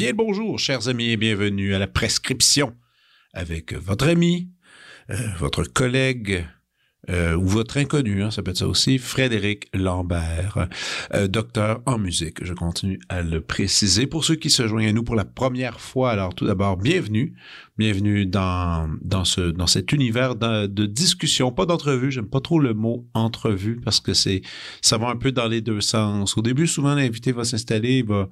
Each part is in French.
Bien bonjour, chers amis, et bienvenue à la prescription avec votre ami, euh, votre collègue euh, ou votre inconnu, hein, ça peut être ça aussi, Frédéric Lambert, euh, docteur en musique. Je continue à le préciser. Pour ceux qui se joignent à nous pour la première fois, alors tout d'abord, bienvenue. Bienvenue dans, dans, ce, dans cet univers de, discussion, pas d'entrevue. J'aime pas trop le mot entrevue parce que c'est ça va un peu dans les deux sens. Au début, souvent, l'invité va s'installer, va,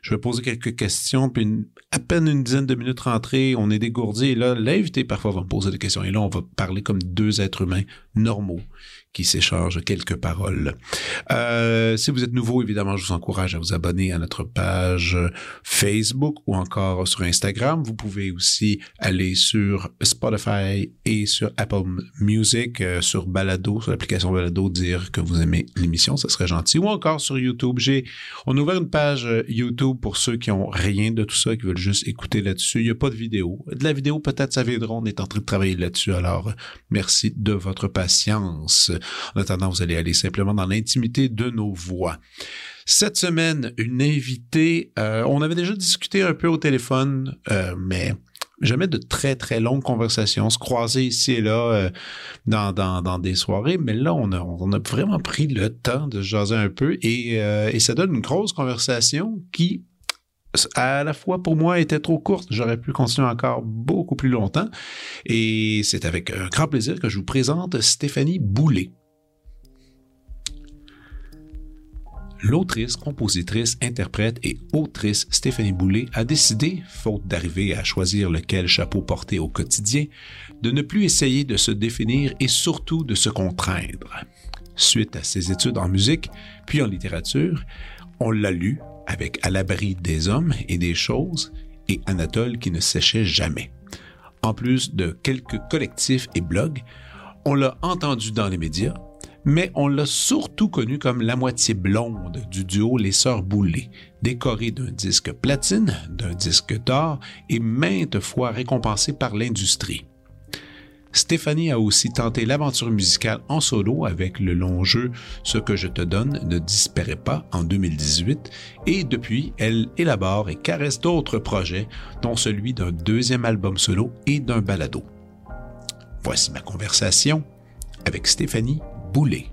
je vais poser quelques questions, puis à peine une dizaine de minutes rentrées, on est dégourdi. Et là, l'invité, parfois, va me poser des questions. Et là, on va parler comme deux êtres humains normaux qui s'échangent quelques paroles. Euh, si vous êtes nouveau, évidemment, je vous encourage à vous abonner à notre page Facebook ou encore sur Instagram. Vous pouvez aussi aller sur Spotify et sur Apple Music, euh, sur Balado, sur l'application Balado, dire que vous aimez l'émission, ça serait gentil. Ou encore sur YouTube. J'ai, on a ouvert une page euh, YouTube pour ceux qui ont rien de tout ça, qui veulent juste écouter là-dessus. Il n'y a pas de vidéo. De la vidéo, peut-être ça viendra. On est en train de travailler là-dessus. Alors, merci de votre patience. En attendant, vous allez aller simplement dans l'intimité de nos voix. Cette semaine, une invitée, euh, on avait déjà discuté un peu au téléphone, euh, mais jamais de très, très longues conversations, se croiser ici et là euh, dans, des soirées, mais là, on a, vraiment pris le temps de se jaser un peu et ça donne une grosse conversation qui, à la fois pour moi, était trop courte. J'aurais pu continuer encore beaucoup plus longtemps. Et c'est avec un grand plaisir que je vous présente Stéphanie Boulet. L'autrice, compositrice, interprète et autrice Stéphanie Boulet a décidé, faute d'arriver à choisir lequel chapeau porter au quotidien, de ne plus essayer de se définir et surtout de se contraindre. Suite à ses études en musique, puis en littérature, on l'a lu avec À l'abri des hommes et des choses et Anatole qui ne séchait jamais. En plus de quelques collectifs et blogs, on l'a entendu dans les médias, mais on l'a surtout connu comme la moitié blonde du duo Les Sœurs Boulay, décoré d'un disque platine, d'un disque d'or et maintes fois récompensé par l'industrie. Stéphanie a aussi tenté l'aventure musicale en solo avec le long jeu Ce que je te donne ne disparaît pas en 2018 et depuis, elle élabore et caresse d'autres projets, dont celui d'un deuxième album solo et d'un balado. Voici ma conversation avec Stéphanie Boulet.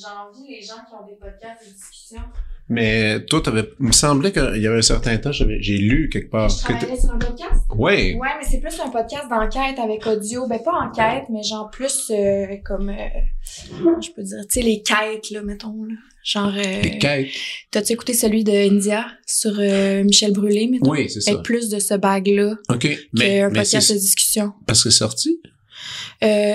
J'envie les gens qui ont des podcasts de discussion. Mais toi, t'avais, il me semblait qu'il y avait un certain temps, j'avais- j'ai lu quelque part. je travaillais sur un podcast? Ouais. Ouais, mais c'est plus un podcast d'enquête avec audio. Ben, pas enquête, mais genre plus euh, comme. euh, je peux dire, tu sais, les quêtes, là, mettons. Là. Genre. euh, Les quêtes. T'as-tu écouté celui de India sur Michel Brûlé, mettons? Oui, c'est ça. Avec plus de ce bag-là OK. Mais, mais podcast de discussion. parce que c'est sorti?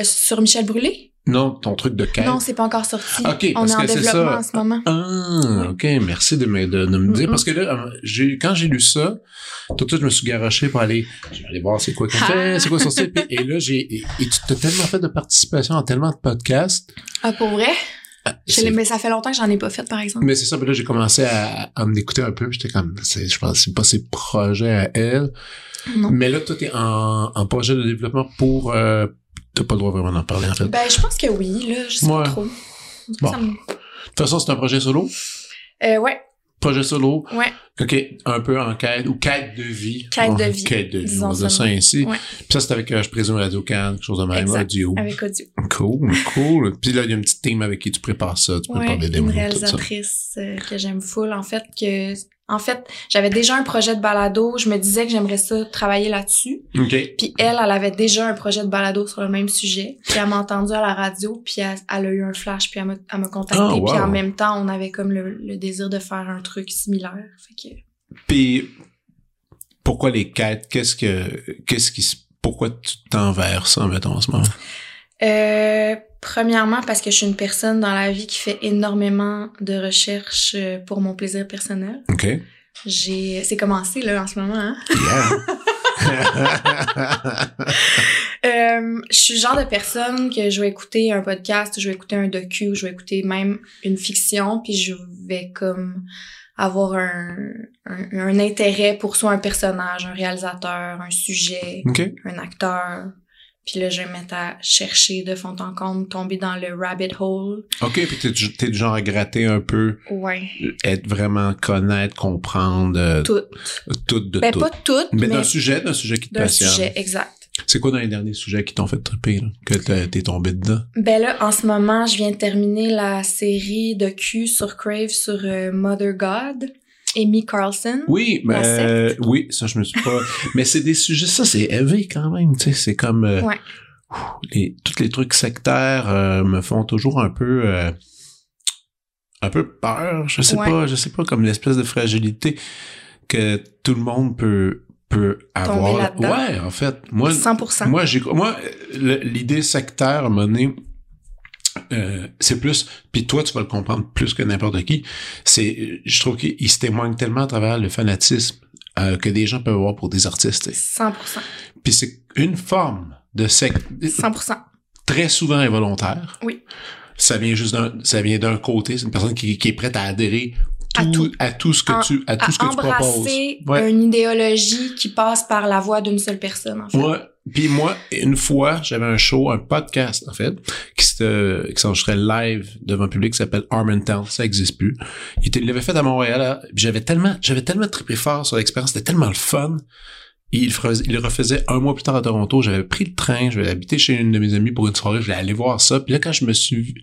Sur Michel Brûlé? Non, ton truc de quête. Non, c'est pas encore sorti. Ok, On parce est en que c'est développement ça. en ce moment. Ah, ok, merci de me, de, de me dire. Parce que là, j'ai, quand j'ai lu ça, tout de suite, je me suis garoché pour aller, je vais aller voir c'est quoi qu'on fait, c'est quoi son site. Puis- Et là, j'ai, et, et tu t'as tellement fait de participation à tellement de podcasts. Ah, pour vrai? Ah, mais ça fait longtemps que j'en ai pas fait, par exemple. Mais c'est ça, puis là, j'ai commencé à, à m'écouter un peu, j'étais comme, je c'est pas ses projets à elle. Non. Mais là, toi, t'es en, en projet de développement pour, euh, t'as pas le droit vraiment d'en parler, en fait. Ben, je pense que oui, là. Je sais Ouais. pas trop. Bon. Me- De toute façon, c'est un projet solo? Euh, ouais, Projet solo? ouais. OK, un peu en quête, ou quête de vie. Quête de vie. Quête de vie, Disons on va dire ça ainsi. Ouais. Puis ça, c'est avec, euh, je présume, Radio Can, quelque chose de même, Exact. audio. Avec audio. Cool, cool. Puis là, il y a une petite team avec qui tu prépares ça, tu prépares des une démos, ça. réalisatrice euh, que j'aime full. En fait, que En fait, j'avais déjà un projet de balado. Je me disais que j'aimerais ça travailler là-dessus. OK. Puis elle, elle avait déjà un projet de balado sur le même sujet. Puis elle m'a entendu à la radio, puis elle, elle a eu un flash, puis elle m'a, elle m'a contacté. Oh, wow. Puis en même temps, on avait comme le, le désir de faire un truc similaire. Fait que... Puis, pourquoi les quêtes? Qu'est-ce que, qu'est-ce qui pourquoi tu tends vers ça, mettons, en ce moment? Euh, premièrement, parce que je suis une personne dans la vie qui fait énormément de recherches euh, pour mon plaisir personnel. OK. J'ai, c'est commencé là en ce moment. Hein? Yeah. Euh, je suis le genre de personne que je vais écouter un podcast, je vais écouter un docu, je vais écouter même une fiction, puis je vais comme avoir un, un, un intérêt pour soit un personnage, un réalisateur, un sujet, un acteur. Puis là, je vais me mettre à chercher de fond en comble, tomber dans le rabbit hole. OK, puis t'es, du- t'es du genre à gratter un peu, Ouais. être vraiment connaître, comprendre euh, Tout. tout de Ben, tout. pas toutes, mais mais, d'un sujet, d'un sujet qui te d'un passionne. sujet, exact. C'est quoi dans les derniers sujets qui t'ont fait triper, là, que t'es tombé dedans? Ben là, en ce moment, je viens de terminer la série de Q sur Crave sur euh, Mother God, Amy Carlson. Oui, mais euh, oui, ça je me suis pas. mais c'est des sujets, ça c'est élevé quand même, tu sais, c'est comme euh, Ouais. les tous les trucs sectaires euh, me font toujours un peu euh, un peu peur, je sais Ouais. pas, je sais pas comme l'espèce de fragilité que tout le monde peut peut avoir. Ouais, en fait, moi 100%. moi j'ai moi l'idée sectaire à un moment donné, euh, c'est plus puis toi tu vas le comprendre plus que n'importe qui c'est je trouve qu'il se témoigne tellement à travers le fanatisme euh, que des gens peuvent avoir pour des artistes tu sais. 100%. puis c'est une forme de secte 100%. très souvent involontaire Oui. ça vient juste d'un ça vient d'un côté c'est une personne qui, qui est prête à adhérer À tout, tout. à tout ce que En- tu à tout à ce que tu proposes embrasser Ouais. une idéologie qui passe par la voix d'une seule personne, en fait. Ouais. Puis moi, une fois, j'avais un show, un podcast, en fait, qui se, qui s'enregistrait live devant un public qui s'appelle Harmontown. Ça existe plus. Il, était, il l'avait fait à Montréal. Puis J'avais tellement, j'avais tellement trippé fort sur l'expérience. C'était tellement le fun. Et il, le refaisait un mois plus tard à Toronto. J'avais pris le train. Je vais habiter chez une de mes amies pour une soirée. Je voulais aller voir ça. Puis là, quand je me suis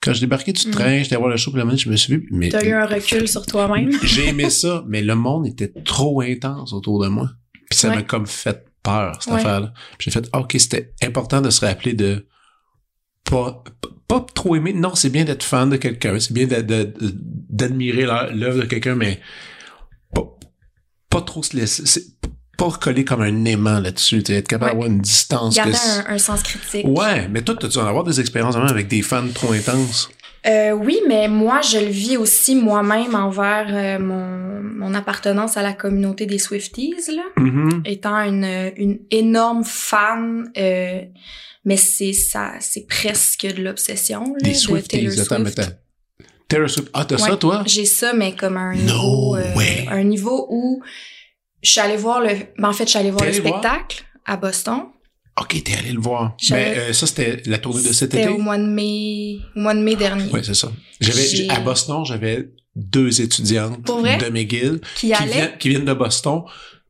quand je débarquais du Mhm. train, j'étais voir le show, puis la minute, je me suis vu, mais T'as eu un recul sur toi-même? j'ai aimé ça, mais le monde était trop intense autour de moi. Puis ça Ouais. m'a comme fait peur, cette Ouais. affaire-là. Puis J'ai fait, OK, c'était important de se rappeler de pas, pas trop aimer. Non, c'est bien d'être fan de quelqu'un. C'est bien d'admirer l'œuvre de quelqu'un, mais pas, pas trop se laisser, pas coller comme un aimant là-dessus. Être capable Ouais. d'avoir une distance. Garder que un, un sens critique. Ouais, mais toi, tu dû en avoir des expériences avec des fans trop intenses? Euh, oui, mais moi, je le vis aussi moi-même envers euh, mon, mon appartenance à la communauté des Swifties, là. Mhm. Étant une, une énorme fan, euh, mais c'est ça, c'est presque de l'obsession, Des de Swifties. Taylor Attends, mais Swift. t'as- Taylor Swift. Ah, t'as ça, toi? J'ai ça, mais comme un No niveau, euh, way. un niveau où je suis allée voir le, ben en fait, je suis allée voir le voir? spectacle à Boston. OK, t'es allé le voir. Mais euh, ça, c'était la tournée de cet C'était été? au mois de mai, au mois de mai dernier. Oui, c'est ça. J'avais, à Boston, j'avais deux étudiantes de McGill Qui qui viennent, qui viennent de Boston,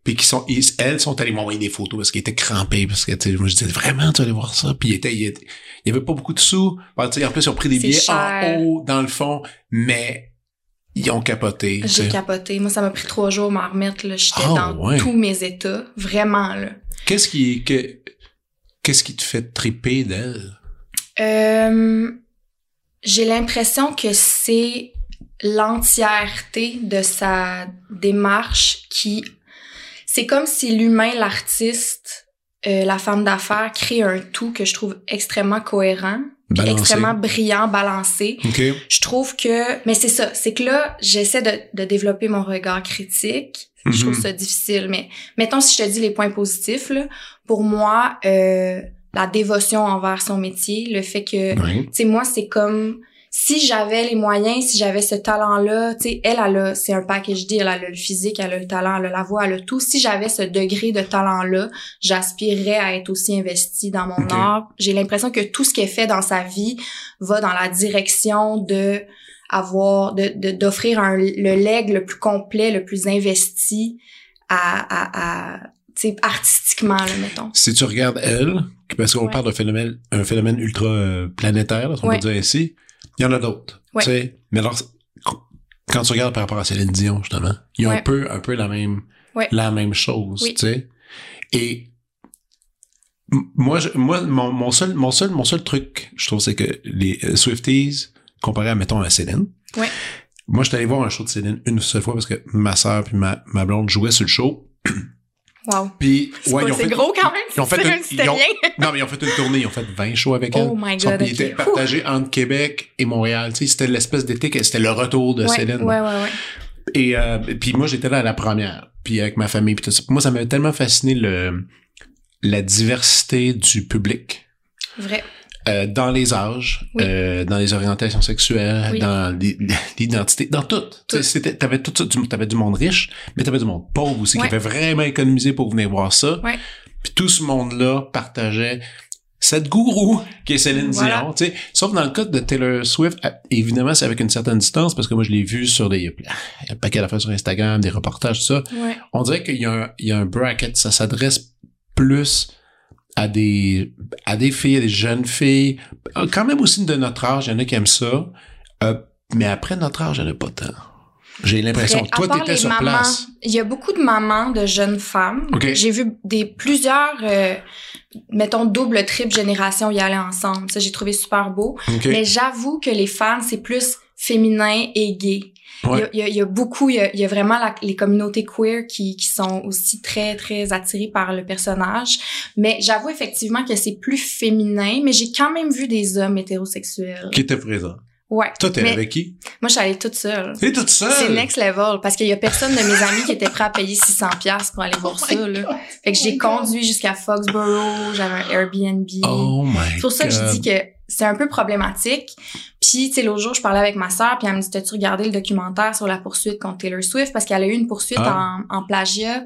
puis qui sont, ils- elles sont allées m'envoyer des photos parce qu'ils étaient crampés, parce que, tu sais, moi, je disais, vraiment, tu vas aller voir ça? Puis il était, il y avait pas beaucoup de sous. Enfin, en plus, ils ont pris des billets cher. en haut, dans le fond, mais ils ont capoté, J'ai capoté. Moi, ça m'a pris trois jours à m'en remettre. J'étais Ah, dans ouais. tous mes états. Vraiment, là. Qu'est-ce qui, que, qu'est-ce qui te fait triper d'elle? Euh, j'ai l'impression que c'est l'entièreté de sa démarche qui... C'est comme si l'humain, l'artiste, euh, la femme d'affaires crée un tout que je trouve extrêmement cohérent, puis extrêmement brillant, balancé. OK. Je trouve que... Mais c'est ça, c'est que là, j'essaie de, de développer mon regard critique. Je trouve Mhm. ça difficile. Mais mettons, si je te dis les points positifs, là, pour moi, euh, la dévotion envers son métier, le fait que... Oui. Tu sais, moi, c'est comme... Si j'avais les moyens, si j'avais ce talent-là, tu sais, elle, elle a... C'est un package deal. Elle a le physique, elle a le talent, elle a la voix, elle a tout. Si j'avais ce degré de talent-là, j'aspirerais à être aussi investie dans mon art. J'ai l'impression que tout ce qu'elle fait dans sa vie va dans la direction de avoir de d'offrir le leg le plus complet le plus investi à à, à tu sais artistiquement là mettons Si tu regardes elle, parce qu'on Ouais. parle d'un phénomène, un phénomène ultra euh, planétaire, là, on Ouais. peut dire ainsi, il y en a d'autres. Ouais. tu sais. Mais alors, quand tu regardes par rapport à Céline Dion, justement, il y a un peu, un peu la même, Ouais. la même chose, Oui. tu sais. Et moi, je- moi, mon, mon seul, mon seul, mon seul truc, je trouve, c'est que les euh, Swifties, comparé à, mettons, à Céline. Ouais. Moi, je suis allé voir un show de Céline une seule fois parce que ma sœur puis ma, ma blonde jouaient sur le show. Wow. Puis, ouais, ils ont fait, gros quand même. ils ont fait une- ils ont- non, mais ils ont fait une tournée, ils ont fait 20 shows avec elle. Oh my Ils god. Ils ok. étaient partagés entre Québec et Montréal. Tu sais, c'était l'espèce d'été que c'était le retour de Ouais, Céline. ouais, ouais, ouais. Et euh, puis moi, j'étais là à la première, puis avec ma famille, puis tout ça. Moi, ça m'avait tellement fasciné le la diversité du public Vrai. Euh, dans les âges, Oui. euh, dans les orientations sexuelles, Oui. dans l'i- l'identité, dans tout. Tu sais, c'était- T'avais tout ça, tu avais du monde riche, mais t'avais du monde pauvre aussi Ouais. qui avait vraiment économisé pour venir voir ça. Ouais. Puis tout ce monde-là partageait cette gourou qui est Céline Voilà. Dion, tu sais. Sauf dans le cas de Taylor Swift, euh, évidemment, c'est avec une certaine distance parce que moi, je l'ai vu sur des, il y a un paquet d'affaires sur Instagram, des reportages, tout ça. Ouais. On dirait qu'il y a un, il y a un bracket, ça s'adresse plus à des, à des filles, à des jeunes filles, euh, quand même aussi de notre âge, il y en a qui aiment ça, euh, mais après notre âge, il n'y en a pas tant. J'ai l'impression. Toi, t'étais les sur mamans, place. Il y a beaucoup de mamans de jeunes femmes. J'ai vu des plusieurs, euh, mettons, double, triple génération y aller ensemble. Ça, j'ai trouvé super beau. Mais j'avoue que les fans, c'est plus féminin et gay. Il y a- Ouais. Il, y a, il y a beaucoup, il y a, il y a vraiment la- les communautés queer qui, qui sont aussi très, très attirées par le personnage. Mais j'avoue effectivement que c'est plus féminin, mais j'ai quand même vu des hommes hétérosexuels. Qui était présent? Ouais. Toi, t'es avec qui? Moi, je suis allée toute seule. T'es toute seule? C'est next level parce qu'il y a personne de mes amis qui était prêt à payer 600 pièces pour aller voir Oh ça là. Fait que j'ai conduit jusqu'à Foxborough, j'avais un Airbnb. Oh my c'est pour ça que je dis que c'est un peu problématique. Puis tu sais l'autre jour, je parlais avec ma sœur puis elle me dit "T'as-tu regardé le documentaire sur la poursuite contre Taylor Swift? Parce qu'elle a eu une poursuite Ah. en, en plagiat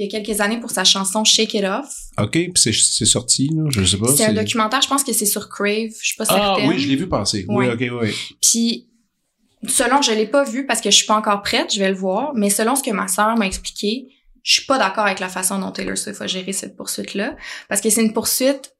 il y a quelques années pour sa chanson Shake It Off. OK, puis c'est, sorti, là, je sais pas. C'est un documentaire, je pense que c'est sur Crave, je suis pas Ah certaine. oui, je l'ai vu passer. Oui. OK, oui. Puis, selon, je l'ai pas vu parce que je suis pas encore prête, je vais le voir, mais selon ce que ma sœur m'a expliqué, je suis pas d'accord avec la façon dont Taylor Swift a géré cette poursuite-là, parce que c'est une poursuite.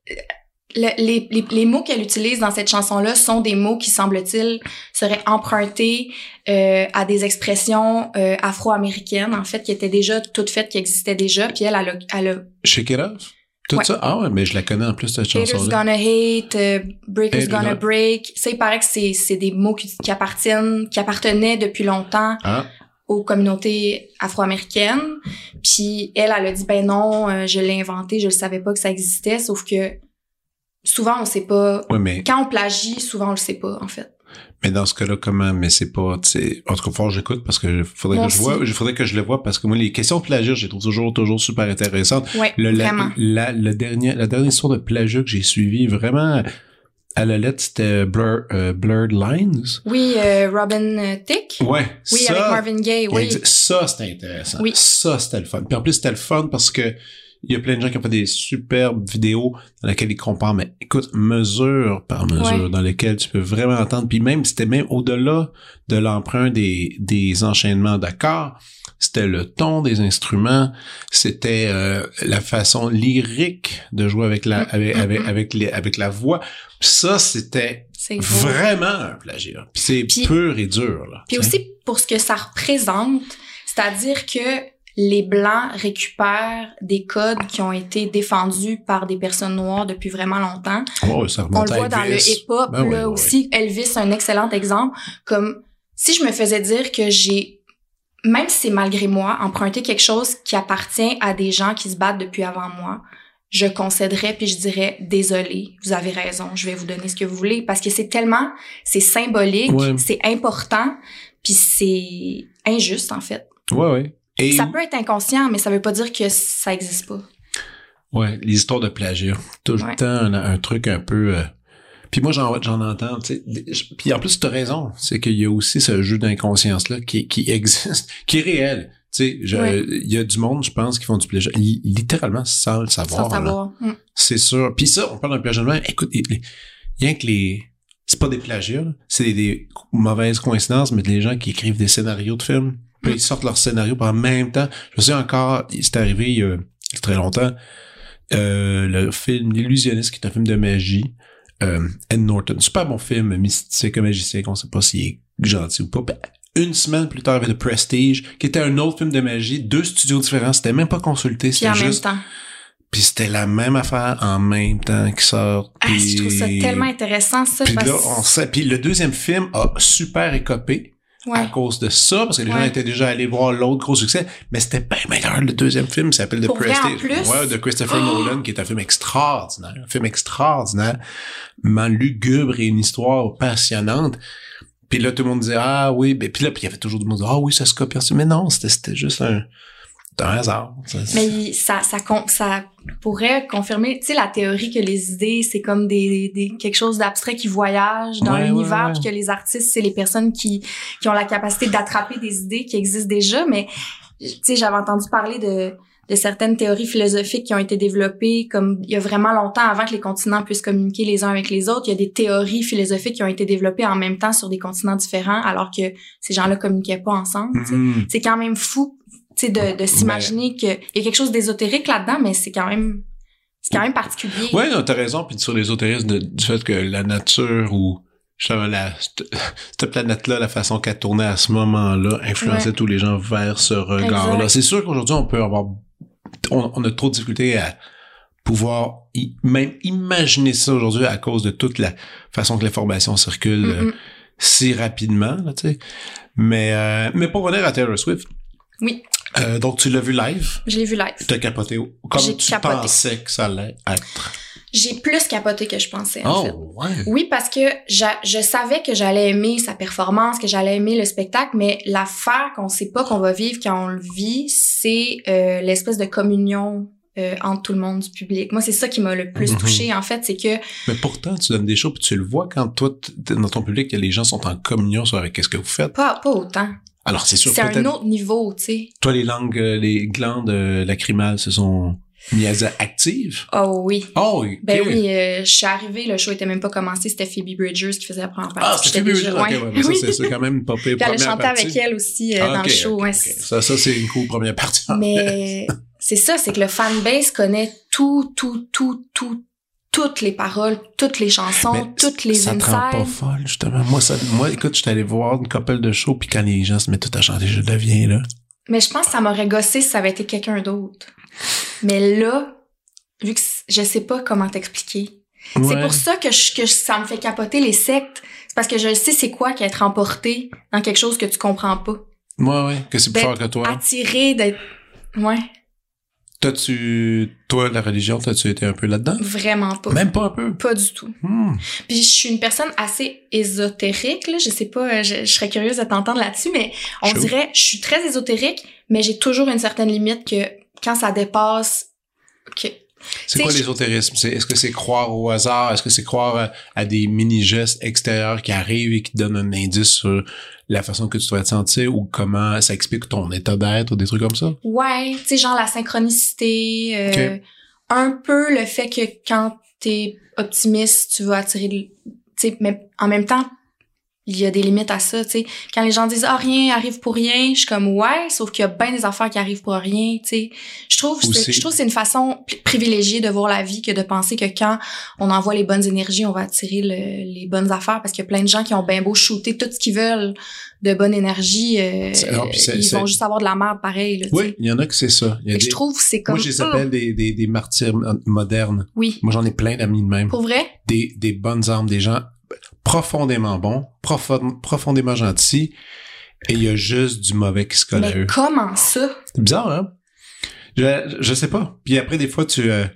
Le- les, les, les mots qu'elle utilise dans cette chanson-là sont des mots qui, semble-t-il, seraient empruntés euh, à des expressions euh, afro-américaines, en fait, qui étaient déjà toutes faites, qui existaient déjà, puis elle, elle a, elle a Shake It Off? Tout Ouais. ça? Ah ouais, mais je la connais en plus, cette Haters chanson-là. gonna hate, euh, breakers Haters gonna gonna- break. Ça, il paraît que c'est, c'est des mots qui, qui appartiennent, qui appartenaient depuis longtemps Ah, aux communautés afro-américaines. Puis elle, elle a dit, ben non, euh, je l'ai inventé, je ne savais pas que ça existait, sauf que souvent, on sait pas. mais, Quand on plagie, souvent, on le sait pas, en fait. mais dans ce cas-là, comment? Mais c'est pas, tu en tout cas, j'écoute parce que faudrait Moi que je vois, faudrait que je le vois parce que moi, les questions de plagiat, trouve toujours, toujours super intéressantes. Ouais, Le, la, vraiment. la, le dernier, la dernière histoire de plagiat que j'ai suivie, vraiment, à la lettre, c'était Blur, euh, Blurred Lines. Oui, euh, Robin euh, Thicke. Ouais. Oui, ça, avec Marvin Gaye, oui. Ça, c'était intéressant. Oui. Ça, c'était le fun. Puis en plus, c'était le fun parce que il y a plein de gens qui ont fait des superbes vidéos dans lesquelles ils comparent, mais écoute, mesure par mesure, Ouais. dans lesquelles tu peux vraiment entendre. Puis même, c'était même au-delà de l'emprunt des, des enchaînements d'accords, c'était le ton des instruments, c'était euh, la façon lyrique de jouer avec la, Mm, avec, mm, avec, mm. avec, les, avec la voix. Ça, c'était vraiment un plagiat. Puis c'est pur et dur, là. Puis aussi pour ce que ça représente, c'est-à-dire que les blancs récupèrent des codes qui ont été défendus par des personnes noires depuis vraiment longtemps. Oh, ça On le voit dans le Elvis. hip-hop Ben oui, là oui, aussi. Elvis, c'est un excellent exemple. Comme si je me faisais dire que j'ai, même si c'est malgré moi, emprunté quelque chose qui appartient à des gens qui se battent depuis avant moi, je concéderais puis je dirais désolé, vous avez raison, je vais vous donner ce que vous voulez parce que c'est tellement, c'est symbolique, Ouais. c'est important puis c'est injuste en fait. Ouais, ouais. Et Ça peut être inconscient, mais ça veut pas dire que ça existe pas. ouais, les histoires de plagiat, tout le temps un, un truc un peu. euh, Puis moi j'en j'en entends, Puis en plus tu as raison, c'est qu'il y a aussi ce jeu d'inconscience là qui qui existe, qui est réel. Tu sais, Ouais. il y a du monde, je pense, qui font du plagiat li- littéralement sans le savoir. Sans savoir. Mm. C'est sûr. Puis ça, on parle d'un plagiat de même. Écoute, rien que les c'est pas des plagiats, c'est des, des mauvaises coïncidences, mais des gens qui écrivent des scénarios de films. Puis ils sortent leur scénario en même temps. Je sais encore, c'est arrivé il y a très longtemps, euh, le film L'illusionniste, qui est un film de magie. Euh, Ed Norton, super bon film, mystique, magicien, qu'on sait pas s'il est gentil ou pas. Ben, une semaine plus tard, il y avait The Prestige, qui était un autre film de magie, deux studios différents, c'était même pas consulté, c'était en même juste... temps. Puis c'était la même affaire en même temps qui sort. Ah, je trouve ça tellement intéressant, ça. Puis parce... là, on sait... Puis le deuxième film a super écopé à cause de ça, parce que les gens étaient déjà allés voir l'autre gros succès, mais c'était bien meilleur. Le deuxième film s'appelle The Prestige. Ouais, de Christopher Oh! Nolan, qui est un film extraordinaire. Un film extraordinaire, lugubre et une histoire passionnante. Puis là, tout le monde disait, ah oui, ben, puis là, puis il y avait toujours du monde, ah oui, ça se copie. Mais non, c'était, juste un, un hasard. Mais ça, ça, ça pourrait confirmer, tu sais, la théorie que les idées, c'est comme des, des quelque chose d'abstrait qui voyage dans Ouais, l'univers, ouais, que les artistes, c'est les personnes qui, qui ont la capacité d'attraper des idées qui existent déjà. Mais, tu sais, j'avais entendu parler de, de certaines théories philosophiques qui ont été développées comme il y a vraiment longtemps avant que les continents puissent communiquer les uns avec les autres. Il y a des théories philosophiques qui ont été développées en même temps sur des continents différents alors que ces gens-là communiquaient pas ensemble. sais Mhm. c'est quand même fou de, de s'imaginer qu'il y a quelque chose d'ésotérique là-dedans, mais c'est quand même c'est quand même particulier. Ouais, non, t'as raison. Puis sur l'ésotérisme du fait que la nature ou justement la, cette, planète-là, la façon qu'elle tournait à ce moment-là, influençait Ouais. tous les gens vers ce regard-là. C'est sûr qu'aujourd'hui, on peut avoir... On, on a trop de difficultés à pouvoir même imaginer ça aujourd'hui à cause de toute la façon que l'information circule euh, si rapidement, là, tu. Mais, euh, mais pour revenir à Taylor Swift, Oui, euh, donc tu l'as vu live, je l'ai vu live. t'as capoté comme tu capoté. pensais que ça allait être. J'ai plus capoté que je pensais, en Oh, fait. ouais. Oui, parce que j'a- je savais que j'allais aimer sa performance, que j'allais aimer le spectacle, mais l'affaire qu'on sait pas qu'on va vivre quand on le vit, c'est euh, l'espèce de communion euh, entre tout le monde du public. Moi, c'est ça qui m'a le plus Mhm. touché en fait, c'est que Mais pourtant, tu donnes des shows puis tu le vois quand toi, dans ton public, les gens sont en communion sur avec qu'est-ce que vous faites. pas, pas autant. Alors, c'est sûr, C'est un autre niveau, tu sais. toi, les langues, euh, les glandes euh, lacrymales se sont mises à actives? Oh oui. Oh, ok. Ben oui, euh, je suis arrivée, le show était même pas commencé, c'était Phoebe Bridgers qui faisait la première partie. Ah, c'est J'étais Phoebe Bridgers. Ok, ouais. ouais, mais ça, Oui. c'est- quand même elle a première chanté partie. avec elle aussi euh, Ah, dans le show. ok, ouais. ok. Ça, ça, c'est une cool première partie. Mais c'est ça, c'est que le fanbase connaît tout, tout, tout, tout, toutes les paroles, toutes les chansons, Mais toutes les ça te rend pas folle, justement. Moi, ça, moi, écoute, je suis allé voir une couple de shows, puis quand les gens se mettent tout à chanter, je deviens là. Mais je pense que ça m'aurait gossé si ça avait été quelqu'un d'autre. Mais là, vu que je sais pas comment t'expliquer. C'est pour ça que, je, que je- ça me fait capoter les sectes. C'est parce que je sais c'est quoi qu'être emporté dans quelque chose que tu comprends pas. Ouais, ouais, que c'est plus fort que toi. Attiré d'être... Ouais, T'as-tu, toi, la religion, t'as-tu été un peu là-dedans? vraiment pas. Même pas un peu? Pas du tout. Hmm. Puis je suis une personne assez ésotérique, là. Je sais pas, je, je serais curieuse de t'entendre là-dessus, mais on Chaud. dirait, je suis très ésotérique, mais j'ai toujours une certaine limite que quand ça dépasse, que C'est quoi l'ésotérisme? C'est, est-ce que c'est croire au hasard? Est-ce que c'est croire à, à des mini-gestes extérieurs qui arrivent et qui donnent un indice sur la façon que tu dois te sentir ou comment ça explique ton état d'être ou des trucs comme ça? ouais, tu sais, genre la synchronicité, euh, un peu le fait que quand t'es optimiste, tu vas attirer, tu sais, mais en même temps, il y a des limites à ça, tu sais. Quand les gens disent ah rien arrive pour rien, je suis comme ouais, sauf qu'il y a bien des affaires qui arrivent pour rien, tu sais. Je trouve je trouve que c'est une façon pri- privilégiée de voir la vie que de penser que quand on envoie les bonnes énergies, on va attirer le- les bonnes affaires parce qu'il y a plein de gens qui ont bien beau shooter tout ce qu'ils veulent de bonne énergie, euh, non, ils vont juste avoir de la merde pareil, là. Oui, il y en a que c'est ça. Il y a Fait que des- je trouve que c'est comme Moi, je les oh, appelle des, des, des martyrs mo- modernes. oui, Moi, j'en ai plein d'amis de même. pour vrai? Des, des bonnes âmes, des gens profondément profond- profondément gentils, et il y a juste du mauvais qui se colle à Mais eux. comment ça? C'est bizarre, hein? Je, je sais pas. Puis après, des fois, tu... euh,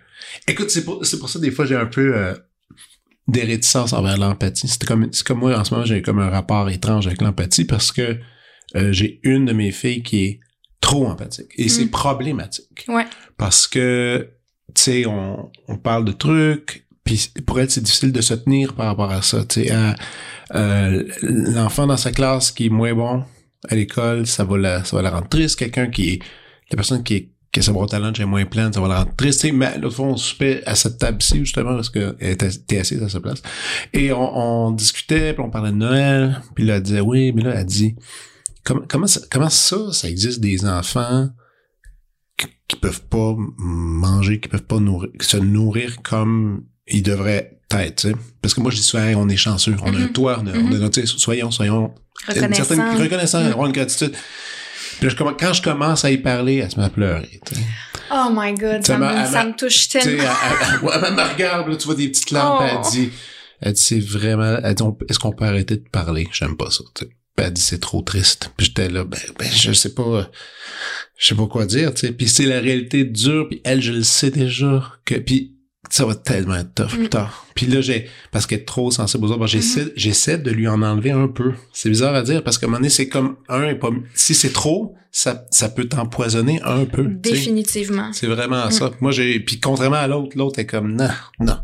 Écoute, c'est pour, c'est pour ça, des fois, j'ai un peu euh, des réticences envers l'empathie. C'est comme, c'est comme moi, en ce moment, j'ai comme un rapport étrange avec l'empathie parce que euh, j'ai une de mes filles qui est trop empathique. Et c'est Mm. problématique. Ouais. Parce que, tu sais, on, on parle de trucs, puis pour elle, c'est difficile de se tenir par rapport à ça. Tu sais, à- euh, l'enfant dans sa classe qui est moins bon à l'école, ça va la, ça va la rendre triste. Quelqu'un qui est, la personne qui est, sa boîte à lunch est moins pleine, ça va la rendre triste. Mais l'autre fois, on soupait à cette table-ci, justement, parce était, était assise à sa place. Et on, on discutait, puis on parlait de Noël, puis là, elle disait, oui, mais là, elle dit, comment, comment, ça, comment ça, ça existe des enfants qui, qui peuvent pas manger, qui peuvent pas nourrir, se nourrir comme tête, tu sais. Parce que moi, je dis souvent, Hey, on est chanceux, on a un Mhm. toit, on a, on a Mhm. soyons, soyons une Reconnaissant. certaine Mhm. une gratitude. Puis je quand je commence à y parler, elle se met à pleurer. tu sais. Oh my god, Ça me, elle ça m'a- me touche elle, tellement. elle- elle- elle me regarde, là, tu vois des petites larmes, puis Oh. elle dit, elle dit, c'est vraiment, elle dit, est-ce qu'on peut arrêter de parler? J'aime pas ça, tu sais. Puis elle dit, c'est trop triste. Puis j'étais là, ben, ben, je sais pas, je sais pas quoi dire, tu sais. Puis c'est la réalité dure, puis elle, je le sais déjà, que, puis ça va tellement être tough Mm. plus tard. Puis là, j'ai, parce qu'elle est trop sensible aux autres, bon, j'essaie, j'essaie de lui en enlever un peu. C'est bizarre à dire, parce qu'à un moment donné, c'est comme un et pas, si c'est trop, ça, ça peut t'empoisonner un peu. Définitivement. C'est vraiment Mm. ça. Moi, j'ai, puis contrairement à l'autre, l'autre est comme, non, non.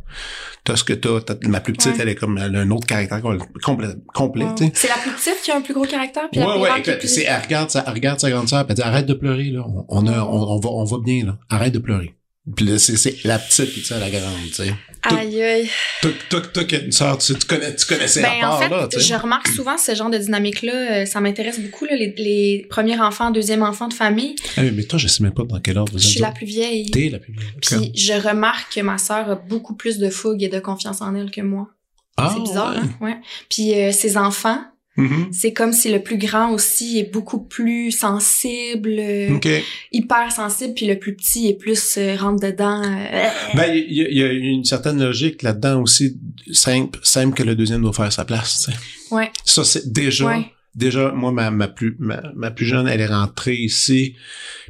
T'as ce que t'as, ma plus petite, Ouais. elle est comme, elle a un autre caractère complet, complet, Wow. tu sais. C'est la plus petite qui a un plus gros caractère, puis la Ouais, plus ouais, écoute, plus- c'est, elle regarde sa, elle regarde sa grande sœur, elle dit, arrête de pleurer, là. On, on a, on, on va, on va bien, là. Arrête de pleurer. Puis là, c'est, la petite, puis tu sais, la grande, tu sais. Aïe, aïe. Toi, toi, toi, qui as une sœur, tu, tu connais, tu connaissais Ben, en part, fait, là, tu sais. je remarque souvent ce genre de dynamique-là. euh, Ça m'intéresse beaucoup, là, les, les premiers enfants, deuxième enfant de famille. Ah oui, mais toi, je sais même pas dans quel ordre vous Je êtes. suis la plus vieille. T'es la plus vieille. Puis je remarque que ma sœur a beaucoup plus de fougue et de confiance en elle que moi. Ah, c'est bizarre, ouais. hein? Ouais. Puis euh, ses enfants, Mhm. c'est comme si le plus grand aussi est beaucoup plus sensible, euh, hyper sensible, puis le plus petit est plus euh, rentre dedans. euh, Ben, il y, a- il y a une certaine logique là-dedans aussi, simple, simple que le deuxième doit faire sa place, tu sais. Ouais. Ça, c'est déjà, Ouais. Déjà, moi, ma, ma plus, ma, ma plus jeune, elle est rentrée ici,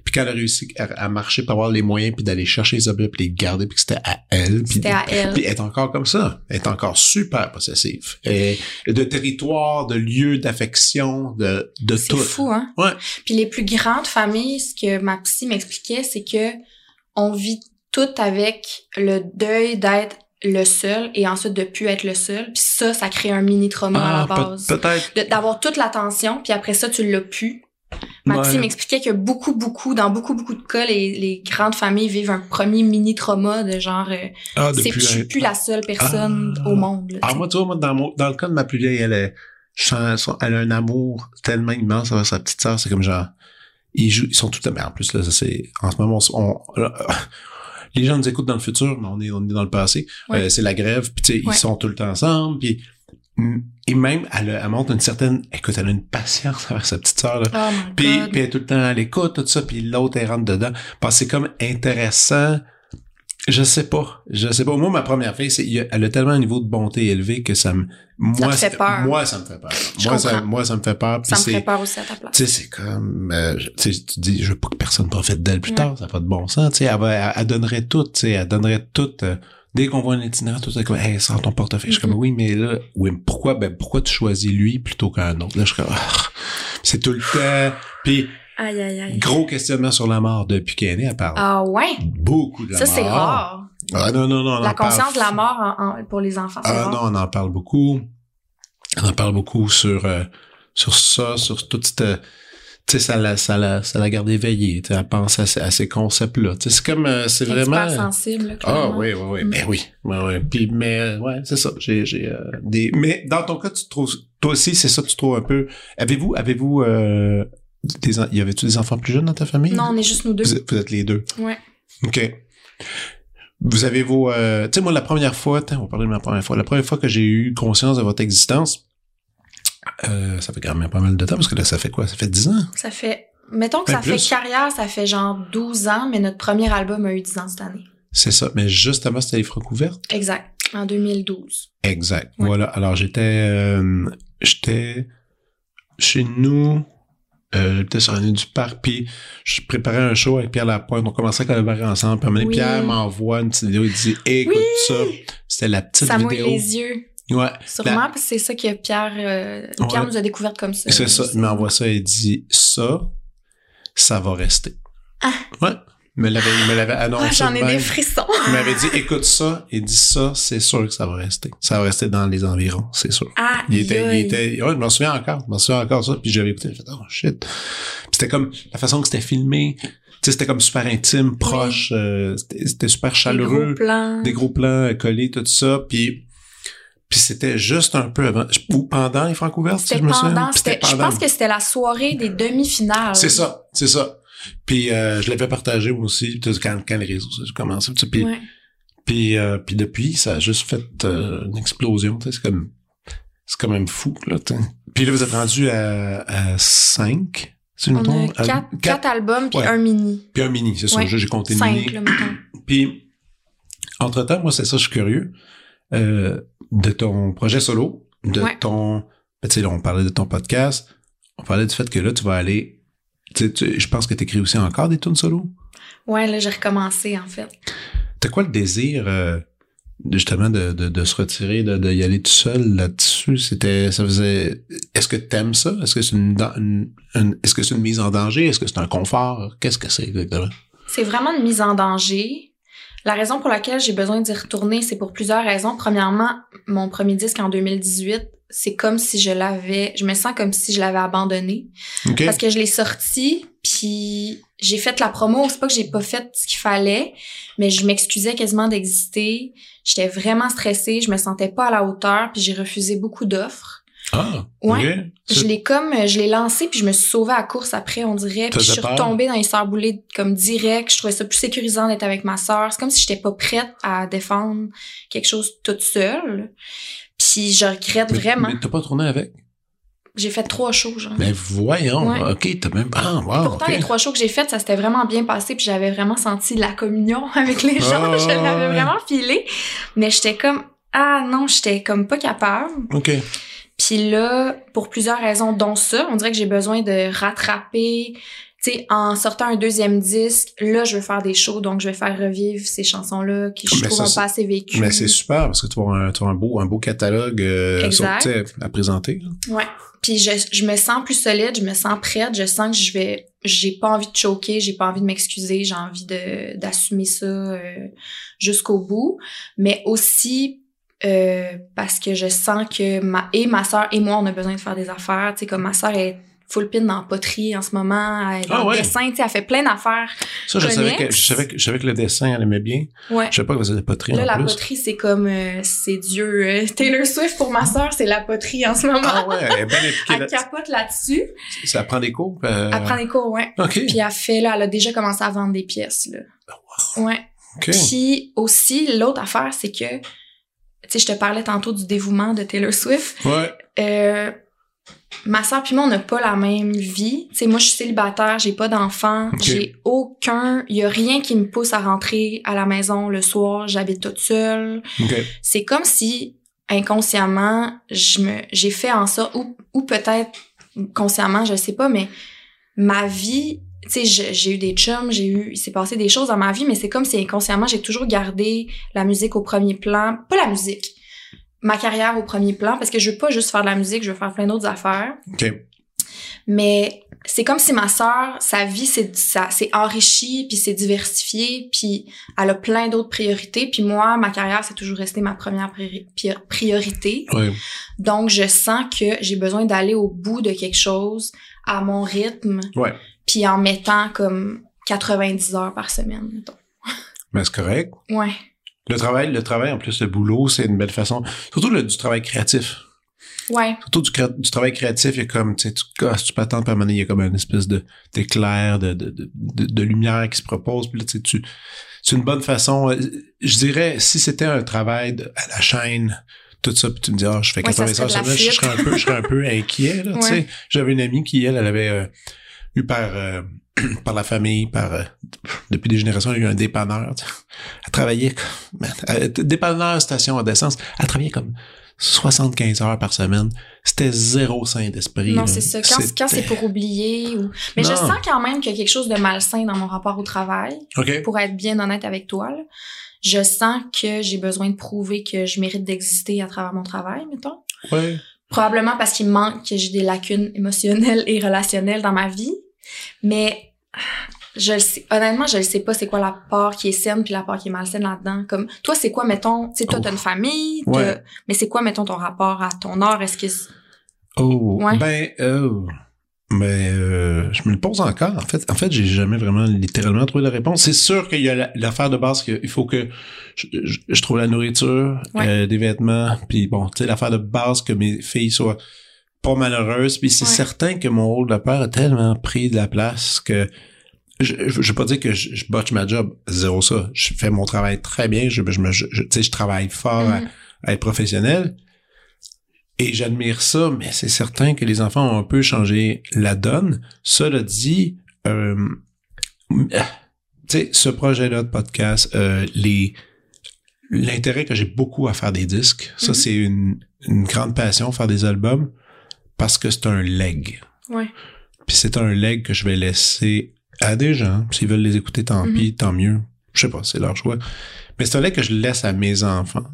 puis quand elle a réussi à, à marcher pour avoir les moyens, puis d'aller chercher les objets, puis les garder, puis que c'était à elle, puis, C'était à elle. puis elle est encore comme ça. Elle est encore super possessive. Et, de territoire, de lieu d'affection, de, de C'est tout. fou, hein? Ouais. Puis les plus grandes familles, ce que ma psy m'expliquait, c'est que on vit tout avec le deuil d'être le seul et ensuite de plus être le seul. Puis ça, ça crée un mini trauma à la Ah, peut- base. peut-être. D'avoir toute l'attention, puis après ça, tu l'as plus. Ma Ouais. m'expliquait que beaucoup, beaucoup, dans beaucoup, beaucoup de cas, les, les grandes familles vivent un premier mini trauma de genre, euh, Ah, c'est je suis plus la seule personne Ah. au monde. là, Ah, moi, tu vois, moi, dans, mon- dans le cas de ma plus vieille, elle est, je sens- son- elle a un amour tellement immense avec sa petite sœur, c'est comme genre, ils jouent, ils sont tout à mais en plus, là, ça, c'est, en ce moment, on, on- là, les gens nous écoutent dans le futur, mais on est, on est dans le passé. Ouais. Euh, c'est la grève, puis Ouais. ils sont tout le temps ensemble, puis, et même, elle, elle montre une certaine, écoute, elle a une patience avec sa petite sœur, là. Oh puis elle est tout le temps à l'écoute, tout ça, puis l'autre, elle rentre dedans. Parce que c'est comme intéressant. Je sais pas. Je sais pas. Moi, ma première fille, c'est, elle a tellement un niveau de bonté élevé que ça me, moi, te fait c'est- peur. moi, ça me fait peur. Je Moi, ça, moi, ça me fait peur. Ça me ferait peur aussi à ta place. tu sais, c'est comme, euh, tu dis, je veux pas que personne profite d'elle plus Ouais. tard, ça n'a pas de bon sens, tu sais, elle, va- elle, elle donnerait tout, tu sais, elle donnerait tout, euh, dès qu'on voit un itinérant, tout ça, comme, hey, sors ton portefeuille. Je suis comme, oui, mais là, oui, mais pourquoi, ben, pourquoi tu choisis lui plutôt qu'un autre? Là, je suis comme, ah, c'est tout le temps. Puis, Aïe, aïe, aïe. gros questionnement sur la mort depuis qu'elle est née, elle parle Ah ouais? beaucoup de la Ça, mort. c'est rare. Ah, non, non, non. on La parle conscience de la mort en- en- pour les enfants, Ah rare. non, on en parle beaucoup. On en parle beaucoup sur euh, sur ça, sur toute cette tu sais ça la ça la ça la garde éveillée, tu sais elle pense à, ces- à ces concepts là. Tu sais c'est comme euh, c'est vraiment super sensible, là, Ah clairement. oui oui oui, Mm. ben oui. Ouais. Puis mais euh, ouais, c'est ça. J'ai j'ai euh, des mais dans ton cas tu trouves toi aussi c'est ça que tu trouves un peu Avez-vous avez-vous euh, des y avait-tu des enfants plus jeunes dans ta famille? Non, on est juste nous deux. vous, êtes, vous êtes les deux. Ouais. OK. Vous avez vos... euh, tu sais, moi, la première fois, on va parler de ma première fois. La première fois que j'ai eu conscience de votre existence, euh, ça fait quand même pas mal de temps, parce que là, ça fait quoi? Ça fait 10 ans? Ça fait... Mettons que ça plus. fait carrière, ça fait genre 12 ans, mais notre premier album a eu 10 ans cette année. C'est ça. Mais juste avant, c'était les francs? Exact. En 2012. Exact. Ouais. Voilà. Alors, j'étais... euh, j'étais chez nous... Euh, j'étais sur l'année du parc, puis je préparais un show avec Pierre Lapointe. On commençait à collaborer ensemble. Puis Oui. Pierre m'envoie une petite vidéo. Il dit « Écoute Oui. ça. » C'était la petite ça mouille vidéo. les yeux. Ouais. Sûrement, parce que c'est ça que Pierre, euh, Pierre Ouais. nous a découvert comme ça. C'est ça. Il m'envoie ça et dit ça, ça va rester. Ah. Ouais. Il me l'avait, il me l'avait annoncé. Ah, j'en ai même. des frissons. Il m'avait dit écoute ça. Il dit ça, c'est sûr que ça va rester. Ça va rester dans les environs, c'est sûr. Ah, Il était, il était, ouais, je m'en souviens encore, je m'en souviens encore ça. Puis j'avais écouté, j'ai fait oh shit. Puis c'était comme la façon que c'était filmé. Tu sais, c'était comme super intime, proche. euh, c'était, c'était super Des chaleureux gros plans. des gros plans euh, collés, tout ça, puis puis c'était juste un peu avant ou pendant les francs ouvertes, si je me souviens. pendant, c'était, je pense que c'était la soirée des demi-finales. c'est ça, c'est ça. Puis euh, je l'avais partagé aussi quand, quand les réseaux ça a commencé, puis Ouais. Puis, euh, puis depuis, ça a juste fait euh, une explosion. C'est comme, c'est quand même fou. Là, puis là, vous êtes rendu à, à 5, si On a. À- quatre, albums puis Ouais. un mini. Puis un mini, c'est ça. Ouais. J'ai compté le mini. Cinq, mettons. Puis, entre-temps, moi, c'est ça, je suis curieux. de ton projet solo, de ton... ben, Tu sais, là, on parlait de ton podcast. On parlait du fait que là, tu vas aller... Tu je pense que tu écris aussi encore des tunes solo? Ouais, là, j'ai recommencé, en fait. T'as quoi le désir, euh, justement, de, de, de se retirer, de, de y aller tout seul là-dessus? C'était... Ça faisait... Est-ce que t'aimes ça? Est-ce que c'est une- une- est-ce que c'est une mise en danger? Est-ce que c'est un confort? Qu'est-ce que c'est exactement? C'est vraiment une mise en danger. La raison pour laquelle j'ai besoin d'y retourner, c'est pour plusieurs raisons. Premièrement, mon premier disque en 2018, c'est comme si je l'avais, je me sens comme si je l'avais abandonné. Parce que je l'ai sorti, puis j'ai fait la promo. C'est pas que j'ai pas fait ce qu'il fallait, mais je m'excusais quasiment d'exister. J'étais vraiment stressée, je me sentais pas à la hauteur, puis j'ai refusé beaucoup d'offres. Ah, Ouais. Je l'ai comme, je l'ai lancé puis je me suis sauvée à la course après, on dirait. Puis je suis peur? retombée dans les sœurs boulées comme direct. Je trouvais ça plus sécurisant d'être avec ma sœur. C'est comme si j'étais pas prête à défendre quelque chose toute seule. Puis je regrette Mais- vraiment. Mais t'as pas tourné avec? J'ai fait trois shows, genre. Mais voyons, Ouais. ok, t'as même ah wow, Pourtant, les trois shows que j'ai faites, ça s'était vraiment bien passé, puis j'avais vraiment senti la communion avec les gens. Ah, je l'avais ouais. vraiment filé. Mais j'étais comme, ah non, j'étais comme pas capable. ok. Puis là, pour plusieurs raisons, dont ça, on dirait que j'ai besoin de rattraper. Tu sais, en sortant un deuxième disque, là, je veux faire des shows, donc je vais faire revivre ces chansons-là qui, je Mais trouve, ça, ont c'est- pas assez vécu. Mais c'est super parce que tu avoir un, un beau, un beau catalogue euh, sur- à présenter. là. Ouais. Puis je, je me sens plus solide, je me sens prête, je sens que je vais j'ai pas envie de choquer, j'ai pas envie de m'excuser, j'ai envie de d'assumer ça euh, jusqu'au bout, mais aussi euh, parce que je sens que ma et ma sœur et moi on a besoin de faire des affaires, tu sais comme ma sœur est full pin dans la poterie en ce moment, elle est Ah ouais? dessin, tu sais elle fait plein d'affaires. Ça, je savais, que, je, savais que, je savais que le dessin, elle aimait bien. Ouais. Je savais pas que faisait des poteries Là en la plus. poterie c'est comme euh, c'est Dieu euh, Taylor Swift pour ma sœur, c'est la poterie en ce moment. Ah ouais, elle est bien Elle là capote là-dessus. Ça prend des cours. Elle prend des cours, ouais. Ok. Puis elle fait, là, elle a déjà commencé à vendre des pièces, là. Ouais. ok. Puis aussi, l'autre affaire, c'est que, sais, je te parlais tantôt du dévouement de Taylor Swift. Ouais. Euh, ma soeur puis moi, on n'a pas la même vie. Tu sais, moi, je suis célibataire, j'ai pas d'enfant, j'ai aucun, il y a rien qui me pousse à rentrer à la maison le soir, j'habite toute seule. Ok. C'est comme si, inconsciemment, je me, j'ai fait en sorte, ou, ou peut-être consciemment, je sais pas, mais ma vie, tu sais, j'ai eu des chums, j'ai eu, il s'est passé des choses dans ma vie, mais c'est comme si inconsciemment, j'ai toujours gardé la musique au premier plan. Pas la musique, ma carrière au premier plan, parce que je veux pas juste faire de la musique, je veux faire plein d'autres affaires. Ok. Mais c'est comme si ma sœur, sa vie, c'est ça, c'est enrichi, puis c'est diversifié, puis elle a plein d'autres priorités. Puis moi, ma carrière, c'est toujours resté ma première priori- priorité. Ouais. Donc, je sens que j'ai besoin d'aller au bout de quelque chose à mon rythme, Ouais. Puis en mettant comme 90 heures par semaine. mettons. Mais c'est correct. Ouais. Le travail, le travail, en plus, le boulot, c'est une belle façon. Surtout le, du travail créatif. Ouais. Surtout du, travail créatif, il y a comme, tu sais, tu casses, tu peux attendre, puis à un moment donné, il y a comme une espèce de, d'éclair, de, de, de, lumière qui se propose, puis là, tu sais, tu, c'est une bonne façon. euh, Je dirais, si c'était un travail de- à la chaîne, tout ça, puis tu me dis, ah, je fais Ouais, ça 80 serait heures semaine, je serais un peu, je serais un peu inquiet, là, tu sais. Ouais. J'avais une amie qui, elle, elle avait euh, eu par, euh, par la famille, par, euh, depuis des générations, il y a eu un dépanneur, tu sais. Elle travaillait comme, elle- dépanneur, station à d'essence, elle travaillait comme 75 heures par semaine. C'était zéro sain d'esprit. Non, c'est ça. Quand, quand c'est pour oublier ou... Mais je sens quand même qu'il y a quelque chose de malsain dans mon rapport au travail. Pour être bien honnête avec toi, là, je sens que j'ai besoin de prouver que je mérite d'exister à travers mon travail, mettons. Ouais. Probablement parce qu'il me manque que j'ai des lacunes émotionnelles et relationnelles dans ma vie. Mais je le sais, honnêtement, je ne sais pas c'est quoi la part qui est saine puis la part qui est malsaine là-dedans. Comme toi, c'est quoi, mettons, tu sais, toi, t'as une famille, Ouais. mais c'est quoi, mettons, ton rapport à ton art? Est-ce que c'est- Oh, Ouais. ben, euh, ben, euh, je me le pose encore. En fait, en fait, j'ai jamais vraiment littéralement trouvé la réponse. C'est sûr qu'il y a la- l'affaire de base qu'il faut que je, je- je trouve la nourriture, Ouais. euh, des vêtements, puis bon, tu sais, l'affaire de base que mes filles soient pas malheureuses. Puis c'est Ouais. certain que mon rôle de père a tellement pris de la place que je, je, je veux pas dire que je, je botche ma job, zéro ça. Je fais mon travail très bien, je, je, je, je- tu sais, je travaille fort à, Mhm. à être professionnel. Et j'admire ça, mais c'est certain que les enfants ont un peu changé la donne. Cela dit, euh, tu sais, ce projet-là de podcast, euh, les l'intérêt que j'ai beaucoup à faire des disques, ça Mhm. c'est une, une grande passion, faire des albums, parce que c'est un leg. Ouais. Puis c'est un leg que je vais laisser à des gens. S'ils veulent les écouter, tant Mhm. pis, tant mieux. Je sais pas, c'est leur choix. Mais c'est un leg que je laisse à mes enfants.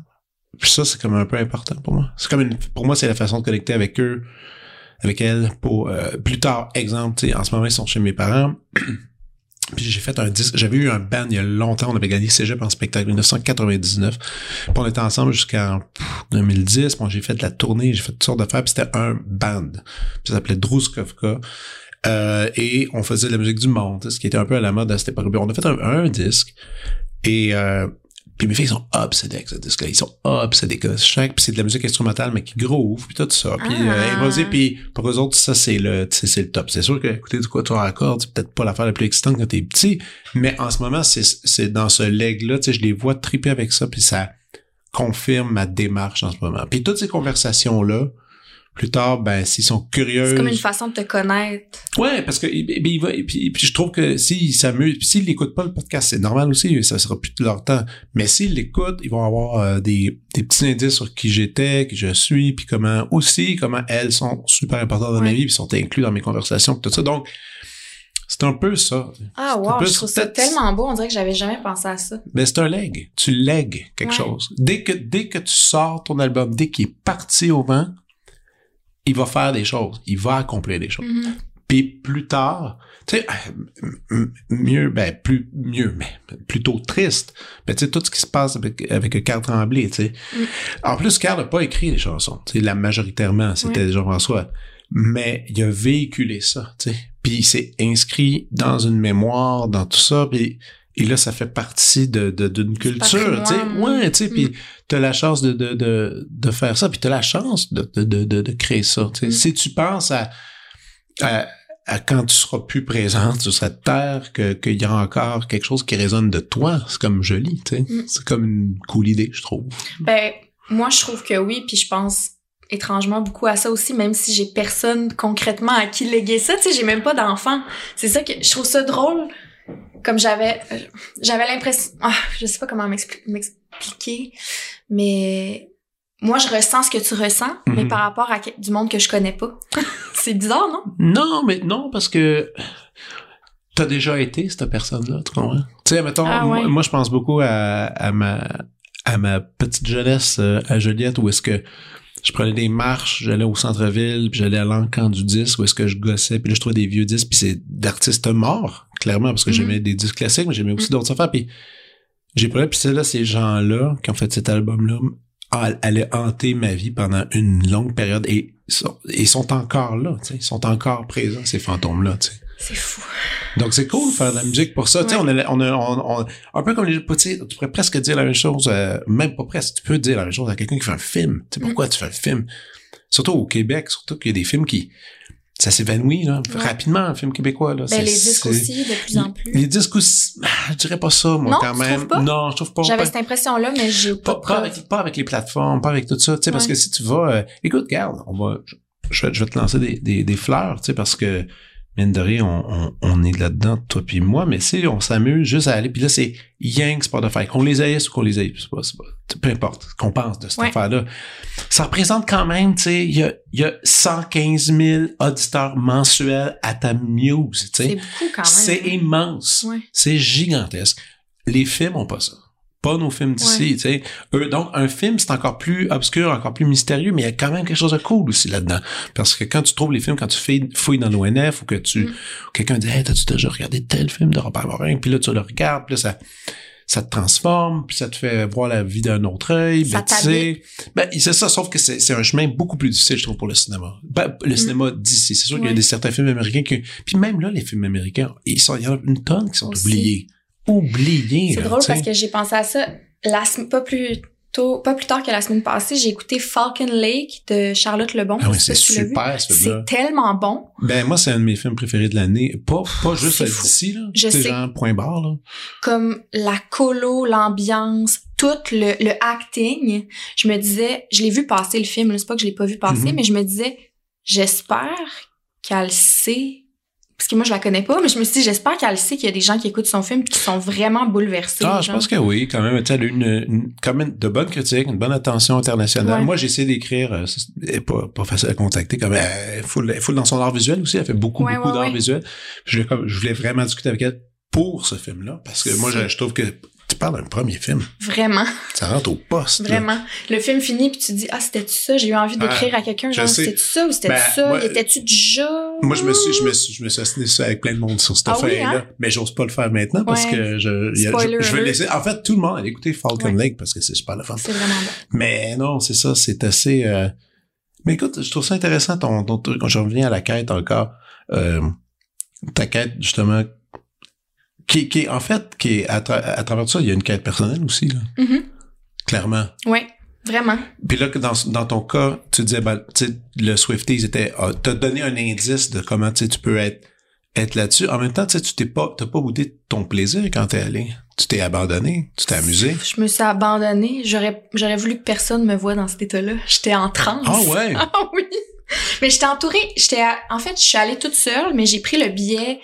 Puis ça, c'est comme un peu important pour moi. C'est comme une, pour moi, c'est la façon de connecter avec eux, avec elles, pour euh, plus tard. Exemple, en ce moment, ils sont chez mes parents. Puis j'ai fait un disque. J'avais eu un band il y a longtemps. On avait gagné Cégep en spectacle 1999. Puis on était ensemble jusqu'en pff, 2010. Bon, j'ai fait de la tournée, j'ai fait toutes sortes d'affaires. Puis c'était un band. Puis ça s'appelait Druskovka. Euh, et on faisait de la musique du monde, ce qui était un peu à la mode à cette époque. On a fait un, un disque. Et euh, puis mes filles sont obsédées avec ce disque-là. Ils sont obsédés que chaque, puis c'est de la musique instrumentale, mais qui groove, puis tout ça. Puis Ah. euh, puis pour eux autres, ça c'est le, tu c'est le top. C'est sûr que écouter du quatuor à cordes, c'est peut-être pas l'affaire la plus excitante quand t'es petit, mais en ce moment, c'est, c'est dans ce leg-là, tu sais, je les vois triper avec ça, puis ça confirme ma démarche en ce moment. Puis toutes ces conversations-là, plus tard, ben s'ils sont curieux, C'est comme une façon de te connaître. Ouais, parce que eh, ben, il va, et puis, et puis je trouve que s'ils s'amusent, puis s'ils l'écoutent pas le podcast, c'est normal aussi, ça sera plus de leur temps. Mais s'ils l'écoutent, ils vont avoir euh, des, des petits indices sur qui j'étais, qui je suis, puis comment aussi, comment elles sont super importantes dans ma Ouais. vie, puis sont inclus dans mes conversations, puis tout ça. Donc, c'est un peu ça. Ah wow, peu je trouve ça tellement beau. On dirait que j'avais jamais pensé à ça. Mais c'est un leg. Tu lègues quelque Ouais. chose. Dès que, dès que tu sors ton album, dès qu'il est parti au vent, il va faire des choses. Il va accomplir des choses. Mhm. Puis plus tard, tu sais, mieux, ben plus mieux, mais plutôt triste. Ben tu sais tout ce qui se passe avec avec Carl Tremblay, tu sais. Mm. En plus, Carl n'a pas écrit les chansons, tu sais, la majoritairement c'était Jean-François, mais il a véhiculé ça, tu sais. Puis il s'est inscrit dans une mémoire, dans tout ça, puis et là ça fait partie de de- d'une culture, tu sais. Ouais, tu sais, puis Mm. t'as la chance de de de de faire ça, puis t'as la chance de de de de, créer ça, tu sais. Mm. Si tu penses à à, à quand tu seras plus présente sur cette terre, que qu'il y a encore quelque chose qui résonne de toi, c'est comme joli, tu sais. Mm. C'est comme une cool idée, je trouve. Ben, moi, je trouve que oui, puis je pense étrangement beaucoup à ça aussi, même si j'ai personne concrètement à qui léguer ça. Tu sais, j'ai même pas d'enfant. C'est ça que je trouve ça drôle. Comme j'avais, j'avais l'impression, ah, je sais pas comment m'expli- m'expliquer, mais moi, je ressens ce que tu ressens, mais Mhm. par rapport à du monde que je connais pas. c'est bizarre, non? Non, mais non, parce que t'as déjà été cette personne-là, tu comprends? Tu sais, mettons, Ah, moi, ouais. moi, je pense beaucoup à, à ma à ma petite jeunesse euh, à Joliette où est-ce que je prenais des marches, j'allais au centre-ville, puis j'allais à l'encan du disque où est-ce que je gossais, puis là je trouvais des vieux disques, puis c'est d'artistes morts, clairement, parce que Mhm. j'aimais des disques classiques, mais j'aimais aussi Mhm. d'autres affaires, puis j'ai pas puis c'est là ces gens-là qui ont fait cet album-là allaient hanter ma vie pendant une longue période et sont, et sont encore là, ils sont encore présents ces fantômes-là. C'est fou. Donc c'est cool de faire de la musique pour ça. Tu sais, Ouais. on, a, on, a, on, on- un peu comme les sais, tu pourrais presque dire la même chose, euh, même pas presque, tu peux dire la même chose à quelqu'un qui fait un film. Tu sais, pourquoi tu fais un film? Surtout au Québec, surtout qu'il y a des films qui ça s'évanouit là, Ouais. rapidement un film québécois là. Ben, les disques aussi, de plus en plus. Les disques aussi, ah, je dirais pas ça moi Non, quand même. pas? Non, je trouve pas. J'avais pas- cette impression-là, mais j'ai pas, pas, pas avec, pas avec les plateformes, pas avec tout ça, tu sais, parce que si tu vas, euh, écoute, regarde, on va, je, je vais te lancer des, des, des fleurs, tu sais, parce que, mine de rien, on, on, on est là-dedans, toi puis moi, mais si on s'amuse juste à aller, puis là, c'est Yang Spotify, qu'on les haïsse ou qu'on les haïsse, c'est pas, c'est pas, peu importe ce qu'on pense de cette Ouais. affaire-là. Ça représente quand même, tu sais, il y a, il y a 115 000 auditeurs mensuels à ta muse, tu C'est sais. beaucoup quand même. C'est hein. immense. Ouais. C'est gigantesque. Les films ont pas ça. Pas nos films d'ici, Ouais. tu sais. Eux, donc, un film, c'est encore plus obscur, encore plus mystérieux, mais il y a quand même quelque chose de cool aussi là-dedans. Parce que quand tu trouves les films, quand tu fais, fouilles dans l'ONF ou que tu, Mm. quelqu'un dit, hey, t'as-tu déjà regardé tel film de Robert Morin? Puis là, tu le regardes, puis là, ça, ça te transforme, puis ça te fait voir la vie d'un autre œil. Ça ben, tu sais, ben, c'est ça, sauf que c'est un chemin beaucoup plus difficile, je trouve, pour le cinéma. Ben, le cinéma d'ici. C'est sûr qu'il y a Mm. Des certains films américains qui, puis même là, les films américains, ils sont, il y en a une tonne qui sont Aussi. oubliés. Oubliés. C'est drôle parce que j'ai pensé à ça la pas plus tôt, pas plus tard que la semaine passée, j'ai écouté Falcon Lake de Charlotte Lebon. Ah oui, c'est super, ce. C'est tellement bon. Ben, moi, c'est un de mes films préférés de l'année. Pas, pas juste d'ici, là. Je C'est sais. genre point barre, là. Comme la colo, l'ambiance, tout le, le acting. Je me disais, je l'ai vu passer le film, c'est pas que je l'ai pas vu passer, Mhm. mais je me disais, j'espère qu'elle sait. Parce que moi, je la connais pas, mais je me suis dit, j'espère qu'elle sait qu'il y a des gens qui écoutent son film et qui sont vraiment bouleversés. Ah, je pense que oui, quand même. Elle a eu une, une- quand même de bonnes critiques, une bonne attention internationale. Ouais. Moi, j'ai essayé d'écrire, euh, c'est pas, pas facile à contacter, comme elle full, dans son art visuel aussi. Elle fait beaucoup, Ouais, beaucoup ouais, d'art visuel. Je je voulais vraiment discuter avec elle pour ce film-là, parce que moi, je trouve que tu parles d'un premier film. Vraiment, Ça rentre au poste. là. vraiment. Le film finit puis tu dis, ah, c'était-tu ça? J'ai eu envie d'écrire à quelqu'un, genre, sais. c'était-tu ça ou c'était-tu Ben, ça? était-tu déjà? Moi, je me suis, je me suis, je me suis ça avec plein de monde sur cette Ah oui, affaire-là. hein? Mais j'ose pas le faire maintenant parce Ouais. que je, y a- je, je vais laisser, en fait, tout le monde allait écouter Falcon Ouais. Lake parce que c'est super le fun. C'est vraiment bon. Mais non, c'est ça, c'est assez. euh, Mais écoute, je trouve ça intéressant ton, ton truc. Quand je reviens à la quête encore, euh, ta quête justement, qui, qui en fait, qui est à, tra- à travers ça, il y a une quête personnelle aussi, là, Mhm. clairement. Ouais, vraiment. Puis là, que dans, dans ton cas, tu disais, ben, le Swifties était, ah, t'as donné un indice de comment tu peux être, être là-dessus. En même temps, tu t'es pas, t'as pas goûté de ton plaisir quand t'es allé. Tu t'es abandonné, tu t'es amusé. Je me suis abandonnée. J'aurais, j'aurais voulu que personne me voie dans cet état-là. J'étais en transe. Ah ouais? Ah oui. Mais j'étais entourée, j'étais en fait, je suis allée toute seule, mais j'ai pris le billet.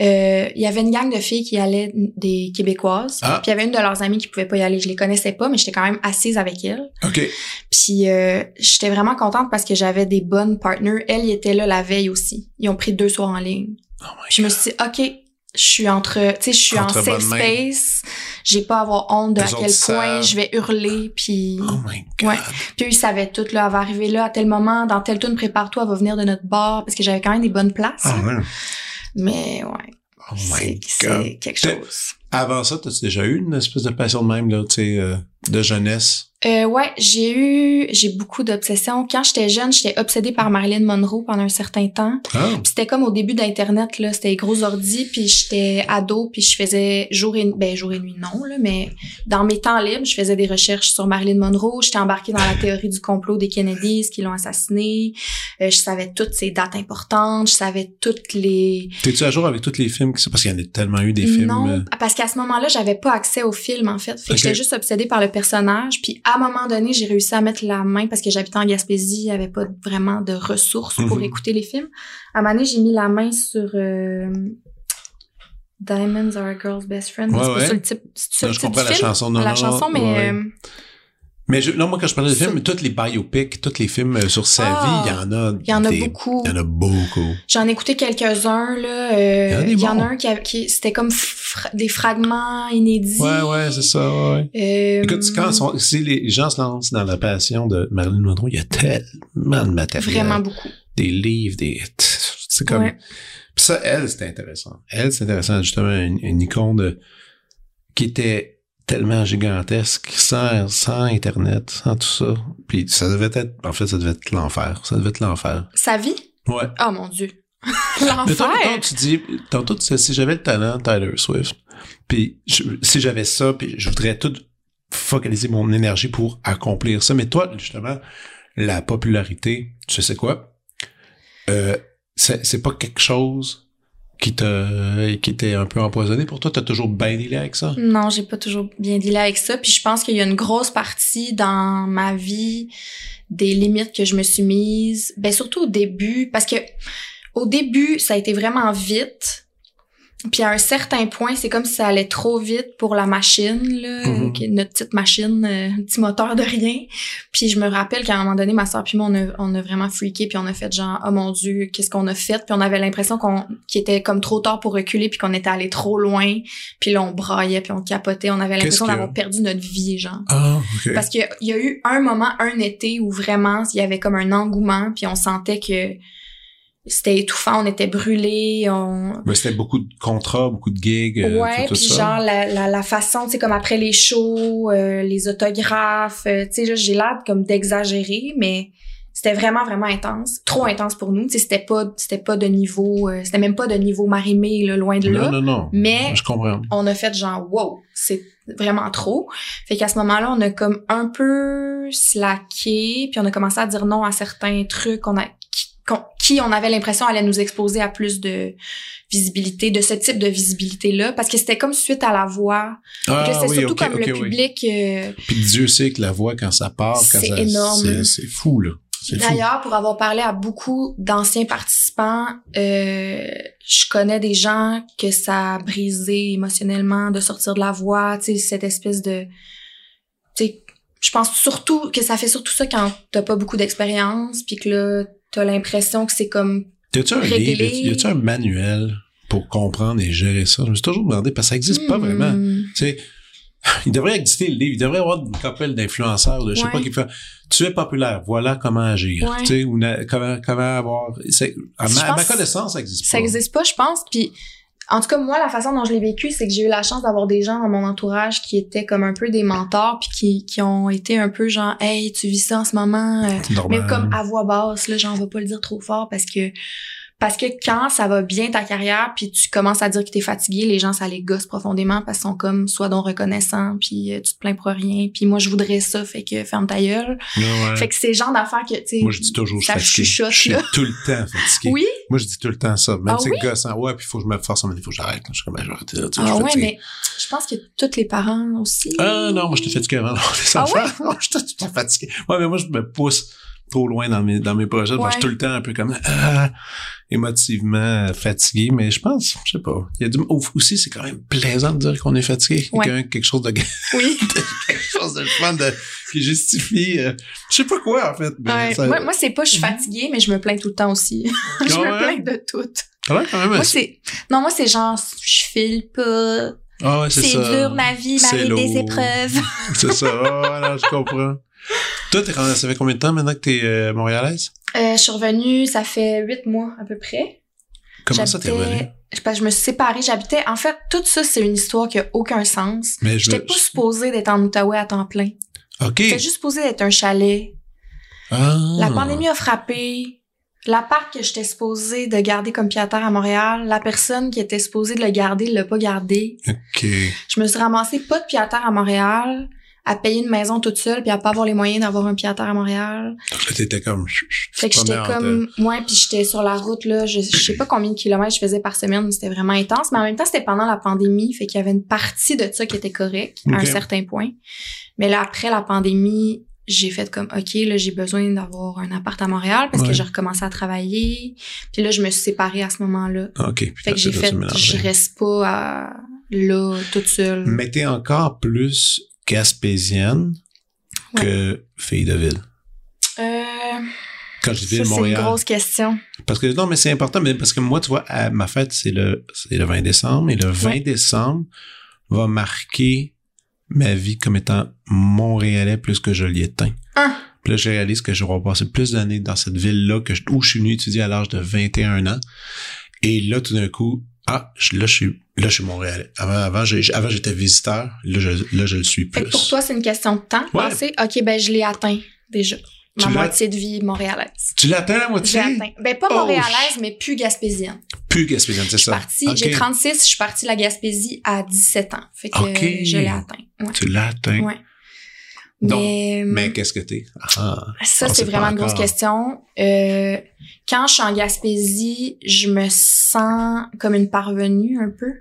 Euh, Il y avait une gang de filles qui allaient des Québécoises. Ah. Puis il y avait une de leurs amies qui pouvait pas y aller. Je les connaissais pas, mais j'étais quand même assise avec elle. OK. Puis euh, j'étais vraiment contente parce que j'avais des bonnes partners. Elle, y était là la veille aussi. Ils ont pris deux soirs en ligne. Oh my je me suis dit, OK, je suis entre, tu sais, je suis Entre en safe space. J'ai pas à avoir honte de Les à quel point savent. je vais hurler. Puis, Oh my God. Ouais. puis ils savaient tout, là. Elle va arriver là à tel moment, dans tel tune, prépare-toi, elle va venir de notre bar. Parce que j'avais quand même des bonnes places. Ouais. Mais ouais, Oh c'est my God. c'est quelque chose. Avant ça, t'as-tu déjà eu une espèce de passion de même, là, tu sais, euh, de jeunesse? Euh, ouais, j'ai eu, j'ai beaucoup d'obsessions. Quand j'étais jeune, j'étais obsédée par Marilyn Monroe pendant un certain temps. Puis c'était comme au début d'Internet, là. C'était gros ordi, puis j'étais ado, puis je faisais jour et, ben, jour et nuit, non, là, mais dans mes temps libres, je faisais des recherches sur Marilyn Monroe. J'étais embarquée dans la théorie du complot des Kennedys qui l'ont assassinée. Euh, je savais toutes ces dates importantes. Je savais toutes les... T'es-tu à jour avec tous les films qui sont, parce qu'il y en a tellement eu des films. Non, euh, parce qu'à ce moment-là, j'avais pas accès au film, en fait. Fait que Ok. j'étais juste obsédée par le personnage. Puis à un moment donné, j'ai réussi à mettre la main parce que j'habitais en Gaspésie, il y avait pas vraiment de ressources pour Mhm. écouter les films. À un moment donné, j'ai mis la main sur euh, Diamonds are a girl's best friend. Ouais, c'est pas ouais. le type, ça non, le je comprends la chanson. Non, la non, chanson, mais ouais. euh, Mais je- non, moi, quand je parlais de films, tous les biopics, tous les films euh, sur sa Ah, vie, il y en a. il y en a des- beaucoup. Il y en a beaucoup. J'en ai écouté quelques-uns là. euh, Il y en a y en un qui, qui c'était comme fra- des fragments inédits. Ouais, ouais, c'est ça, ouais. Euh, Écoute, quand sont- si les gens se lancent dans la passion de Marilyn Monroe, il y a tellement de matériel. vraiment beaucoup. Des livres, des. C'est comme. Ouais. Puis ça, elle, c'était intéressant. Elle, c'est intéressant, justement, une, une icône de- qui était tellement gigantesque, sans, sans Internet, sans tout ça. Puis ça devait être, en fait, ça devait être l'enfer. Ça devait être l'enfer. Sa vie? Ouais. Oh mon dieu. Toi, L'enfer. mettons, tu dis, tantôt, tu sais, si j'avais le talent de Tyler Swift, puis si j'avais ça, puis je voudrais tout focaliser mon énergie pour accomplir ça. Mais toi, justement, la popularité, tu sais quoi? Euh, c'est c'est pas quelque chose qui t'a qui était un peu empoisonné pour toi? T'as toujours bien dealé avec ça? Non, j'ai pas toujours bien dealé avec ça. Puis je pense qu'il y a une grosse partie dans ma vie des limites que je me suis mise. Ben surtout au début, parce que au début, ça a été vraiment vite. Puis à un certain point, c'est comme si ça allait trop vite pour la machine, là, Mhm. notre petite machine, euh, petit moteur de rien. Puis je me rappelle qu'à un moment donné, ma soeur puis moi, on a, on a vraiment freaké, puis on a fait genre, oh mon dieu, qu'est-ce qu'on a fait? Puis on avait l'impression qu'on qu'il était comme trop tard pour reculer, puis qu'on était allé trop loin. Puis là, on braillait, puis on capotait. On avait l'impression que- d'avoir perdu notre vie, genre. Ah. Parce qu'il y a eu un moment, un été, où vraiment, il y avait comme un engouement, puis on sentait que c'était étouffant, on était brûlés, on... Mais c'était beaucoup de contrats, beaucoup de gigs, euh, ouais, tout, ça. genre la, la, la façon, tu sais, comme après les shows, euh, les autographes, euh, tu sais, j'ai l'air comme d'exagérer, mais c'était vraiment vraiment intense, trop intense pour nous. Tu sais, c'était pas c'était pas de niveau, euh, c'était même pas de niveau marimé là, loin de là. Non, non, non. Mais Je comprends. on a fait genre wow, c'est vraiment trop. Fait qu'à ce moment-là, on a comme un peu slacké, puis on a commencé à dire non à certains trucs qu'on a qui, qu'on- qui on avait l'impression allait nous exposer à plus de visibilité, de ce type de visibilité-là, parce que c'était comme suite à la voix. Ah, c'est oui, surtout ok, comme le oui. public. euh, Puis Dieu sait que la voix, quand ça part, quand C'est énorme. c'est- fou, là. D'ailleurs, pour avoir parlé à beaucoup d'anciens participants, euh, je connais des gens que ça a brisé émotionnellement de sortir de la voix, tu sais, cette espèce de... Tu sais, je pense surtout que ça fait surtout ça quand t'as pas beaucoup d'expérience, puis que là, t'as l'impression que c'est comme... Y a-tu un Réglé? livre, y a-tu un manuel pour comprendre et gérer ça? Je me suis toujours demandé, parce que ça existe pas Hmm. vraiment. Tu sais, il devrait exister le livre. Il devrait y avoir une couple d'influenceurs, je sais Ouais. pas, qui fait Tu es populaire, voilà comment agir. Ouais. Tu sais, ou na- comment, comment avoir. À ma, à ma connaissance, ça existe Ça pas. existe pas, je pense, puis... En tout cas, moi, la façon dont je l'ai vécu, c'est que j'ai eu la chance d'avoir des gens dans mon entourage qui étaient comme un peu des mentors, puis qui, qui ont été un peu genre, hey, tu vis ça en ce moment, euh. Mais comme à voix basse, là, j'en vais pas le dire trop fort parce que parce que quand ça va bien ta carrière puis tu commences à dire que t'es fatigué, les gens ça les gosse profondément parce qu'ils sont comme soit donc reconnaissants puis euh, tu te plains pour rien puis moi je voudrais ça fait que ferme ta gueule. Ouais. Fait que c'est le genre d'affaires que tu sais Moi, je dis toujours, je ça suis chuchote, Je suis là. tout le temps fatigué. Oui? Moi, je dis tout le temps ça. Même Ah si oui? c'est gossant. Ouais, puis il faut que je me force, il faut que j'arrête. Je suis comme, ben, je vais arrêter, tu je Ah suis ouais, fatigué. mais je pense que tous les parents aussi. Ah non, moi, je t'ai fatigué avant des Ah enfants. Moi, j'étais tout le temps fatigué. Ouais, mais moi, je me pousse trop loin dans mes, dans mes projets. Moi, Ouais. je suis tout le temps un peu comme, ah, émotivement fatigué, mais je pense, je sais pas. Il y a du, aussi, c'est quand même plaisant de dire qu'on est fatigué. Ouais. Quelque chose de, Oui. quelque chose de fun de, qui justifie, euh, je sais pas quoi, en fait. mais Ouais. ça- Moi, moi c'est pas je suis fatiguée, mais je me plains tout le temps aussi. je me plains de tout. Ouais, quand même. Moi, c'est-. Non, moi, c'est genre, je file pas. ah ouais, c'est dur ma vie, ma vie des épreuves. C'est ça. Oh, voilà, je comprends. Toi, t'es ça fait combien de temps maintenant que t'es euh, montréalaise? Euh, je suis revenue, ça fait huit mois à peu près. Comment ça t'es J'habitais- revenu? Je, je me suis séparée, j'habitais. En fait, tout ça, c'est une histoire qui a aucun sens. Mais je J'étais veux- pas supposée d'être en Outaouais à temps plein. OK. C'était juste supposé d'être un chalet. Ah. La pandémie a frappé. L'appart que j'étais supposée de garder comme pied à Montréal, la personne qui était supposée de le garder l'a pas gardé. OK. Je me suis ramassée pas de pied à terre à Montréal, à payer une maison toute seule, puis à pas avoir les moyens d'avoir un pied à terre à Montréal. T'étais comme... Fait que j'étais comme, ouais, puis j'étais sur la route là, je, je sais pas combien de kilomètres je faisais par semaine, mais c'était vraiment intense. Mais en même temps, c'était pendant la pandémie, fait qu'il y avait une partie de ça qui était correct à un Ok. certain point. Mais là, après la pandémie, j'ai fait comme, ok, là, j'ai besoin d'avoir un appart à Montréal parce Ouais. que j'ai recommencé à travailler. Puis là, je me suis séparée à ce moment-là. OK. Puis Fait que j'ai fait, je reste pas à- là toute seule. Mais t'es encore plus gaspésienne que fille de ville? Euh, Quand je dis ça, ville, c'est une Montréal. grosse question. Parce que non, mais c'est important, mais parce que moi, tu vois, à ma fête, c'est le, c'est le 20 décembre, et le 20 Ouais. décembre va marquer ma vie comme étant montréalais plus que je l'y éteins. Ah. Puis là, je réalise que je vais passer plus d'années dans cette ville-là que je, où je suis venu étudier à l'âge de 21 ans. Et là, tout d'un coup, ah, là, je suis, là, je suis montréalais. Avant, avant, j'étais visiteur. Là, je, là, je le suis plus. Fait que pour toi, c'est une question de temps. Ouais. Penser, ok, ben je l'ai atteint déjà. Ma moitié de vie montréalaise. tu l'atteins la moitié? atteint. Ben pas Oh, montréalaise, mais plus gaspésienne. Plus gaspésienne, c'est ça. j'ai 36, je suis partie de la Gaspésie à 17 ans. Fait que je l'ai atteint. Ouais. Tu l'as atteint. Ouais. Donc, mais, Mais qu'est-ce que t'es? Ah. ça, on c'est vraiment une grosse question. Euh, quand je suis en Gaspésie, je me sens comme une parvenue un peu.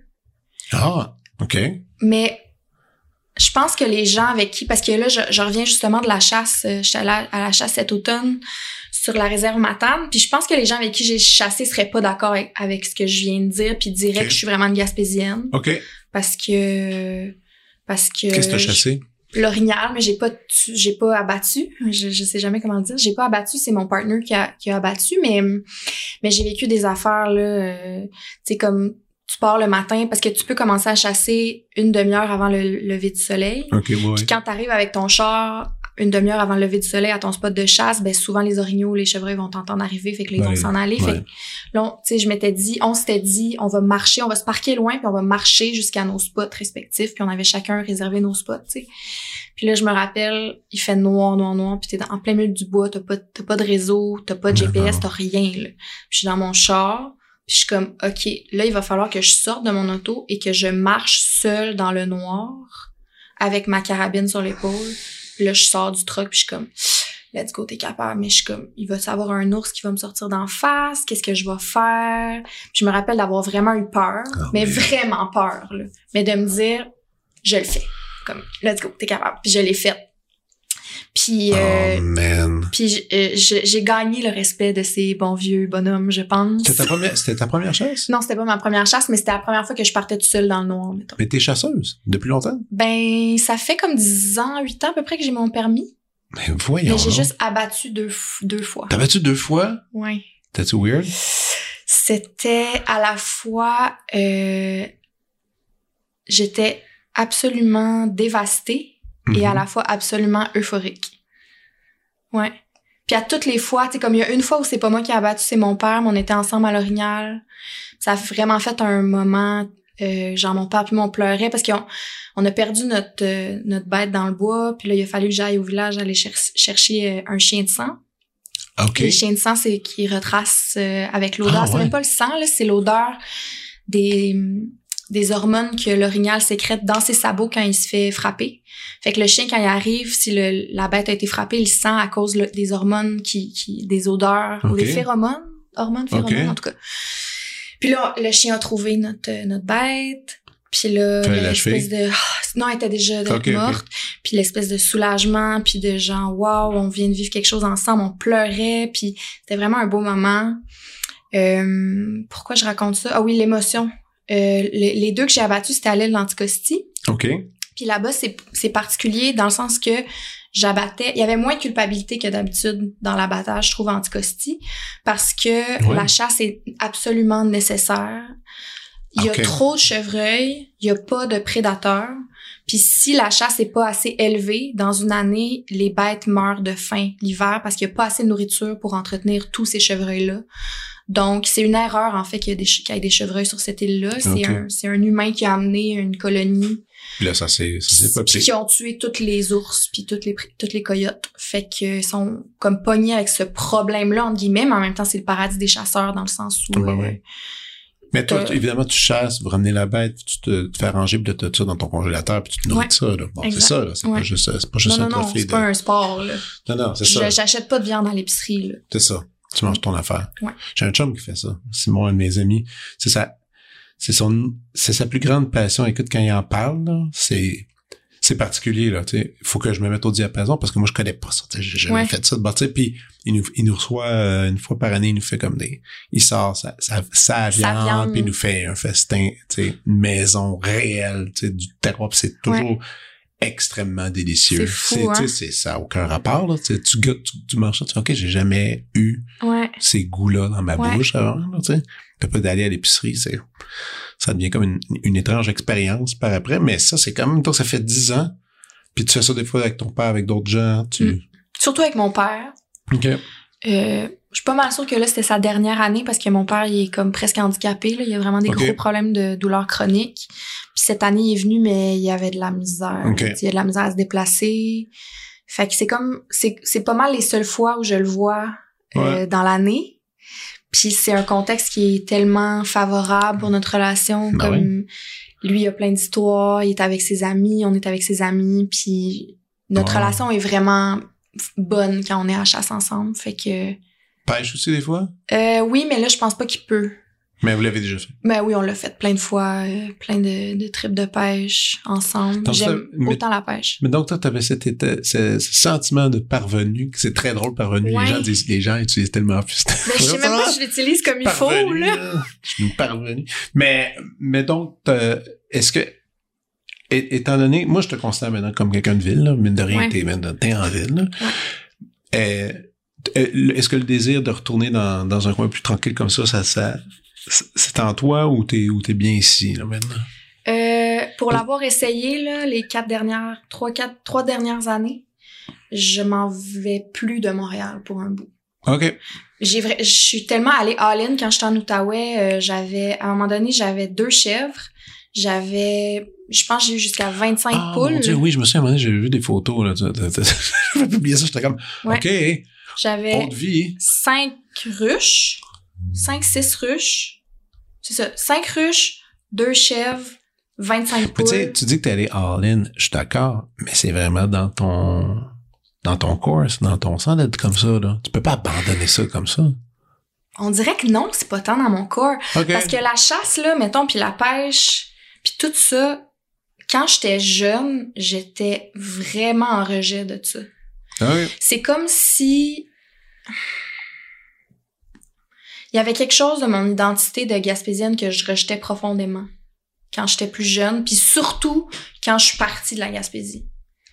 Ah, OK. Mais je pense que les gens avec qui, parce que là, je, je reviens justement de la chasse, euh, j'étais allée à la chasse cet automne sur la réserve Matane, puis je pense que les gens avec qui j'ai chassé seraient pas d'accord avec, avec ce que je viens de dire, puis diraient que je suis vraiment une Gaspésienne, OK. parce que parce que Qu'est-ce que t'as chassé? L'orignal, mais j'ai pas tu- j'ai pas abattu, je, je sais jamais comment dire, j'ai pas abattu, c'est mon partner qui a qui a abattu, mais mais j'ai vécu des affaires là, euh, tu sais comme tu pars le matin parce que tu peux commencer à chasser une demi-heure avant le lever du soleil. OK, ouais. Puis quand t'arrives avec ton char une demi-heure avant le lever du soleil à ton spot de chasse, ben souvent les orignaux, les chevreuils vont t'entendre arriver, fait que là, ils vont Ouais, s'en aller. Fait ouais. que là, tu sais, je m'étais dit, on s'était dit, on va marcher, on va se parquer loin, puis on va marcher jusqu'à nos spots respectifs, puis on avait chacun réservé nos spots, tu sais. Puis là, je me rappelle, il fait noir, noir, noir, puis t'es dans- en plein milieu du bois, t'as pas, t'as pas de réseau, t'as pas de GPS, t'as rien, là. Puis je suis dans mon char, puis je suis comme, OK, là, il va falloir que je sorte de mon auto et que je marche seule dans le noir avec ma carabine sur l'épaule. Là, je sors du truck, puis je suis comme, let's go, t'es capable. Mais je suis comme, il va y avoir un ours qui va me sortir d'en face, qu'est-ce que je vais faire? Puis je me rappelle d'avoir vraiment eu peur, Ah mais oui. vraiment peur, là. Mais de me dire, je le fais. Comme, let's go, t'es capable. Puis je l'ai fait. Puis, euh, oh man. puis euh, j'ai gagné le respect de ces bons vieux bonhommes, je pense. C'était ta première, c'était ta première chasse? Non, c'était pas ma première chasse, mais c'était la première fois que je partais toute seule dans le noir, mettons. Mais t'es chasseuse depuis longtemps? Ben, ça fait comme 10 ans, 8 ans à peu près que j'ai mon permis. Mais voyons. Mais j'ai juste abattu deux, deux fois. T'as battu deux fois? Ouais. T'as-tu weird? C'était à la fois... euh, J'étais absolument dévastée et à Mhm. la fois absolument euphorique. Ouais. Puis à toutes les fois, tu sais, comme il y a une fois où c'est pas moi qui ai abattu, c'est mon père, mais on était ensemble à l'orignal. Ça a vraiment fait un moment, euh, genre mon père puis moi on pleurait parce qu'on on a perdu notre euh, notre bête dans le bois, puis là il a fallu que j'aille au village aller cher- chercher euh, un chien de sang. OK. Les chiens de sang, c'est qui retracent euh, avec l'odeur. Ah, c'est ouais. même pas le sang, là, c'est l'odeur des, des hormones que l'orignal sécrète dans ses sabots quand il se fait frapper. Fait que le chien, quand il arrive, si le, la bête a été frappée, il sent à cause le- des hormones qui, qui des odeurs ou des phéromones, hormones, phéromones en tout cas. Puis là, le chien a trouvé notre euh, notre bête. Puis là, l'espèce de ah, non, elle était déjà morte. Puis l'espèce de soulagement, puis de genre waouh, on vient de vivre quelque chose ensemble, on pleurait, puis c'était vraiment un beau moment. Euh, pourquoi je raconte ça? Ah oui, l'émotion. Euh, les, les deux que j'ai abattus, c'était à l'île d'Anticosti. OK. Puis là-bas, c'est particulier dans le sens que j'abattais. Il y avait moins de culpabilité que d'habitude dans l'abattage, je trouve, à Anticosti, parce que la chasse est absolument nécessaire. Il y a trop de chevreuils, il y a pas de prédateurs. Puis si la chasse est pas assez élevée, dans une année, les bêtes meurent de faim l'hiver parce qu'il y a pas assez de nourriture pour entretenir tous ces chevreuils-là. Donc, c'est une erreur, en fait, qu'il y, ait des chevreuils sur cette île-là. C'est un, humain qui a amené une colonie Puis là, ça s'est, peuplé. qui ont tué toutes les ours puis toutes les pri- toutes les coyotes fait que ils sont comme pognés avec ce problème là entre guillemets mais en même temps c'est le paradis des chasseurs dans le sens où Ouais, euh. Mais toi, Euh, évidemment, tu chasses, vous ramenez la bête, tu te, te fais ranger, puis tu as ça dans ton congélateur, puis tu te nourris Ouais. de ça. Là. Bon, c'est ça, là. C'est pas juste, pas juste non un non c'est de... pas un sport là Non, non, c'est ça. J'achète pas de viande à l'épicerie là C'est ça. Tu manges ton affaire. Ouais. J'ai un chum qui fait ça. Simon, un de mes amis. C'est ça. C'est son, c'est sa plus grande passion. Écoute, quand il en parle, c'est, c'est particulier, là, tu sais. Faut que je me mette au diapason parce que moi, je connais pas ça. J'ai jamais Ouais. fait ça de sais. Puis, il nous, il nous reçoit, euh, une fois par année, il nous fait comme des, il sort sa, sa, sa viande, viande. puis il nous fait un festin, tu sais, une maison réelle, tu sais, du terroir, c'est toujours, extrêmement délicieux. C'est hein? tu sais, c'est ça aucun rapport là. Tu, goûtes, tu, tu manges ça, tu fais ok, j'ai jamais eu ouais ces goûts-là dans ma Ouais. bouche avant. Tu pas d'aller à l'épicerie, c'est ça devient comme une, une étrange expérience par après. Mais ça, c'est quand même toi, ça fait dix ans. Puis tu fais ça des fois avec ton père, avec d'autres gens. Tu. Mm. surtout avec mon père Ok. Euh, je suis pas mal sûre que là, c'était sa dernière année parce que mon père, il est comme presque handicapé. Là. Il a vraiment des gros problèmes de douleurs chroniques. Puis cette année, il est venu, mais il y avait de la misère. Ok. Il y a de la misère à se déplacer. Fait que c'est comme... C'est c'est pas mal les seules fois où je le vois euh, dans l'année. Puis c'est un contexte qui est tellement favorable pour notre relation. Ben comme lui, il a plein d'histoires. Il est avec ses amis, on est avec ses amis. Puis notre relation est vraiment bonne quand on est à chasse ensemble. Fait que... Pêche aussi des fois? Euh, oui, mais là, je pense pas qu'il peut. Mais vous l'avez déjà fait. Mais oui, on l'a fait plein de fois, euh, plein de, de trips de pêche ensemble. J'aime autant la pêche. Mais donc toi, tu avais cet état, ce, ce sentiment de parvenu, que c'est très drôle parvenu. Ouais. Les gens disent, les gens utilisent tellement plus. Mais je sais même pas si je l'utilise comme il faut, Parvenu, là. là. Je suis parvenu. Mais, mais donc, euh, est-ce que, é- étant donné, moi, je te considère maintenant comme quelqu'un de ville, là, mine de rien, Ouais. t'es, en ville. Euh, euh, Est-ce que le désir de retourner dans, dans un coin plus tranquille comme ça, ça, ça c'est en toi ou t'es, ou t'es bien ici, là, maintenant? Euh, pour l'avoir essayé, là, les quatre dernières, trois, quatre, trois dernières années, je m'en vais plus de Montréal pour un bout. OK. J'ai je suis tellement allée all-in quand j'étais en Outaouais. euh, j'avais, à un moment donné, j'avais deux chèvres. J'avais, je pense, j'ai eu jusqu'à 25 Ah, poules. mon Dieu, oui, je me souviens, à un moment donné, j'ai vu des photos, là. J'avais publié ça, j'étais comme, Ouais. OK, J'avais cinq ruches, cinq, six ruches. C'est ça, cinq ruches, deux chèvres, 25 Puis tu sais, poules. tu dis que t'es allé all-in, je suis d'accord, mais c'est vraiment dans ton, dans ton course, dans ton sang d'être comme ça, là. Tu peux pas abandonner ça comme ça. On dirait que non, c'est pas tant dans mon corps. Parce que la chasse, là, mettons, puis la pêche, puis tout ça, quand j'étais jeune, j'étais vraiment en rejet de ça. OK. C'est comme si il y avait quelque chose de mon identité de gaspésienne que je rejetais profondément quand j'étais plus jeune, puis surtout quand je suis partie de la Gaspésie.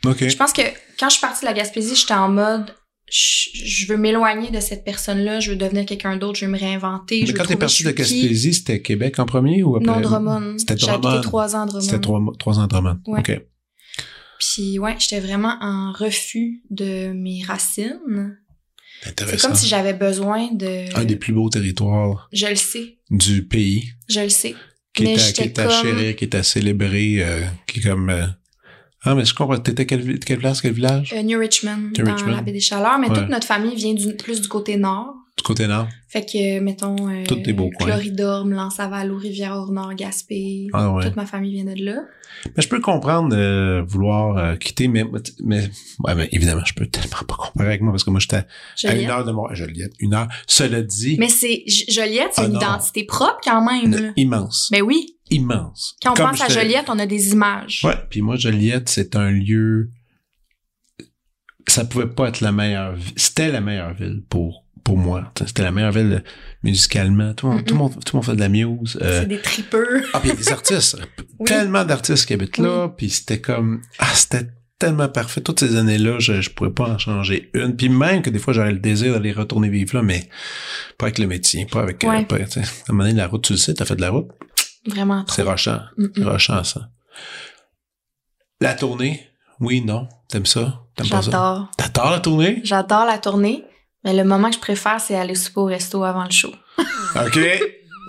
OK. Je pense que quand je suis partie de la Gaspésie, j'étais en mode je, veux m'éloigner de cette personne-là, je veux devenir quelqu'un d'autre, je veux me réinventer. Mais je veux quand t'es parti de. Gaspésie, c'était Québec en premier ou après? Non, Drummond. C'était J'ai Drummond. trois ans à Drummond. C'était trois, trois ans de Drummond. Ouais. OK. Puis ouais, j'étais vraiment en refus de mes racines. C'est comme si j'avais besoin de... Un des plus beaux territoires Je le sais, du pays. je le sais. qui est à, qui j'étais est à comme- chérir, qui est à célébrer, euh, qui est comme... euh, Ah, mais je comprends. T'étais quelle, quelle place, quel village? Euh, New Richmond, New dans Richmond. la baie des Chaleurs, mais Ouais. toute notre famille vient du, plus du côté nord. Du côté nord? Fait que, mettons, euh, beaux coins. Floridorme, Lansaval, Rivière-au-Nord, Gaspé. Ah ouais. Toute ma famille vient de là. Mais je peux comprendre euh, vouloir euh, quitter, mais, mais, ouais, mais évidemment, je peux tellement pas comparer avec moi parce que moi, j'étais à une heure de moi. Joliette, une heure. Cela dit, Mais c'est, Joliette, c'est Ah une non. identité propre quand même, là. immense. Ben oui. Immense. Quand on Comme pense à Joliette, on a des images. Ouais, puis moi, Joliette, c'est un lieu... Ça pouvait pas être la meilleure... C'était la meilleure ville pour pour moi. C'était la meilleure ville euh, musicalement. Tout le monde, Mm-mm. tout le monde, tout le monde fait de la muse. euh, C'est des tripeux. Ah, puis des artistes. Oui. Tellement d'artistes qui habitent là. Puis c'était comme... Ah, c'était tellement parfait. Toutes ces années-là, je, je pourrais pas en changer une. Puis même que des fois, j'aurais le désir d'aller retourner vivre là, mais pas avec le métier, pas avec... euh, pas, à un moment donné, la route, tu le sais, t'as fait de la route. Vraiment. C'est rochant. C'est rochant, ça. La tournée, oui, non. T'aimes ça? T'aimes pas ça? J'adore. T'adores la tournée? J'adore la tournée. Mais le moment que je préfère, c'est aller souper au resto avant le show. OK.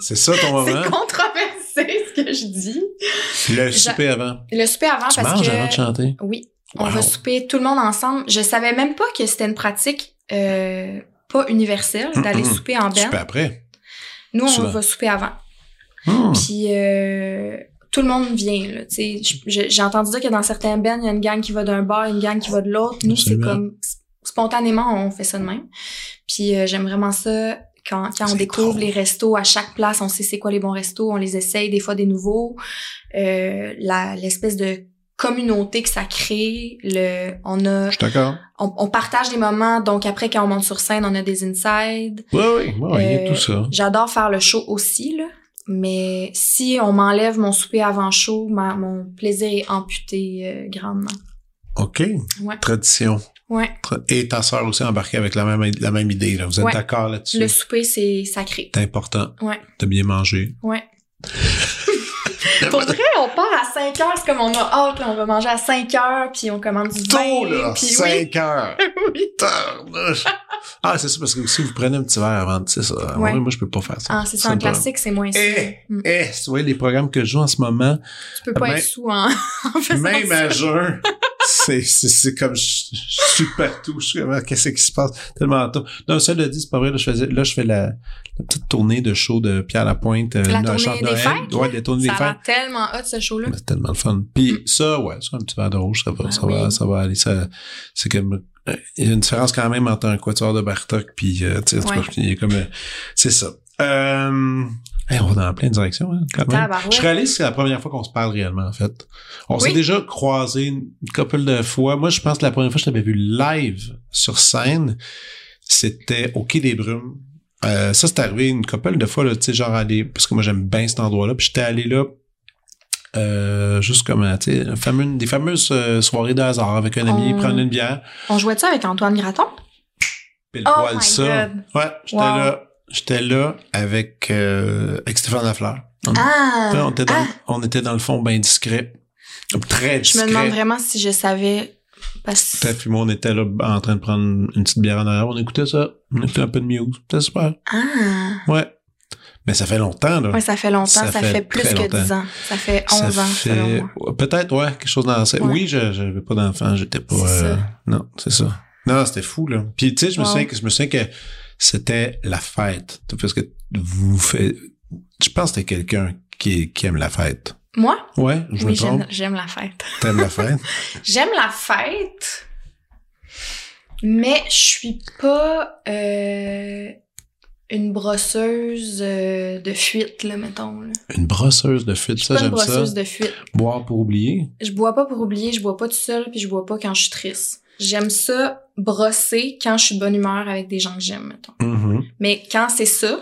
C'est ça ton moment? C'est controversé, ce que je dis. Le souper avant. Le souper avant, Tu parce manges que... avant de chanter? Oui. On va souper tout le monde ensemble. Je savais même pas que c'était une pratique euh, pas universelle d'aller souper en Souper band. après. Nous, on souvent. va souper avant. Hmm. Puis euh, tout le monde vient. J'ai entendu dire que dans certains bands, il y a une gang qui va d'un bar, une gang qui va de l'autre. Nous, c'est comme spontanément, on fait ça de même. Puis euh, j'aime vraiment ça. Quand, quand on découvre les restos à chaque place, on sait c'est quoi les bons restos, on les essaye, des fois des nouveaux. Euh, L'espèce de communauté que ça crée, le, on a, Je suis d'accord. on, on partage des moments, donc après quand on monte sur scène, on a des insides. Oui, oui, oui, il y a Euh, tout ça. J'adore faire le show aussi, là. Mais si on m'enlève mon souper avant show, ma- mon plaisir est amputé euh, grandement. OK. Ouais. Tradition. Ouais. Et ta sœur aussi embarquée avec la même, la même idée. Là. Vous êtes Ouais. d'accord là-dessus? Le souper, c'est sacré. C'est important Ouais. de bien manger. Ouais. Pour vrai, on part à 5 heures, c'est comme on a hâte, là, on va manger à 5 heures, puis on commande du vin. Là! puis 5 heures! oui. Ah, c'est ça, parce que si vous prenez un petit verre avant, c'est ça. Ouais. Moi, je peux pas faire ça. Ah, c'est ça, un classique, c'est moins. Eh, Mm. eh, tu vois, les programmes que je joue en ce moment, Tu peux pas même- être sous en, en faisant même ça. à jeun, c'est, c'est, c'est comme, je, je suis partout, je suis comme, qu'est-ce qui se passe? Tellement tôt. Non, ça le dit, c'est pas vrai, là, je faisais, là, je fais la, la petite tournée de show de Pierre Lapointe, euh, La tournée des fêtes, Ouais, la tournée Ça des fêtes. l'air tellement hot, ce show-là. C'est tellement le fun. Puis Mm. ça, ouais, ça, un petit verre de rouge, ça va, Ah ça va, ça va aller. Ça, c'est comme, euh, il y a une différence quand même entre un quatuor de Bartok puis, euh, tu sais, Ouais. a comme, euh, c'est ça. Euh, hey, on va dans plein de directions, hein, quand même. Je réalise que c'est la première fois qu'on se parle réellement, en fait. On s'est déjà croisés une couple de fois. Moi, je pense que la première fois que je t'avais vu live sur scène, c'était au Quai des Brumes. Euh, ça, c'est arrivé une couple de fois, là, tu sais, genre aller, parce que moi, j'aime bien cet endroit-là, puis j'étais allé là, euh, juste comme, euh, tu sais, des fameuses euh, soirées de hasard avec un ami, On- prendre une bière, On jouait-tu avec Antoine Graton? pile Oh poil my ça. God. Ouais, j'étais Wow. là, j'étais là avec, euh, avec Stéphane Lafleur. On, Ah! on était dans, ah! on était dans le fond bien discret. Très Je discret. me demande vraiment si je savais Parce Steph puis moi, on était là en train de prendre une petite bière en arrière. On écoutait ça. On écoutait un peu de Muse. C'était super. Ah! Ouais. Mais ça fait longtemps, là. Ouais, ça fait longtemps. Ça Ça, fait fait, plus que longtemps. 10 ans. Ça fait 11 Ça ans, fait- Peut-être, ouais, quelque chose dans ça. Ouais. Oui, je j'avais pas d'enfant, j'étais pas. Euh, non, c'est ça. Non, c'était fou là. Puis tu sais, je me Wow. souviens que je me souviens que c'était la fête. Parce que vous faites. Je pense que t'es quelqu'un qui, qui aime la fête. Moi? Ouais, je me Oui, trompe. j'aime la fête. T'aimes la fête? J'aime la fête, mais je suis pas euh, une brosseuse euh, de fuite, là, mettons. Là. Une brosseuse de fuite, ça une j'aime ça. brosseuse de fuite. Boire pour oublier? Je bois pas pour oublier, je bois pas tout seul, puis je bois pas quand je suis triste. J'aime ça brosser quand je suis de bonne humeur avec des gens que j'aime, mettons. Mhm. Mais quand c'est ça,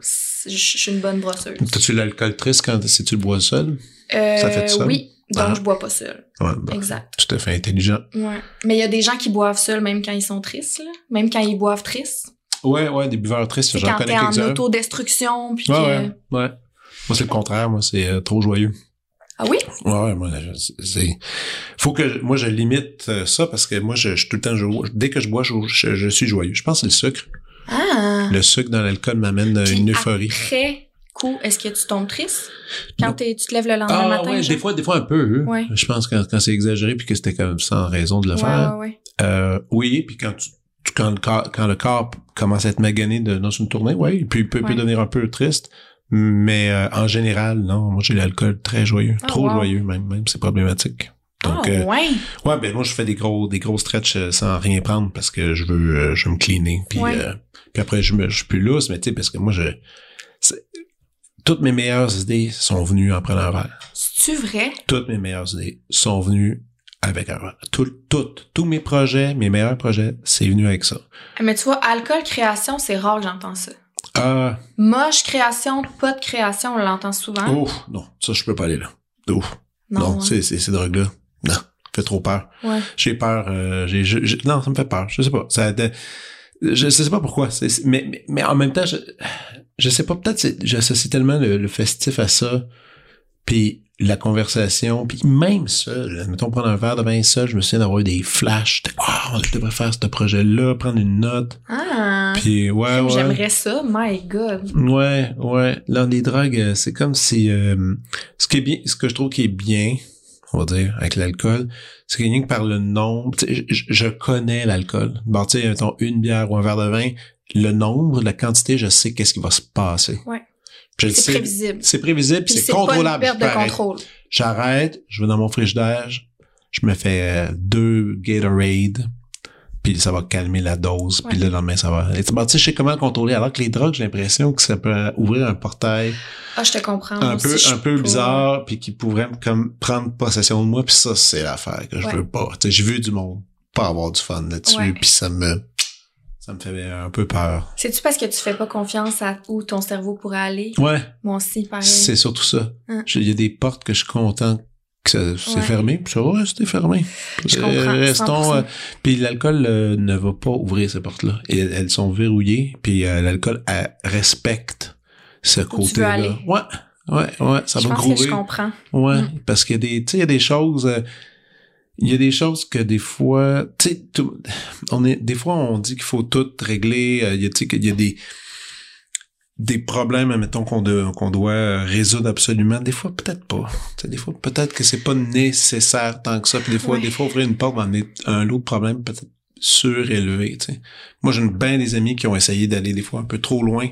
je suis une bonne brosseuse. T'as-tu l'alcool triste quand si tu le bois seul? Euh, Ça fait ça? Oui, donc Ah. je bois pas seul. Ouais, bah, Exact. tout à fait intelligent. Ouais. Mais il y a des gens qui boivent seuls même quand ils sont tristes, là. Même quand ils boivent tristes. Ouais, ouais, des buveurs tristes, j'en quand connais t'es en quelques-uns. autodestruction, puis Ouais, que... ouais, ouais. Moi, c'est le contraire. Moi, c'est euh, trop joyeux. Ah oui? Ouais, moi, c'est... Faut que... Moi, je limite euh, ça parce que moi, je, je tout le temps... Je, dès que je bois, je, je, je suis joyeux. Je pense que c'est le sucre. Ah! Le sucre dans l'alcool m'amène Puis une euphorie. Après coup, est-ce que tu tombes triste? Quand tu te lèves le lendemain Ah matin? ouais, genre? des fois, des fois un peu. hein. Ouais. Je pense quand, quand c'est exagéré puis que c'était comme sans raison de le Ouais, faire. ouais, ouais. Euh, oui, puis quand tu, tu- quand le corps, quand le corps commence à être magané de, dans une tournée, oui, puis il peut, peut devenir un peu triste. Mais euh, en général, non, moi j'ai l'alcool très joyeux, Ah, trop wow. joyeux même, même c'est problématique. Donc euh, ouais. ouais, ben moi je fais des gros des gros stretches euh, sans rien prendre parce que je veux euh, je veux me cleaner puis Ouais. euh, puis après je me je suis plus lousse mais tu sais parce que moi je c'est- toutes mes meilleures idées sont venues en prenant un verre. C'est-tu vrai? Toutes mes meilleures idées sont venues avec un verre. Tout, toutes, tous mes projets, mes meilleurs projets, c'est venu avec ça. Ah, Mais tu vois, alcool création, c'est rare que j'entends ça. Ah, Moche création, pas de création, on l'entend souvent. ouf, non, ça je peux pas aller là. Ouf, non, non, hein? c'est c'est ces drogues-là, non, ça fait trop peur. ouais. J'ai peur, euh, j'ai, non, ça me fait peur. Je sais pas, ça, de- je sais pas pourquoi. mais, mais, mais en même temps, je, je sais pas, peut-être j'associe tellement le, le festif à ça, puis la conversation, puis même seul, mettons prendre un verre de vin seul, je me souviens d'avoir eu des flashs, ah, je devrais faire ce projet-là, prendre une note, Ah! puis ouais, ouais. J'aimerais ça, my god. Ouais, ouais. Là, les drogues, euh, c'est comme si euh, ce qui est bien, ce que je trouve qui est bien, on va dire, avec l'alcool, c'est que rien que par le nombre, je, je connais l'alcool. Bon, tu sais, mettons une bière ou un verre de vin, le nombre, la quantité, je sais qu'est-ce qui va se passer. Ouais. Je le C'est prévisible. C'est prévisible, c'est c'est pas une contrôlable. perte de contrôle. J'arrête, je vais dans mon frigidaire, je me fais euh, deux Gatorade, puis ça va calmer la dose, puis le lendemain ça va. Et tu sais, je sais comment le contrôler. Alors que les drogues, j'ai l'impression que ça peut ouvrir un portail Ah, je te comprends. un peu, un bizarre, puis qui pourrait comme prendre possession de moi, puis ça c'est l'affaire que je veux pas. Tu sais, j'ai vu du monde pas avoir du fun là-dessus, puis ça me, ça me fait un peu peur. C'est-tu parce que tu fais pas confiance à où ton cerveau pourrait aller? Ouais, Moi aussi, pareil. c'est surtout ça. Hein. Il y a des portes que je suis content que ça- c'est Ouais. fermé, puis ça va rester fermé. Je Euh, comprends, Restons. 100%. euh, puis l'alcool euh, ne va pas ouvrir ces portes-là. Elles, elles sont verrouillées. Puis euh, l'alcool respecte ce côté-là. aller. Ouais, ouais, ouais. Ça je va pense que je comprends. Ouais, Mm. parce qu'il y a des, tu sais, il y a des choses. Il y a des choses que des fois, tu sais, tout- on est, des fois on dit qu'il faut tout régler. euh, Il y a, tu sais, qu'il y a des des problèmes, mettons qu'on doit, qu'on doit résoudre absolument. Des fois, peut-être pas. Tu sais, des fois, peut-être que c'est pas nécessaire tant que ça. Puis des fois, Ouais. des fois, ouvrir une porte amener un lot de problèmes peut-être surélevé. Tu sais. Moi, j'ai bien des amis qui ont essayé d'aller des fois un peu trop loin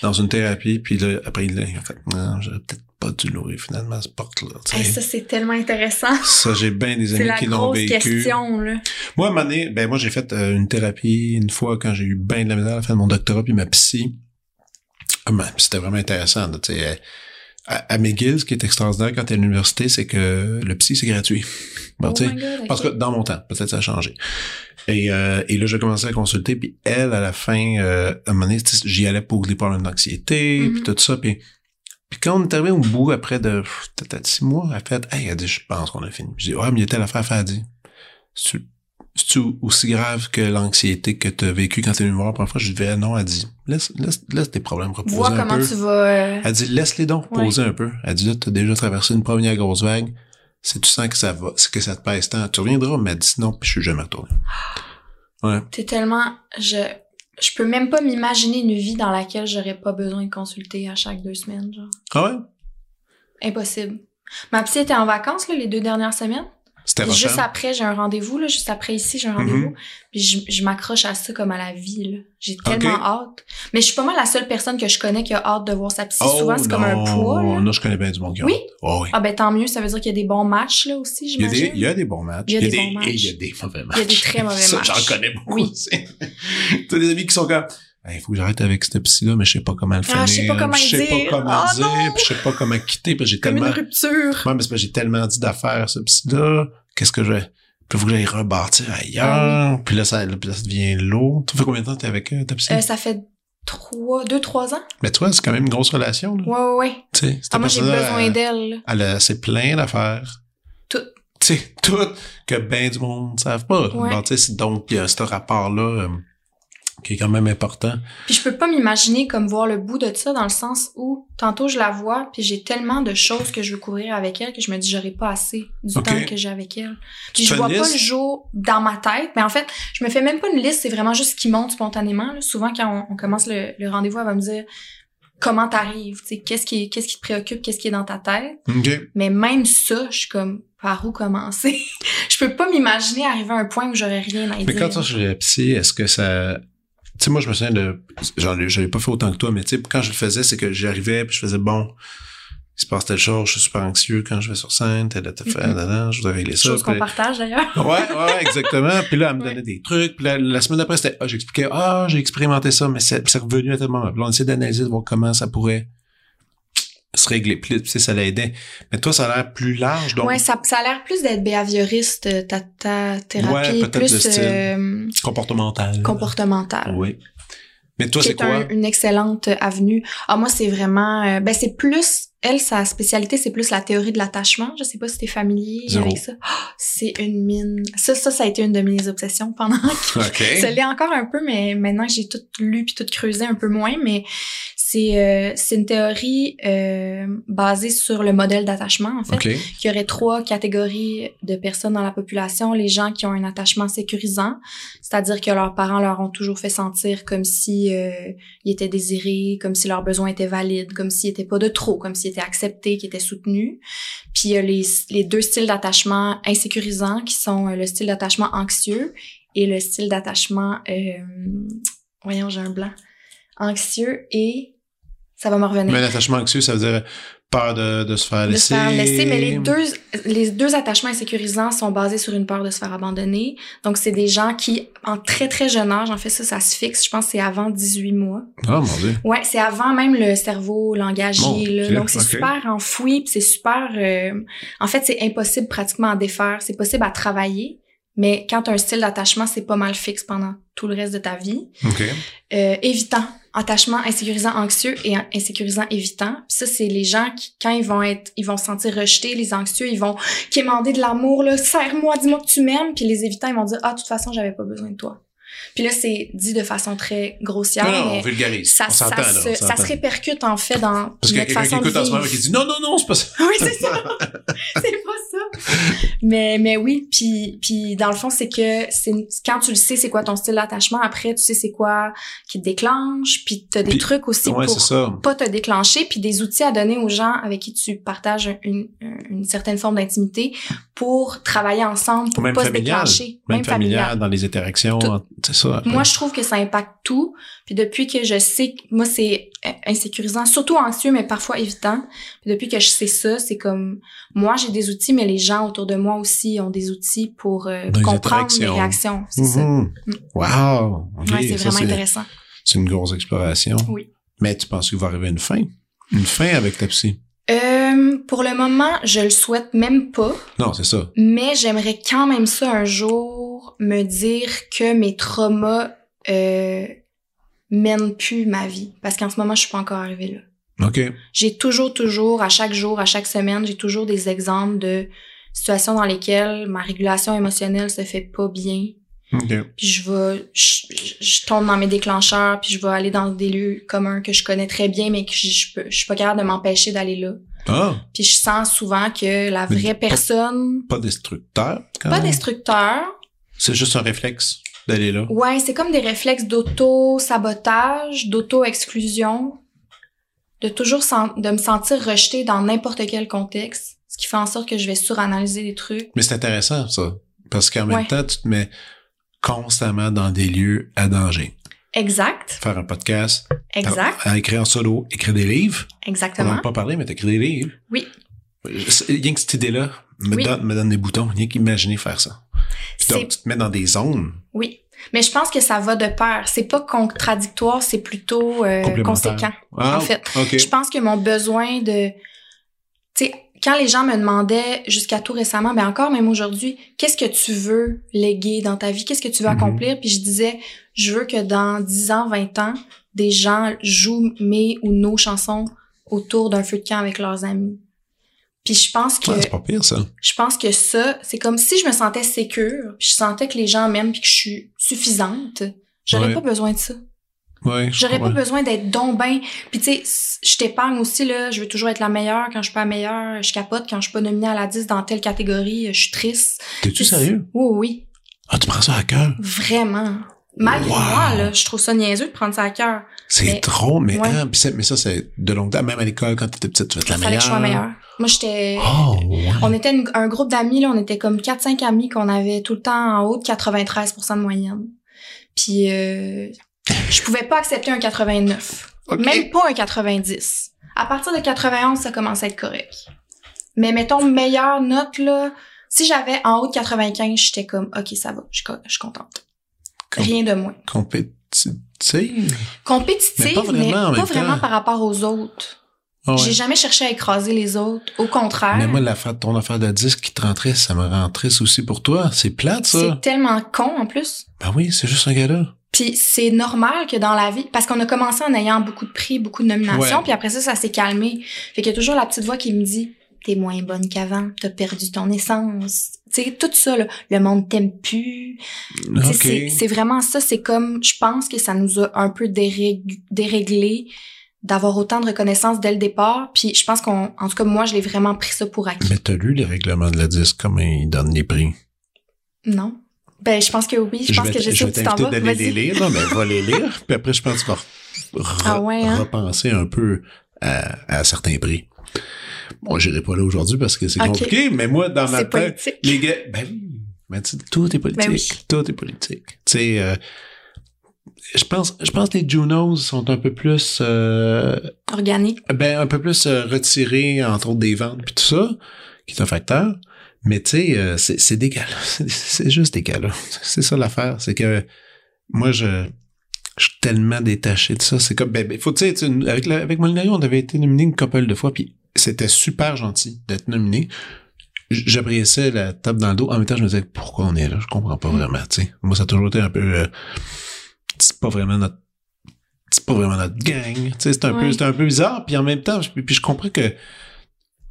dans une thérapie. Puis là, après, ils ont fait, non, j'aurais peut-être pas dû l'ouvrir finalement cette porte-là. Hey, ça, c'est tellement intéressant. Ça, j'ai bien des C'est amis qui l'ont vécu. question, là. Moi, à un moment donné, ben moi, j'ai fait euh, une thérapie une fois quand j'ai eu bien de la misère à la fin de mon doctorat, puis ma psy. Ah, ben, c'était vraiment intéressant. tu sais, à, à McGill, ce qui est extraordinaire quand t'es à l'université, c'est que le psy, c'est gratuit. Bon, Oh parce que dans mon temps, peut-être ça a changé. Et, euh, et là, j'ai commencé à consulter, puis elle, à la fin, euh, à un moment donné, j'y allais pour des problèmes d'anxiété, Mhm. puis tout ça, puis puis quand on est arrivé au bout, après de peut-être six mois, elle a fait, hey, elle a dit, je pense qu'on a fini. Je dis, ouais, mais il y a telle affaire à faire, elle dit. C'est-tu aussi grave que l'anxiété que tu as vécu quand t'es venu me voir la première fois? Je dis, non, elle dit, laisse, laisse, laisse tes problèmes reposer Vois un comment peu. tu vas... euh, Elle dit, laisse-les donc reposer un peu. Elle dit, là, t'as déjà traversé une première grosse vague. si tu sens que ça va, que ça te pèse tant, tu reviendras, mais dis non, puis je suis jamais retourné. Ouais. T'es tellement, je, je peux même pas m'imaginer une vie dans laquelle j'aurais pas besoin de consulter à chaque deux semaines, genre. Ah ouais? Impossible. Ma psy était en vacances, là, les deux dernières semaines. C'était juste après, j'ai un rendez-vous, là. Juste après ici, j'ai un rendez-vous. Puis je, je m'accroche à ça comme à la vie, là. J'ai tellement hâte. Mais je suis pas mal la seule personne que je connais qui a hâte de voir sa psy. Oh, Souvent, c'est comme un poids, là. Non, je connais bien du monde qui a Oui? hâte. Oh, oui. Ah ben tant mieux, ça veut dire qu'il y a des bons matchs, là, aussi, Il y, a des, j'imagine. il y a des bons matchs. Il y a des bons et il y a matchs. des mauvais matchs. Il y a des très mauvais Ça, matchs. J'en connais beaucoup Oui. aussi. T'as des amis qui sont comme, il faut que j'arrête avec cette psy-là, mais je sais pas comment le finir. Ah, je sais pas comment je sais pas comment Ah, dire, puis je sais pas comment quitter, que j'ai tellement, une rupture. Ouais, mais c'est parce que j'ai tellement dit d'affaires, ce psy-là. Qu'est-ce que je vais, puis faut que rebâtir ailleurs. Ah Puis là, ça, là, puis ça devient lourd. Tu fais combien de temps t'es avec euh, ta psy? Euh, ça fait trois, deux, trois ans. Mais toi, c'est quand même une grosse relation, là. Ouais, ouais, ouais. Tu sais, Ah, moi, j'ai besoin elle- d'elle. Elle a, c'est plein d'affaires. Tout. Tu sais, tout que ben du monde ne savent pas. Ouais. Bon, donc, il y a ce rapport-là euh, qui est quand même important. Puis je peux pas m'imaginer comme voir le bout de ça dans le sens où tantôt je la vois puis j'ai tellement de choses que je veux couvrir avec elle que je me dis j'aurai pas assez du temps que j'ai avec elle. Puis je vois pas le jour dans ma tête, mais en fait, je me fais même pas une liste, c'est vraiment juste ce qui monte spontanément. là. Souvent quand on, on commence le, le rendez-vous, elle va me dire comment t'arrives, tu sais, qu'est-ce qui qu'est-ce qui te préoccupe, qu'est-ce qui est dans ta tête? Mais même ça, je suis comme par où commencer? Je peux pas m'imaginer arriver à un point où j'aurais rien à Mais dire. quand tu es chez la psy, est-ce que ça... Tu sais, moi, je me souviens de... J'en ai, pas fait autant que toi, mais tu sais, quand je le faisais, c'est que j'arrivais puis je faisais, bon, il se passe telle chose, je suis super anxieux quand je vais sur scène, tel, tel, tel, Mhm. tel, tel, je voudrais régler ça. Chose qu'on partage d'ailleurs. Ouais, ouais, exactement. Puis là, elle me Ouais. donnait des trucs. Puis la, la semaine d'après, c'était, ah, j'expliquais, ah, j'ai expérimenté ça, mais c'est c'est revenu à tel moment. Puis là, on essayait d'analyser, de voir comment ça pourrait se régler. Puis, tu sais, ça l'aidait. Mais toi, ça a l'air plus large, donc Ouais, ça, ça a l'air plus d'être behavioriste, euh, ta, ta thérapie, Ouais, peut-être plus le style. euh, comportemental. comportementale. Oui. Mais toi, c'est est quoi? un- une excellente avenue. Ah, moi, c'est vraiment... euh, ben, c'est plus... Elle, sa spécialité, c'est plus la théorie de l'attachement. Je sais pas si t'es familier Zéro. avec ça. Ah, c'est une mine. Ça, ça, ça a été une de mes obsessions pendant que OK. ça l'est encore un peu, mais maintenant que j'ai tout lu puis tout creusé un peu moins, mais c'est euh, c'est une théorie euh, basée sur le modèle d'attachement en fait. OK. qu'il y aurait trois catégories de personnes dans la population. Les gens qui ont un attachement sécurisant, c'est-à-dire que leurs parents leur ont toujours fait sentir comme si euh, ils étaient désirés, comme si leurs besoins étaient valides, comme s'ils étaient pas de trop, comme s'ils étaient acceptés, qu'ils étaient soutenus. Puis il y a les, les deux styles d'attachement insécurisants qui sont euh, le style d'attachement anxieux et le style d'attachement... Euh, voyons, j'ai un blanc. Anxieux et... Ça va me revenir Mais l'attachement anxieux, ça veut dire peur de, de se faire de se laisser. faire laisser, mais les deux, les deux attachements insécurisants sont basés sur une peur de se faire abandonner. Donc, c'est des gens qui, en très, très jeune âge, en fait, ça, ça se fixe, je pense que c'est avant 18 mois. Ah, mon Dieu. Ouais, c'est avant même le cerveau langagier, là. Donc, c'est super enfoui, puis c'est super... euh, En fait, c'est impossible pratiquement à défaire. C'est possible à travailler, mais quand t'as un style d'attachement, c'est pas mal fixe pendant tout le reste de ta vie OK. euh, évitant, attachement insécurisant anxieux et insécurisant évitant. Puis ça c'est les gens qui quand ils vont être ils vont se sentir rejetés, les anxieux, ils vont quémander de l'amour là, serre-moi, dis-moi que tu m'aimes, puis les évitants ils vont dire ah de toute façon, j'avais pas besoin de toi. Puis là c'est dit de façon très grossière Non, non, on vulgarise. ça, on ça, là. se, ça se répercute en fait dans Parce qu'il y a quelqu'un qui écoute en ce moment qui dit non, non, non, c'est pas ça. Oui, c'est ça. c'est pas ça. Mais mais oui, puis puis dans le fond c'est que c'est quand tu le sais c'est quoi ton style d'attachement, après tu sais c'est quoi qui te déclenche, puis t'as des Puis- trucs aussi Ouais, pour pas te déclencher, puis des outils à donner aux gens avec qui tu partages une, une certaine forme d'intimité pour travailler ensemble, pour Même pas familial. se déclencher, Même familial, dans les interactions, Tout. c'est ça. moi, je trouve que ça impacte tout. Puis depuis que je sais, que moi, c'est insécurisant, surtout anxieux, mais parfois évitant. Puis depuis que je sais ça, c'est comme, moi, j'ai des outils, mais les gens autour de moi aussi ont des outils pour euh, comprendre les réactions. C'est ça. Mhm. Wow. OK, Ouais, c'est ça, vraiment intéressant. C'est une grosse exploration. Oui. Mais tu penses qu'il va arriver une fin? Une fin avec ta psy? Euh, pour le moment, je le souhaite même pas, Non, c'est ça. mais j'aimerais quand même ça un jour me dire que mes traumas euh, mènent plus ma vie. Parce qu'en ce moment, je suis pas encore arrivée là. OK. j'ai toujours, toujours, à chaque jour, à chaque semaine, j'ai toujours des exemples de situations dans lesquelles ma régulation émotionnelle se fait pas bien. OK. Puis je vais, je, je- je tombe dans mes déclencheurs, puis je vais aller dans des lieux communs que je connais très bien, mais que je, je, peux, je suis pas capable de m'empêcher d'aller là. Ah, Puis je sens souvent que la Mais vraie pas- personne, pas destructeur. quand pas même? destructeur, C'est juste un réflexe d'aller là. ouais, c'est comme des réflexes d'auto-sabotage, d'auto-exclusion, de toujours de me sentir rejetée dans n'importe quel contexte, ce qui fait en sorte que je vais suranalyser les trucs. Mais c'est intéressant, ça. Parce qu'en même temps, tu te mets constamment dans des lieux à danger. Exact, Faire un podcast, exact, à écrire en solo, écrire des livres. On n'en exactement. a pas parlé, mais t'écris des livres. Oui. Rien que cette idée-là me, Oui. donne, me donne des boutons. Rien qu'imaginer faire ça. Donc, tu te mets dans des zones Oui. Mais je pense que ça va de pair. C'est pas contradictoire, c'est plutôt euh, conséquent. Ah, En fait, OK. Je pense que mon besoin de... Tu sais, quand les gens me demandaient jusqu'à tout récemment, ben encore même aujourd'hui, qu'est-ce que tu veux léguer dans ta vie? Qu'est-ce que tu veux Mhm. accomplir? Puis je disais, je veux que dans 10 ans, 20 ans, des gens jouent mes ou nos chansons autour d'un feu de camp avec leurs amis. Puis je pense que Ouais, c'est pas pire, ça. je pense que ça, c'est comme si je me sentais sécure, puis je sentais que les gens m'aiment puis que je suis suffisante. J'aurais Ouais. pas besoin de ça. Ouais, J'aurais pas besoin d'être donc ben. Puis tu sais, je t'épargne aussi là, je veux toujours être la meilleure quand je suis pas la meilleure, je capote quand je suis pas nominée à la 10 dans telle catégorie, je suis triste. T'es-tu sérieux? Oui oui, Ah, tu prends ça à cœur? vraiment. Malgré Wow. moi là, je trouve ça niaiseux de prendre ça à cœur. C'est drôle, mais, ouais. hein, mais ça, c'est de longue date. Même à l'école, quand t'étais petite, tu être la meilleure. que je sois meilleure. Moi j'étais Oh, ouais. on était une- un groupe d'amis là, on était comme 4 5 amis qu'on avait tout le temps en haut de 93% de moyenne. Puis euh, je pouvais pas accepter un 89. OK. Même pas un 90. À partir de 91, ça commençait à être correct. Mais mettons, meilleure note, là, si j'avais en haut de 95, j'étais comme, OK, ça va, je suis contente. Rien de moins. Compétitive? Compétitive, Mais pas vraiment mais pas par rapport aux autres. Ah ouais. J'ai jamais cherché à écraser les autres. Au contraire, Mais moi, ton affaire de disque qui te rend triste, ça me rend triste aussi pour toi. C'est plate, ça. c'est tellement con en plus. Ben oui, c'est juste un gars-là. Puis c'est normal que dans la vie, parce qu'on a commencé en ayant beaucoup de prix, beaucoup de nominations, puis après ça, ça s'est calmé. Fait qu'il y a toujours la petite voix qui me dit t'es moins bonne qu'avant, t'as perdu ton essence. Sais, tout ça, là, le monde t'aime plus. Tu sais, OK. C'est vraiment ça, c'est comme, je pense que ça nous a un peu dérég- déréglé d'avoir autant de reconnaissance dès le départ. Puis je pense qu'on, en tout cas, moi, je l'ai vraiment pris ça pour acquis. Mais t'as lu les règlements de la disque, comment ils donnent les prix? Non? Ben, je pense que oui, je, pense que je sais je vais t'inviter d'aller les lire, non, mais va les lire. Puis après, je pense que tu vas re- Ah ouais, hein? repenser un peu à, à certains prix. Bon, j'irai pas là aujourd'hui parce que c'est compliqué, mais moi, dans ma tête, politique. les gars, ben oui, mais tu sais, tout est politique. Ben oui. Tout est politique. Tu sais, euh, je pense, je pense que les Junos sont un peu plus, euh, Organique. ben, un peu plus euh, retirés, entre autres des ventes puis tout ça, qui est un facteur. Mais tu sais, euh, c'est, c'est des gars C'est, juste des gars C'est ça l'affaire. C'est que moi, je, je suis tellement détaché de ça. C'est comme, ben, ben, faut, tu sais, tu sais, avec, la- avec Molinari, on avait été nominé une couple de fois, puis c'était super gentil d'être nominé. J'appréciais la table dans le dos. En même temps, je me disais, pourquoi on est là? Je comprends pas vraiment, tu sais. Moi, ça a toujours été un peu, euh, c'est pas vraiment notre c'est pas vraiment notre gang. Tu sais, c'est un Ouais. peu, c'est un peu bizarre. Puis en même temps, je- puis je comprends que,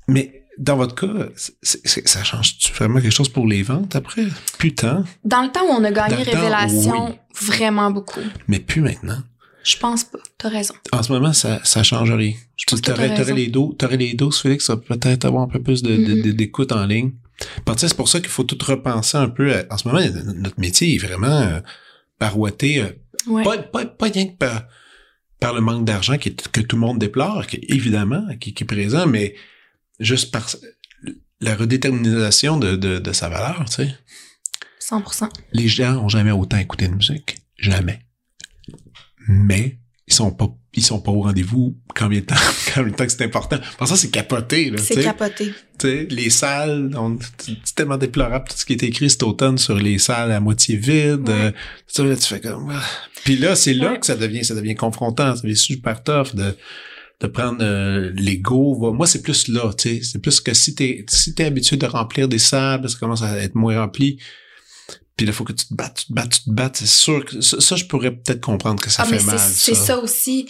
mais dans votre cas, c'est- c'est- ça change-tu vraiment quelque chose pour les ventes après? Putain. Dans le temps où on a gagné temps, Révélation, oui. vraiment beaucoup. Mais plus maintenant. Je pense pas. T'as raison. En ce moment, ça, ça change rien. Je t'aurais, les dos, t'aurais les doses, Félix, ça va peut-être avoir un peu plus de, de- Mhm. de- d'écoute en ligne. Parce que c'est pour ça qu'il faut tout repenser un peu. à- en ce moment, notre métier est vraiment euh, euh, Ouais. pas, pas, pas rien que par, par le manque d'argent que tout le monde déplore, qui, évidemment, qui, qui est présent, mais juste par la redétermination de, de, de sa valeur, tu sais. 100%. Les gens ont jamais autant écouté de musique. Jamais. Mais ils sont pas ils sont pas au rendez-vous combien de temps, combien de temps que c'est important. Pour ça, c'est capoté, C'est capoté. Tu sais, les salles, c'est tellement déplorable tout ce qui est écrit cet automne sur les salles à moitié vides. Ouais. euh, là, tu fais comme. ah. Puis là, c'est là Ouais. que ça devient, ça devient confrontant, ça devient super tough de de prendre euh, l'ego. Moi, c'est plus là, tu sais. C'est plus que si t'es si t'es habitué de remplir des salles, ça commence à être moins rempli. Puis là, faut que tu te battes, tu te battes, tu te battes. C'est sûr que ça, ça, je pourrais peut-être comprendre que ça ah, fait mal. c'est ça aussi.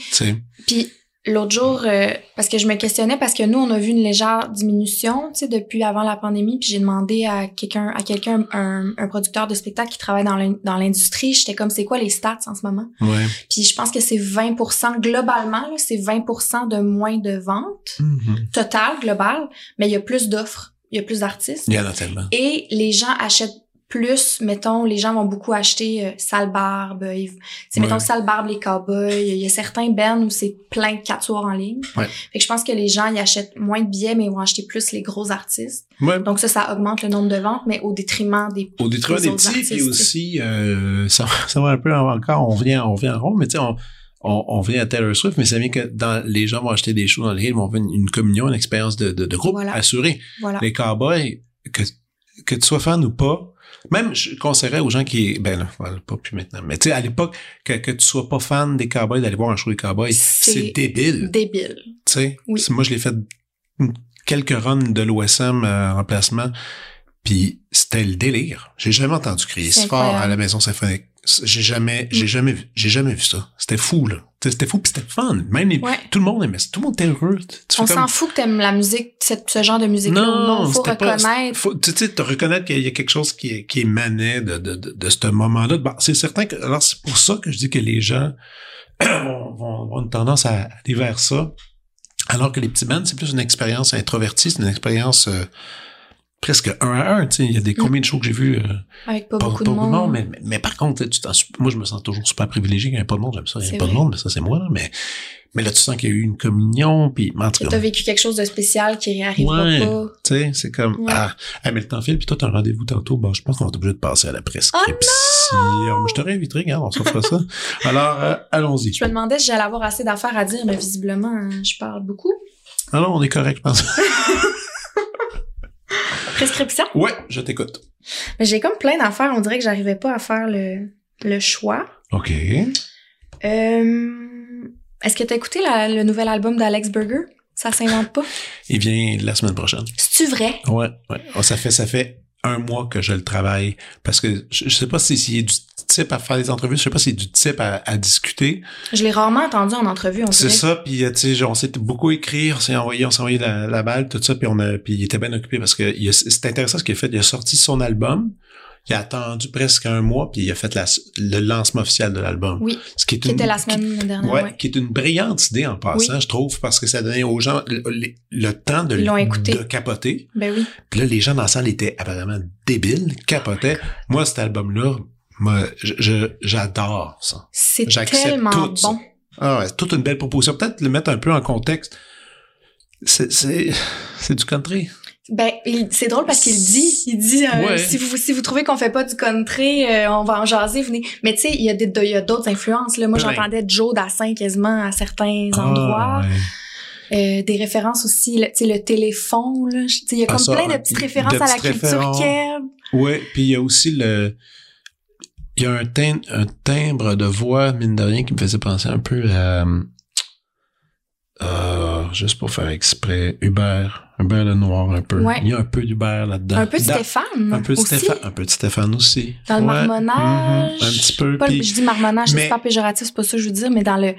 Puis l'autre jour, euh, parce que je me questionnais, parce que nous, on a vu une légère diminution, tu sais, depuis avant la pandémie, puis j'ai demandé à quelqu'un, à quelqu'un, un, un producteur de spectacle qui travaille dans l'in- dans l'industrie, j'étais comme, c'est quoi les stats en ce moment? Ouais. Puis je pense que c'est 20% globalement, c'est 20% de moins de ventes Mhm. total, global, mais il y a plus d'offres, il y a plus d'artistes. Il y en a tellement. Et les gens achètent plus, mettons, les gens vont beaucoup acheter euh, Sale Barbe, ils- sais, Ouais. mettons Sale Barbe, les cowboys, il y a certains bands où c'est plein de quatre soirs en ligne. Ouais. Fait que je pense que les gens, ils achètent moins de billets, mais ils vont acheter plus les gros artistes. Ouais. Donc ça, ça augmente le nombre de ventes, mais au détriment des... Au détriment des petits, artistes, puis aussi, euh, ça, ça va un peu encore, on vient, on vient en rond, mais tu sais, on, on, on vient à Taylor Swift, mais ça vient que dans, les gens vont acheter des shows dans les hills, vont faire une, une communion, une expérience de, de, de groupe Voilà. assurée. Voilà. Les cowboys, que, que tu sois fan ou pas, même je conseillerais aux gens qui, ben là, voilà, pas plus maintenant, mais tu sais, à l'époque, que, que tu sois pas fan des cowboys, d'aller voir un show des cowboys, C'est débile. Débile. Tu sais, Oui. Moi je l'ai fait quelques runs de l'OSM euh, en placement, puis c'était le délire. J'ai jamais entendu crier si fort à la maison symphonique. J'ai jamais, j'ai jamais vu, j'ai jamais vu ça. C'était fou là. C'était fou puis c'était fun. Même les- Ouais. tout le monde aimait, ça. tout le monde était heureux. Tu- On s'en fout que t'aimes la musique, cette, ce genre de musique-là ou non. Faut c'était pas- reconnaître. faut, tu sais, te reconnaître qu'il y a quelque chose qui, qui émanait de, de, de, de ce moment-là. Bon, c'est certain que, alors c'est pour ça que je dis que les gens vont, vont avoir une tendance à aller vers ça. Alors que les petits bands, c'est plus une expérience introvertie, c'est une expérience euh, presque un à un. Tu sais, il y a des combien de shows que j'ai vus, euh, Avec pas, pas, beaucoup pas de monde. mais, mais, mais par contre, tu moi je me sens toujours super privilégié qu'il n'y ait pas de monde, j'aime ça, il n'y a pas de monde, mais ça c'est moi là, mais mais là tu sens qu'il y a eu une communion, puis cas, t'as vécu quelque chose de spécial qui arrivera Ouais. pas. tu sais, c'est comme Ouais. ah, ah, mais le temps file, puis toi t'as un rendez-vous tantôt, bon, je pense qu'on est obligé de passer à la prescription. Oh je te réinviterai, regarde, on se fera ça. Alors euh, allons-y. Je me demandais si j'allais avoir assez d'affaires à dire, mais visiblement, hein, je parle beaucoup. Alors on est correct, je pense. Prescription? ouais, je t'écoute. Mais j'ai comme plein d'affaires. On dirait que j'arrivais pas à faire le, le choix. Ok. Euh, Est-ce que t'as écouté la- le nouvel album d'Alex Burger? Ça s'invente pas. Il vient la semaine prochaine. C'est-tu vrai? Ouais, ouais. Oh, ça fait ça fait un mois que je le travaille parce que je, je sais pas si du type à faire des entrevues, je sais pas s'il est du type à, à discuter. Je l'ai rarement entendu en entrevue, C'est ça, puis euh, tu sais, on s'est beaucoup écrit, on s'est envoyé, on s'est envoyé la, la balle, tout ça, puis on a, puis il était bien occupé parce que c'est intéressant ce qu'il a fait. Il a sorti son album, il a attendu presque un mois, puis il a fait la- le lancement officiel de l'album. Oui, Ce qui est qui une, était la semaine dernière. Ouais, ouais. qui est une brillante idée en passant, je trouve, parce que ça donnait aux gens le, le- le temps de, de capoter. Ben oui. Puis là, les gens dans la salle étaient apparemment débiles, capotaient. Moi, cet album-là, moi, j'adore ça. C'est tellement tout ça. bon. Ah ouais, toute une belle proposition. Peut-être le mettre un peu en contexte. C'est, du country. Ben, c'est drôle parce qu'il dit, il dit, euh, Ouais. si vous si vous trouvez qu'on fait pas du country, euh, on va en jaser, venez. Mais tu sais, il y a des il y a d'autres influences là. Moi, j'entendais Joe Dassin quasiment à certains Ah, endroits. ouais. Euh, des références aussi, le- tu sais, le téléphone là. Il y a Ah, comme ça, plein de petites De références à la culture keb. Ouais, puis il y a aussi le... Il y a un, un timbre de voix, mine de rien, qui me faisait penser un peu à... euh, juste pour faire exprès, Hubert. Hubert le Noir, un peu. Ouais. Il y a un peu d'Hubert là-dedans. Un peu de Stéphane Un peu de aussi. Stéphane, un peu de Stéphane aussi. Dans le Ouais. marmonnage. Mhm. Un petit peu. Pas je dis marmonnage, c'est mais- super péjoratif, c'est pas ça que je veux dire, mais dans le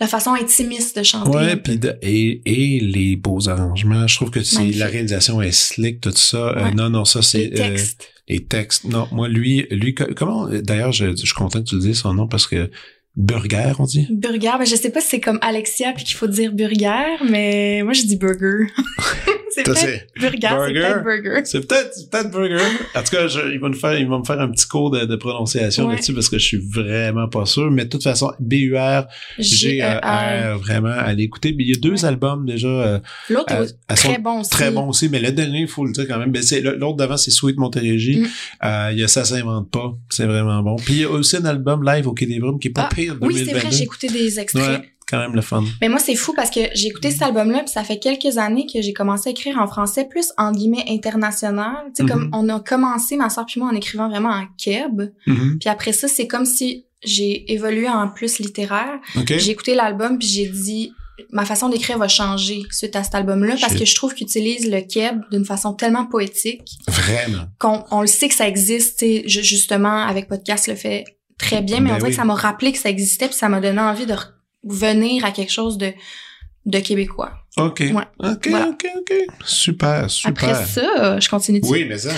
la façon intimiste de chanter. Ouais, puis de- et, et les beaux arrangements. Je trouve que c'est la réalisation est slick, tout ça. Euh, non, non, ça c'est les textes. euh, les textes. Non, moi lui, lui co- comment D'ailleurs, je, je suis content que tu dises son nom parce que Burger, on dit? Burger, ben je sais pas si c'est comme Alexia puis qu'il faut dire burger, mais moi je dis burger. c'est peut-être burger, c'est burger. peut-être burger. C'est peut-être peut-être Burger. En tout cas, je, il va nous faire il va me faire un petit cours de, de prononciation Ouais. là-dessus parce que je suis vraiment pas sûr. Mais de toute façon, B U R G G-E-R. R vraiment à l'écouter. Mais il y a deux Ouais. albums déjà. euh, L'autre son- très bon aussi. Très bon aussi, mais le dernier, il faut le dire quand même. Ben, c'est, l'autre d'avant, c'est Sweet Montérégie. Mm. Euh, il y a Ça s'invente pas. C'est vraiment bon. Puis il y a aussi un album live au Quai des Brumes qui est pas Ah, pire Oui, c'est 2022. vrai, j'ai écouté des extraits. Ouais, quand même le fun. Mais moi, c'est fou parce que j'ai écouté cet album-là, puis ça fait quelques années que j'ai commencé à écrire en français, plus en guillemets international. Tu sais, comme Mhm. on a commencé, ma soeur puis moi, en écrivant vraiment en keb. Mhm. Puis après ça, c'est comme si j'ai évolué en plus littéraire. OK? J'ai écouté l'album, puis j'ai dit, ma façon d'écrire va changer suite à cet album-là, parce que je trouve qu'il utilise le keb d'une façon tellement poétique Vraiment? qu'on on le sait que ça existe. tu sais, ju- justement, avec podcast le fait très bien, mais Ben on dirait oui. que ça m'a rappelé que ça existait, puis ça m'a donné envie de revenir à quelque chose de de Québécois. OK. Ouais. OK, Voilà. OK, OK. Super, super. Après ça, je continue. Oui, mais ça.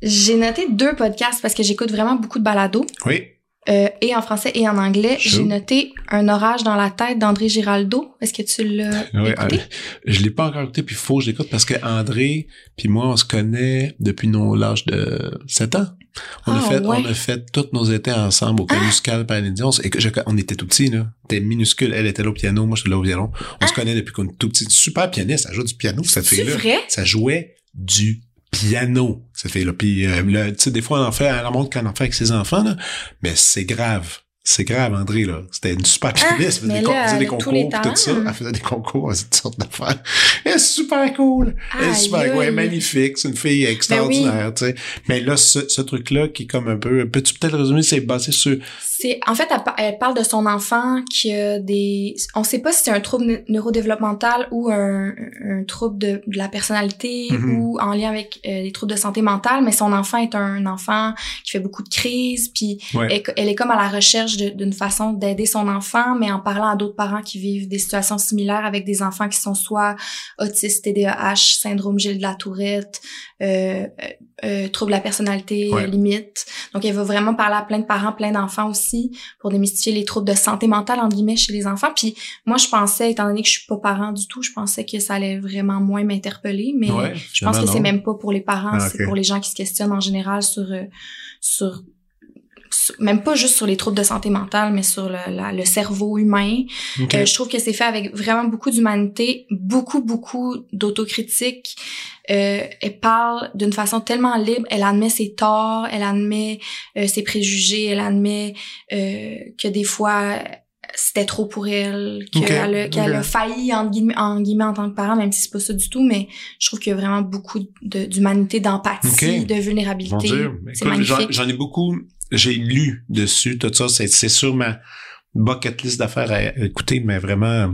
J'ai noté deux podcasts parce que j'écoute vraiment beaucoup de balados, Oui. Euh, et en français et en anglais. Sure. J'ai noté Un orage dans la tête d'André Giraldo. Est-ce que tu l'as Oui, écouté? euh, je l'ai pas encore écouté, puis il faut que je l'écoute parce que André puis moi, on se connaît depuis nos l'âge de 7 ans. On, a Ah, fait, ouais. on a fait tous nos étés ensemble au. On, s- et que je- on était tout petits, là. T'es minuscule. Elle était là au piano, moi, j'étais là au violon. On se connaît depuis qu'on est tout petit. Super pianiste. Elle joue du piano, cette Ah! Fille-là. Ça jouait du piano, cette fille-là. Puis, euh, tu sais, des fois, on en fait, elle en montre qu'on en fait avec ses enfants, là. Mais c'est grave. C'est grave, André, là. C'était une super pianiste. elle faisait Ah, des, faisait concours, les tout ça. Elle faisait des concours, elle faisait toutes sortes d'affaires. Elle est super cool. Elle est super cool. Elle est. Ben magnifique. C'est une fille extraordinaire, tu sais. Mais là, ce, ce truc-là, qui est comme un peu, peux-tu peut-être résumer, c'est basé sur, C'est en fait elle, pa- elle parle de son enfant qui a des on sait pas si c'est un trouble ne- neurodéveloppemental ou un, un trouble de, de la personnalité Mhm. ou en lien avec euh, des troubles de santé mentale mais son enfant est un enfant qui fait beaucoup de crises puis ouais. elle, elle est comme à la recherche d'une façon d'aider son enfant mais en parlant à d'autres parents qui vivent des situations similaires avec des enfants qui sont soit autistes, TDAH, syndrome Gilles de la Tourette, euh, euh, euh, trouble de la personnalité Ouais. euh, limite. Donc, elle va vraiment parler à plein de parents, plein d'enfants aussi, pour démystifier les troubles de santé mentale, entre guillemets, chez les enfants. Puis, moi, je pensais, étant donné que je suis pas parent du tout, je pensais que ça allait vraiment moins m'interpeller, mais Ouais, je pense que c'est même pas pour les parents, Ah, c'est pour les gens qui se questionnent en général sur, euh, sur- même pas juste sur les troubles de santé mentale, mais sur le, la- le cerveau humain. Ok. Euh, je trouve que c'est fait avec vraiment beaucoup d'humanité, beaucoup, beaucoup d'autocritique. Euh, elle parle d'une façon tellement libre. Elle admet ses torts, elle admet euh, ses préjugés, elle admet euh, que des fois c'était trop pour elle, qu'elle a, qu'elle ok. a failli en guillemets, en guillemets en tant que parent, même si c'est pas ça du tout. Mais je trouve qu'il y a vraiment beaucoup de- d'humanité, d'empathie, de vulnérabilité. J'en ai beaucoup, j'ai lu dessus, tout ça, c'est, c'est sur ma bucket list d'affaires à écouter, mais vraiment,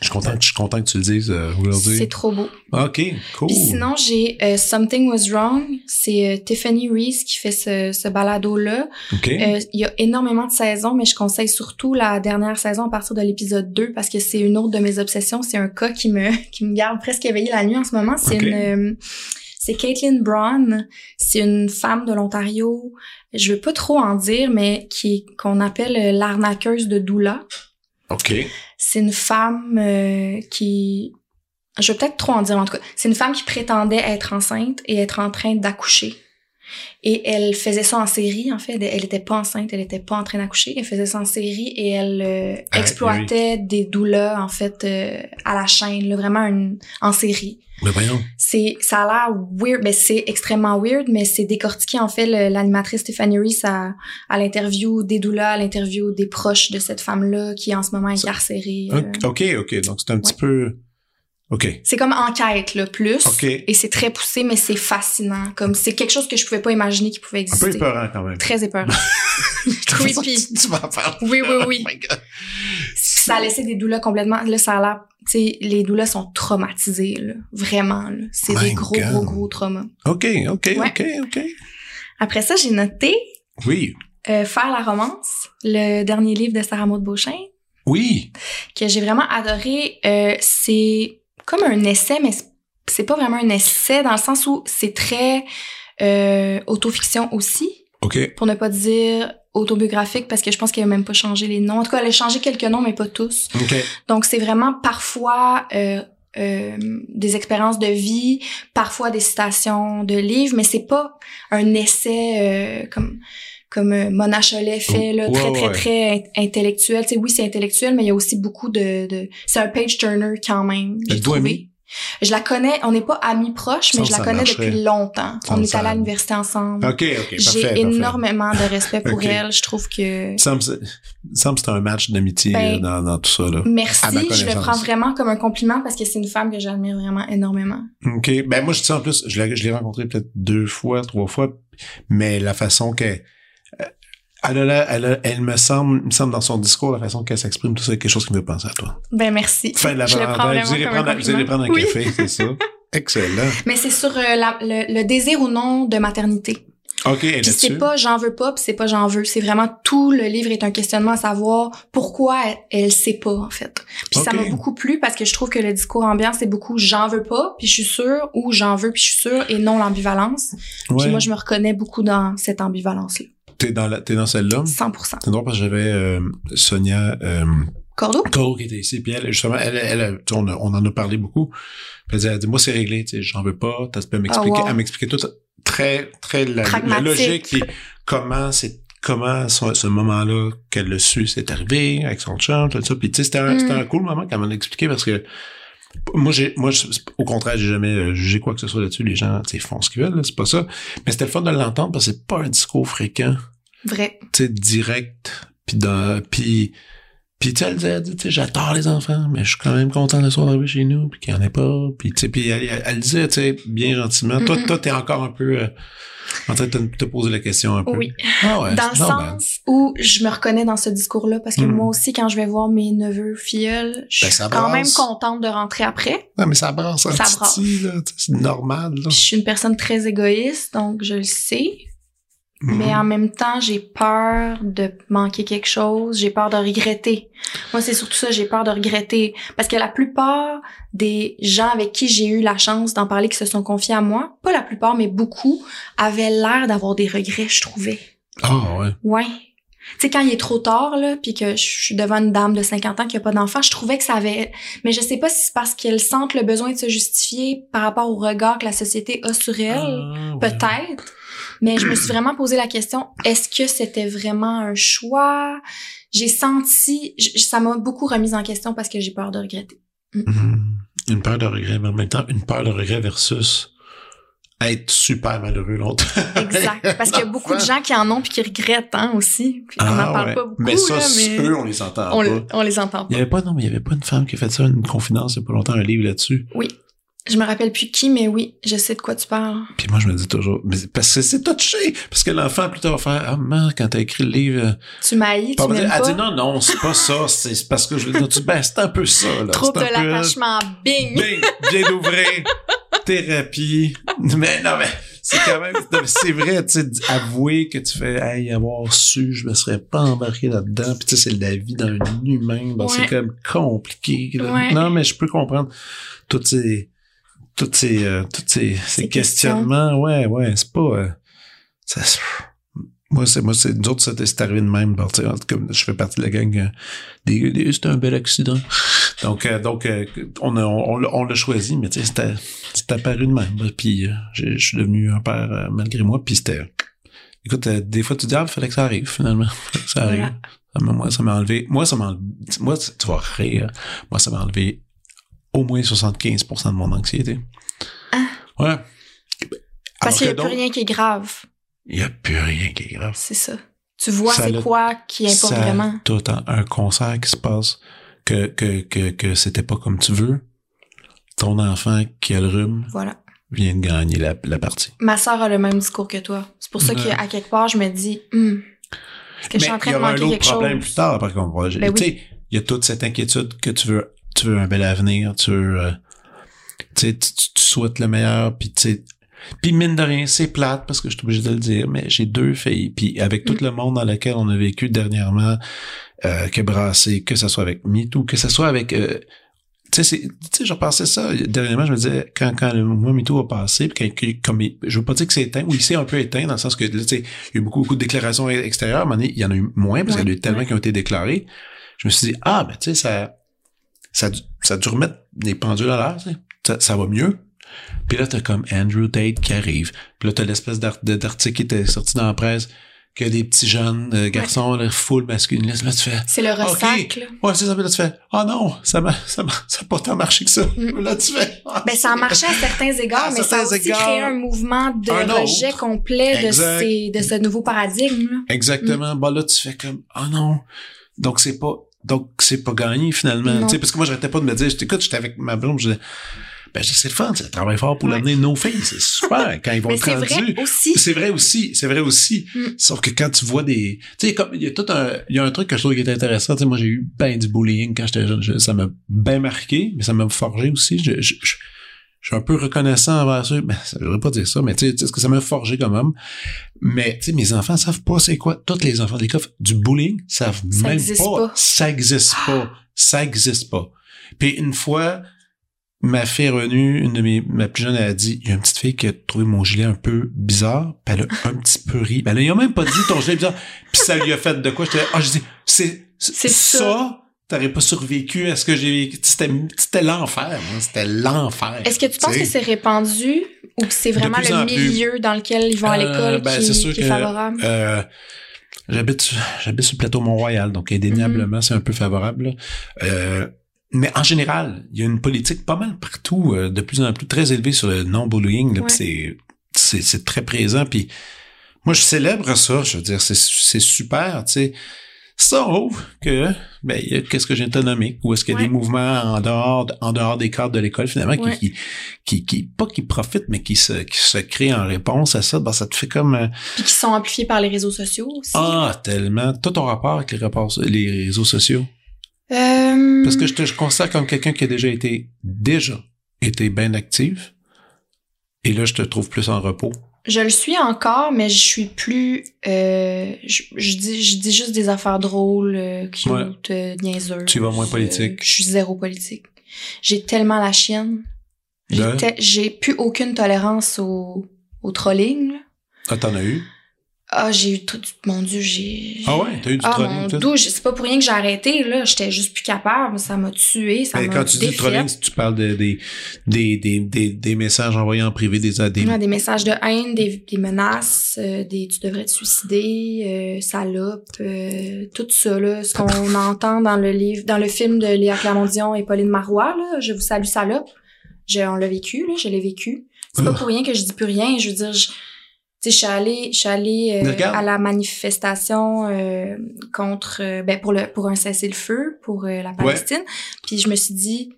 je suis content, je suis content que tu le dises euh, aujourd'hui. C'est trop beau. OK, cool. Puis sinon, j'ai euh, Something Was Wrong. C'est euh, Tiffany Reese qui fait ce, ce balado-là. OK. Il y a énormément de saisons, mais je conseille surtout la dernière saison à partir de l'épisode 2 parce que c'est une autre de mes obsessions. C'est un cas qui me, qui me garde presque éveillée la nuit en ce moment. C'est Ok. une... c'est Caitlin Braun, c'est une femme de l'Ontario. Je veux pas trop en dire, mais qui qu'on appelle euh, l'arnaqueuse de doula. OK. C'est une femme euh, qui... Je vais peut-être trop en dire, en tout cas. C'est une femme qui prétendait être enceinte et être en train d'accoucher. Et elle faisait ça en série, en fait. Elle était pas enceinte, elle était pas en train d'accoucher. Elle faisait ça en série et elle euh, Ah, exploitait des doulas, en fait, euh, à la chaîne, là, vraiment une, en série. Mais voyons. C'est, ça a l'air weird, mais c'est extrêmement weird, mais c'est décortiqué, en fait, l'animatrice Stephanie Reese à, à l'interview des doulas, à l'interview des proches de cette femme-là qui est en ce moment incarcérée. euh. OK, OK. Donc, c'est un petit peu... OK. C'est comme enquête, là, plus. OK. Et c'est très poussé, mais c'est fascinant. Comme, c'est quelque chose que je pouvais pas imaginer qui pouvait Un exister. peu épeurant, quand même. Très épeurant. Creepy. tu, tu vas parler. Oui, oui, oui. Oh my God. ça a laissé des doulas complètement, là, ça a l'air, tu sais, les doulas sont traumatisés, là. Vraiment, là. C'est des gros, God. gros, gros traumas. OK, OK, Ouais. OK, OK. Après ça, j'ai noté, Oui. euh, Faire la romance, le dernier livre de Sarah Maud Beauchamp, Oui. que j'ai vraiment adoré. Euh, c'est comme un essai, mais c'est- pas vraiment un essai dans le sens où c'est très euh, autofiction aussi, OK. pour ne pas dire autobiographique, parce que je pense qu'elle a même pas changé les noms. En tout cas, elle a changé quelques noms, mais pas tous. OK. Donc, c'est vraiment parfois euh, euh, des expériences de vie, parfois des citations de livres, mais c'est pas un essai euh, comme comme euh, Mona Cholet fait là, Ouais, très très ouais. très in- intellectuel. Tu sais, oui, c'est intellectuel, mais il y a aussi beaucoup de, de... c'est un page turner quand même. J'ai trouvé. Je la connais, on n'est pas amis proches, mais Ça, je la ça connais marcherait. depuis longtemps. Ça, on est ça- allé à l'université ensemble. OK, OK. J'ai Parfait, énormément de respect pour elle. Je trouve que Il me semble, que c'est un match d'amitié Ben, euh, dans, dans tout ça. Là. Merci, je le prends vraiment comme un compliment parce que c'est une femme que j'admire vraiment énormément. OK. Ben moi, je dis ça en plus, je l'ai, je l'ai rencontré peut-être deux fois, trois fois, mais la façon qu'elle... Elle, a la- elle, a- elle me semble, me semble dans son discours, la façon qu'elle s'exprime, tout ça, quelque chose qui me fait penser à toi. Ben merci. Fin de la je le prends Vous prendre, vous compliment. prendre un Oui. café, c'est ça? Excellent. Mais c'est sur euh, la- le, le désir ou non de maternité. OK, Puis c'est pas j'en veux pas, puis c'est pas j'en veux. C'est vraiment tout le livre est un questionnement à savoir pourquoi elle, elle sait pas en fait. Puis ça m'a beaucoup plu parce que je trouve que le discours ambiant c'est beaucoup j'en veux pas, puis je suis sûre ou j'en veux puis je suis sûre et non l'ambivalence. Ouais. Puis moi je me reconnais beaucoup dans cette ambivalence là. T'es dans, la- t'es dans celle-là? 100%. C'est drôle parce que j'avais euh, Sonia euh, Cordo? Cole qui était ici, puis elle, justement, elle, elle, on, a- on en a parlé beaucoup. Puis elle elle dit, moi, c'est réglé, tu sais, j'en veux pas. T'as peux m'expliquer, wow. elle m'expliquait tout très, très la, la Pragmatique. logique, puis comment c'est comment ce, ce moment-là qu'elle le su, c'est arrivé avec son chum, tout ça. Puis tu sais, c'était un, Mm. c'était un cool moment qu'elle m'a expliqué parce que moi, j'ai, moi, au contraire, j'ai jamais euh, jugé quoi que ce soit là-dessus. Les gens, tu sais, font ce qu'ils veulent, là, c'est pas ça. Mais c'était le fun de l'entendre parce que c'est pas un discours fréquent Vrai. tu sais, direct, puis puis, puis tu sais, j'adore les enfants, mais je suis quand même content de soir arrivé chez nous, puis qu'il y en ait pas, puis tu sais, puis elle, elle, elle disait, tu sais, bien gentiment, toi, Mhm. toi, t'es encore un peu, euh, en train de te, poser la question un peu. Oui. Ah ouais, dans le sens où je me reconnais dans ce discours-là parce que Mm. moi aussi quand je vais voir mes neveux filleuls, je Ben, suis quand même contente de rentrer après. Non, mais ça brasse un Ça petit c'est normal, là. Je suis une personne très égoïste donc je le sais. Mhm. Mais en même temps, j'ai peur de manquer quelque chose, j'ai peur de regretter. Moi, c'est surtout ça, j'ai peur de regretter. Parce que la plupart des gens avec qui j'ai eu la chance d'en parler, qui se sont confiés à moi, pas la plupart, mais beaucoup, avaient l'air d'avoir des regrets, je trouvais. Ah ouais. Ouais. Tu sais, quand il est trop tard, là, puis que je suis devant une dame de 50 ans qui a pas d'enfant, je trouvais que ça avait... Mais je sais pas si c'est parce qu'elle sentent le besoin de se justifier par rapport au regard que la société a sur elle. Ah, ouais. Peut-être. Mais je me suis vraiment posé la question, est-ce que c'était vraiment un choix? J'ai senti, ça m'a beaucoup remise en question parce que j'ai peur de regretter. Mhm. Une peur de regret, mais en même temps, une peur de regret versus être super malheureux longtemps. Exact. Parce qu'il y a beaucoup de gens qui en ont puis qui regrettent, hein, aussi. Puis on Ah, n'en parle ouais. pas beaucoup, Mais ça, là, mais eux, on les entend on, pas. le- on les entend Il y pas. avait pas, non, mais il y avait pas une femme qui a fait ça, une confidence, il y a pas longtemps, un livre là-dessus. Je me rappelle plus qui, mais oui, je sais de quoi tu parles. Puis moi, je me dis toujours, mais c'est parce que c'est touché. Parce que l'enfant, plus tard, va faire, ah, maman, quand t'as écrit le livre, euh, Tu m'haïs, pas tu m'aimes elle pas? dit, non, non, c'est pas ça, c'est parce que je veux dire, tu, ben, c'est un peu ça, là. C'est de l'attachement, bing! Bing, bien d'ouvrir, thérapie. Mais non, mais c'est quand même, c'est vrai, tu sais, avouer que tu fais, hey, avoir su, je me serais pas embarqué là-dedans. Puis tu sais, c'est la vie d'un humain, Ouais. c'est quand même compliqué. Ouais. Non, mais je peux comprendre toutes ces, toutes ces, euh, toutes ces, ces Ces questionnements. Ouais, ouais, c'est pas, euh, ça, moi, c'est, moi, c'est, nous autres, c'était- c'est arrivé de même. Bon, tu sais, comme je fais partie de la gang euh, des, des c'était un bel accident. Donc, euh, donc, euh, on a, on, l'a- on l'a choisi, mais c'était, c'était apparu de même. là. Puis, euh, je suis devenu un père euh, malgré moi. Puis c'était, écoute, euh, des fois tu dis, ah, fallait que ça arrive finalement. Fallait que ça arrive. Voilà. Moi, ça m'a enlevé. Moi, ça m'a, enlevé- moi, tu vas rire. Moi, ça m'a enlevé au moins 75% de mon anxiété. Ah. Ouais. Parce qu'il n'y a plus rien qui est grave. Il n'y a plus rien qui est grave. C'est ça. Tu vois c'est quoi qui importe ça vraiment. tout un, un concert qui se passe que que que que c'était pas comme tu veux. Ton enfant qui a le rhume Voilà. vient de gagner la, la partie. Ma sœur a le même discours que toi. C'est pour ça qu'à quelque part, je me dis, Hmm, est-ce que je suis en il train y de aura un manquer autre problème chose? plus tard, par contre. Ben tu oui. sais, il y a toute cette inquiétude que tu veux, tu veux un bel avenir, tu veux, euh, tu tu, souhaites le meilleur, puis tu sais, puis mine de rien, c'est plate parce que je suis obligé de le dire, mais j'ai deux filles, puis avec tout Mm. le monde dans lequel on a vécu dernièrement, euh, que brassé, que ce soit avec MeToo, que ce soit avec euh, tu sais, c'est- tu sais, je repensais ça dernièrement, je me disais, quand, quand le mouvement MeToo a passé, puis quand- comme il- je veux pas dire que c'est éteint, ou il s'est un peu éteint, dans le sens que, là, tu sais, il y a eu beaucoup, beaucoup de déclarations extérieures, donné, il y en a eu moins, parce Ouais, qu'il y en a eu tellement ouais. qui ont été déclarées. Je me suis dit, ah, ben, tu sais, ça, ça, ça a dû remettre des pendules à l'heure. Ça, ça va mieux. Puis là, t'as comme Andrew Tate qui arrive. Puis là, t'as l'espèce d'article qui était sorti dans la presse, que des petits jeunes euh, garçons, là, full masculiniste. Là, tu fais, C'est le ressac, là. Ouais, c'est ça. Puis là, tu fais, ah non, ça m'a, ça m'a, ça a pas tant marché que ça. Mm. Là, tu fais, Ben, ça a marché à certains égards, À mais ça a aussi égards, créé un mouvement de un rejet complet de, ces, de ce nouveau paradigme. Là. Exactement. Bah là, tu fais comme, ah non. Donc, c'est pas, donc, c'est pas gagné, finalement. Non. Tu sais, parce que moi, j'arrêtais pas de me dire, écoute, j'étais avec ma blonde, je disais, ben, c'est le fun, c'est travaille fort pour Ouais. l'amener nos filles. C'est super quand ils vont être c'est rendus. vrai aussi. C'est vrai aussi, c'est vrai aussi. Mm. Sauf que quand tu vois des, tu sais, comme il y a tout un, il y a un truc que je trouve qui est intéressant. Tu sais, moi j'ai eu ben du bullying quand j'étais jeune, Je- ça m'a bien marqué, mais ça m'a forgé aussi. Je, je, je, je suis un peu reconnaissant envers eux. Ben, ça, je voudrais pas dire ça, mais tu sais, ce que ça m'a forgé quand même. Mais, tu sais, mes enfants savent pas c'est quoi. Tous les enfants de l'école du bullying savent Ça même pas. pas. Ça existe pas. Ça existe pas. Puis une fois, ma fille est revenue, une de mes, ma plus jeune, elle a dit, il y a une petite fille qui a trouvé mon gilet un peu bizarre, puis elle a un petit peu ri. Ben, elle a même pas dit ton gilet bizarre. Puis ça lui a fait de quoi? J'étais là, ah, je dis, c'est, C'est ça. ça. T'aurais pas survécu à ce que j'ai vécu. C'était, l'enfer, hein. C'était l'enfer. Est-ce que tu penses que c'est répandu ou que c'est vraiment le plus. milieu dans lequel ils vont à Euh, l'école ben, qui, qui est que, favorable? Euh, j'habite, sur- j'habite sur le plateau Mont-Royal, donc indéniablement, Mhm. c'est un peu favorable. Euh, mais en général, il y a une politique pas mal partout, euh, de plus en plus très élevée sur le non-bullying. Ouais. c'est, très présent. Puis moi, je célèbre ça. Je veux dire, c'est, c'est super, tu sais. Sauf que, ben, qu'est-ce que j'ai nommé, ou est-ce qu'il y a Ouais. des mouvements en dehors, de- en dehors des cadres de l'école, finalement, Ouais. qui, qui, qui, pas qui profitent, mais qui se, qui se créent en réponse à ça? Ben, ça te fait comme, euh, Puis qui sont amplifiés par les réseaux sociaux aussi. ah, tellement. Toi, ton rapport avec les, rapports, les réseaux sociaux? Euh, Parce que je te je considère comme quelqu'un qui a déjà été, déjà été bien actif. Et là, je te trouve plus en repos. Je le suis encore, mais je suis plus. Euh, je, je dis, je dis juste des affaires drôles, euh, cute, Ouais. euh, niaiseuses. Tu vas moins Euh, politique. je suis zéro politique. J'ai tellement la chienne. J'ai te- plus aucune tolérance au, au trolling. là. Ah, t'en as eu? Ah, j'ai eu tout. Mon Dieu, j'ai. Ah ouais, t'as eu du Ah, trolling? Dieu, c'est pas pour rien que j'ai arrêté, là. J'étais juste plus capable. Ça m'a tué, ça m'a quand tu dis trolling, tu parles de, des, des, des, des, des messages envoyés en privé, des, Ouais, des messages de haine, des, des menaces, euh, des tu devrais te suicider, euh, salope, euh, tout ça là, ce qu'on entend dans le livre, dans le film de Léa Clermont-Dion et Pauline Marois là, je vous salue salope. On l'a vécu là, je l'ai vécu. C'est pas Ah. pour rien que je dis plus rien. Je veux dire, sais, je suis allée, je suis allée euh, à la manifestation euh, contre, euh, ben pour le pour un cessez-le-feu pour euh, la Palestine. Puis je me suis dit,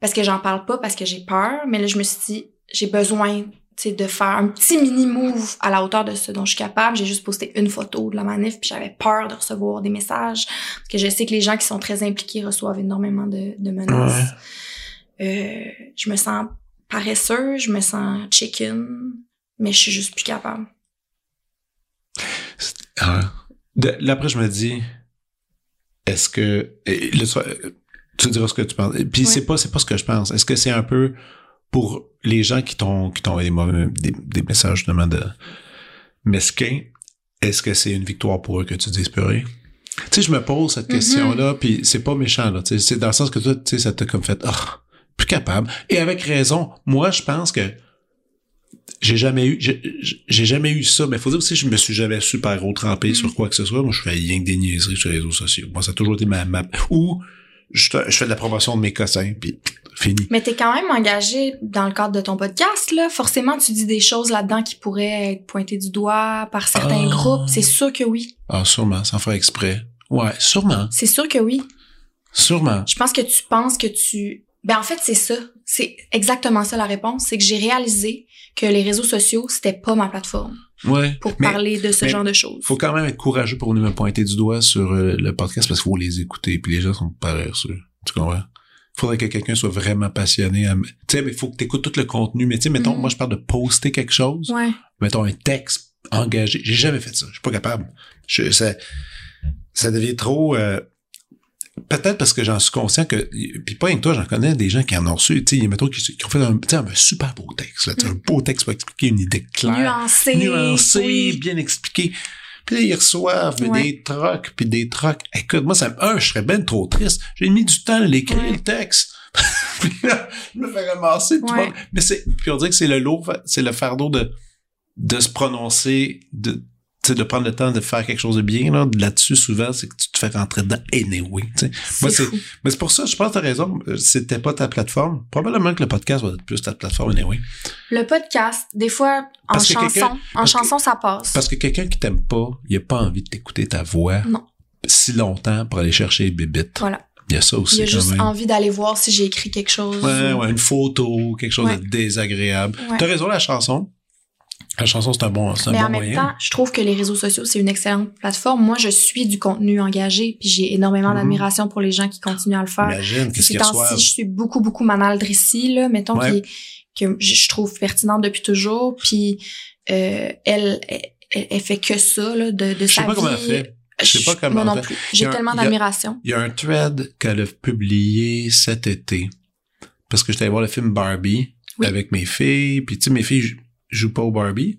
parce que j'en parle pas, parce que j'ai peur, mais là je me suis dit, j'ai besoin tu sais, de faire un petit mini move à la hauteur de ce dont je suis capable. J'ai juste posté une photo de la manif, puis j'avais peur de recevoir des messages, parce que je sais que les gens qui sont très impliqués reçoivent énormément de, de menaces. Euh, je me sens paresseux, je me sens chicken, mais je suis juste plus capable. Ah. De- là, après, je me dis, est-ce que, et le soir, tu diras ce que tu penses. Puis Ouais. c'est pas, pas ce que je pense. Est-ce que c'est un peu pour les gens qui t'ont, envoyé des, messages justement de mesquins? Est-ce que c'est une victoire pour eux que tu dises plus rien? Tu sais, je me pose cette Mhm. question-là, puis c'est pas méchant, là. C'est dans le sens que toi, tu sais, ça t'a comme fait, ah, plus capable. Et avec raison. Moi, je pense que j'ai jamais eu j'ai j'ai jamais eu ça mais faut dire aussi je me suis jamais super gros trempé Mm. sur quoi que ce soit moi je fais rien que des niaiseries sur les réseaux sociaux moi ça a toujours été ma map ou je fais de la promotion de mes cossins puis fini Mais t'es quand même engagé dans le cadre de ton podcast, là. Forcément, tu dis des choses là-dedans qui pourraient être pointées du doigt par certains Ah. groupes. C'est sûr que oui. ah sûrement sans faire exprès ouais sûrement C'est sûr que oui. sûrement Je pense que tu penses que tu... Ben, en fait, c'est ça. C'est exactement ça la réponse. C'est que j'ai réalisé que les réseaux sociaux, c'était pas ma plateforme ouais pour mais parler de ce genre de choses. faut quand même être courageux pour venir me pointer du doigt sur euh, le podcast parce qu'il faut les écouter puis les gens sont paresseux tu comprends? Faudrait que quelqu'un soit vraiment passionné à... tu sais mais faut que tu écoutes tout le contenu mais tu sais mettons Mhm. moi je parle de poster quelque chose Ouais. mettons un texte engagé. J'ai jamais fait ça. Je suis pas capable. Je, ça, ça devient trop. euh, Peut-être parce que j'en suis conscient que, puis pas avec toi, j'en connais des gens qui en ont reçu, tu sais, mettons, qui, qui ont fait un, tu sais, un super beau texte, là, un beau texte pour expliquer une idée claire, Nuancé. nuancée, oui. bien expliqué. Puis là, ils reçoivent Ouais. des trocs, puis des trocs. Écoute, moi, ça un, je serais ben trop triste. J'ai mis du temps à l'écrire, Ouais. le texte. puis là, je me fais ramasser tout le Ouais. monde. Mais c'est, puis on dirait que c'est le lourd, c'est le fardeau de, de se prononcer, de, sais, de prendre le temps de faire quelque chose de bien, là. Là-dessus, souvent, c'est que tu te fais rentrer dedans anyway, tu sais. Moi, C'est mais c'est pour ça, je pense que t'as raison. euh, C'était pas ta plateforme. Probablement que le podcast va être plus ta plateforme anyway. Le podcast, des fois, en Parce chanson, en que- chanson, ça passe. Parce que quelqu'un qui t'aime pas, il a pas envie de t'écouter ta voix. Non. Si longtemps pour aller chercher les bébites. Voilà. Il y a ça aussi Il y a juste même. envie d'aller voir si j'ai écrit quelque chose. Ouais, ou- ouais, une photo, quelque chose Ouais. de désagréable. Ouais. T'as raison, la chanson. La chanson, c'est un bon, c'est un Mais bon en même moyen. temps, je trouve que les réseaux sociaux, c'est une excellente plateforme. Moi, je suis du contenu engagé, puis j'ai énormément Mhm. d'admiration pour les gens qui continuent à le faire. Imagine, qu'est-ce qu'ils reçoivent. je suis beaucoup, beaucoup Manal Drissi, là, mettons, Ouais. qui, que je trouve pertinente depuis toujours. Puis euh, elle, elle, elle fait que ça là, de, de Je sais sa pas comment elle fait. Je sais pas comment Moi elle non fait. plus. J'ai tellement d'admiration. Il y a un thread qu'elle a publié cet été. Parce que j'étais allé voir le film Barbie Oui. avec mes filles. Puis, tu sais, mes filles jouent pas au Barbie.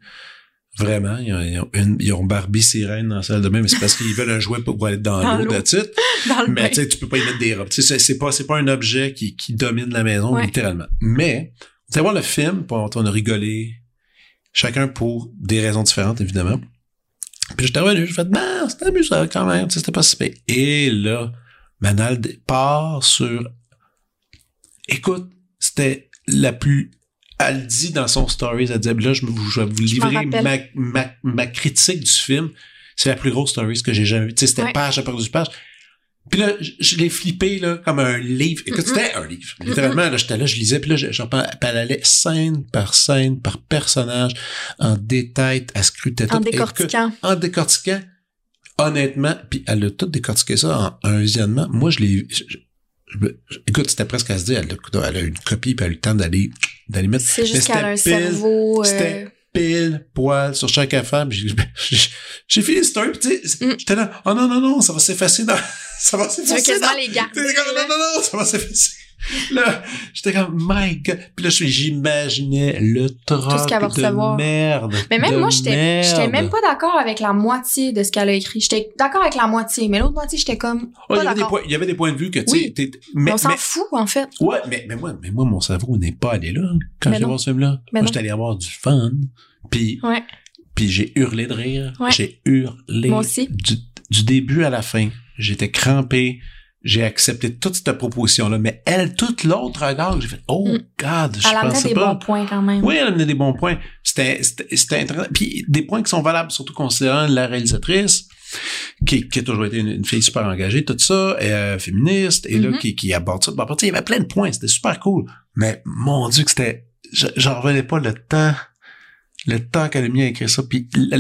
Vraiment. Ils ont, une- ils ont Barbie sirène dans la salle de bain, mais c'est parce qu'ils veulent un jouet pour aller dans, Dans l'eau, le Mais tu sais, tu peux pas y mettre des robes. Tu sais, c'est- c'est pas, c'est pas un objet qui, qui domine la maison, Ouais. littéralement. Mais, tu sais, voir le film, on on a rigolé. Chacun pour des raisons différentes, évidemment. Puis j'étais revenu, j'ai fait, ben, c'était amusant quand même, tu sais, c'était pas si pire. Et là, Manal part sur, écoute, c'était la plus, elle dit dans son stories, elle disait, là, je, vais vous livrer ma, rappelle. ma, ma critique du film. C'est la plus grosse stories que j'ai jamais vue. Tu sais, c'était Ouais. page après page. Puis là, je, je l'ai flippé, là, comme un livre. Écoute, c'était un livre. Littéralement, là, j'étais là, je lisais, puis là, je- j'en parlais, puis elle allait scène par scène, par personnage, en détail, à scruter tout. En décortiquant. en décortiquant, honnêtement, puis elle a tout décortiqué ça en un visionnement. Moi, je l'ai... écoute, c'était presque à se dire, elle a, elle a une copie, puis elle a eu le temps d'aller d'aller mettre... C'est juste qu'elle a un pile- cerveau. euh, c'était pile poil sur chaque affaire. J'ai fini story, puis tu sais, Mm. j'étais là, oh non, non, non, ça va s'effacer dans... Ça va Tu veux s'effacer quasiment dans... les garder. Là. non, non, non, ça va s'effacer. Là, j'étais comme, my God. Puis là, j'imaginais le troc qu'elle va de recevoir. merde. Mais même moi, j'étais même pas d'accord avec la moitié de ce qu'elle a écrit. J'étais d'accord avec la moitié, mais l'autre moitié, j'étais comme il, y avait des d'accord. points, il y avait des points de vue que, tu sais, Oui. mais, On s'en fout, en fait. ouais, mais, mais moi, mais moi, mon cerveau n'est pas allé là quand j'ai voir ce film-là. Moi, j'étais allé avoir du fun. Puis, Ouais. puis j'ai hurlé de rire. Ouais. J'ai hurlé. Moi aussi. Du, du début à la fin. J'étais crampé. J'ai accepté toute cette proposition-là. Mais elle, toute l'autre regard, j'ai fait, oh, Mm. God, je Elle pensais des pas. bons points quand même. Oui, elle amenait des bons points. C'était, c'était. Puis des points qui sont valables, surtout considérant la réalisatrice, qui, qui a toujours été une, une fille super engagée, tout ça, et, euh, féministe, et là, Mhm. qui, qui aborde ça. Il y avait plein de points, c'était super cool. Mais mon Dieu, que c'était... je- J'en revenais pas le temps, le temps qu'elle a mis à écrire ça, puis la,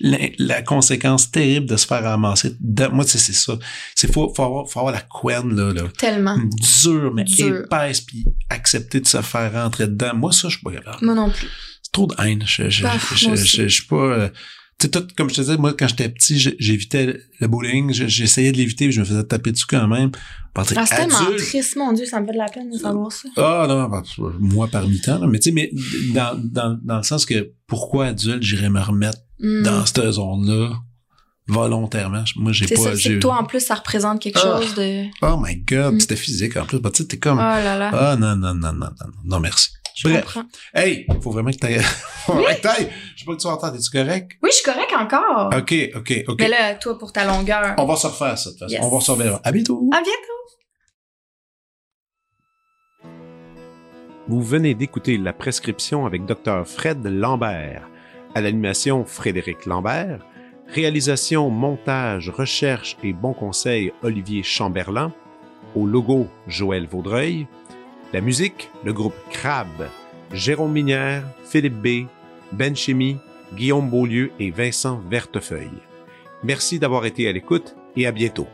la- la conséquence terrible de se faire ramasser. De, moi, tu sais, c'est ça. C'est faut, faut, avoir, faut avoir la couenne, là, là Tellement. dure, mais épaisse, puis accepter de se faire rentrer dedans. Moi, ça, je suis pas capable. Moi non plus. C'est trop de haine. Je, je, je, je, je, je suis pas... tu sais, tout, comme je te disais, moi, quand j'étais petit, j'évitais le bowling. Je- J'essayais de l'éviter, puis je me faisais taper dessus quand même. Parce que Ah, c'est tellement triste, mon Dieu, ça me fait de la peine de savoir ça. ah non, bah, moi parmi tant, mais tu sais, mais dans, dans, dans le sens que pourquoi adulte j'irais me remettre Hmm. dans cette zone-là volontairement? Moi, j'ai pas... c'est toi, en plus, ça représente quelque Ah. chose de... Oh my God, Mm. c'était physique en plus. Bah, tu sais, t'es Oh comme... là là, Ah non, non, non, non, non, non, non, merci. Je Bref. comprends. Hey, faut vraiment que t'ailles. faut vraiment que t'ailles. Je sais pas que tu entends. Es-tu correct? Oui, je suis correct encore. OK, OK, OK. Mais là, toi, pour ta longueur. On va se refaire ça, de toute façon. Yes. On va se reverra. À bientôt. À bientôt. Vous venez d'écouter La Prescription avec Dr. Fred Lambert. À l'animation, Frédéric Lambert. Réalisation, montage, recherche et bons conseils, Olivier Chamberlain. Au logo, Joël Vaudreuil. La musique, le groupe Crab. Jérôme Minière, Philippe B., Ben Guillaume Beaulieu et Vincent Vertefeuille. Merci d'avoir été à l'écoute et à bientôt.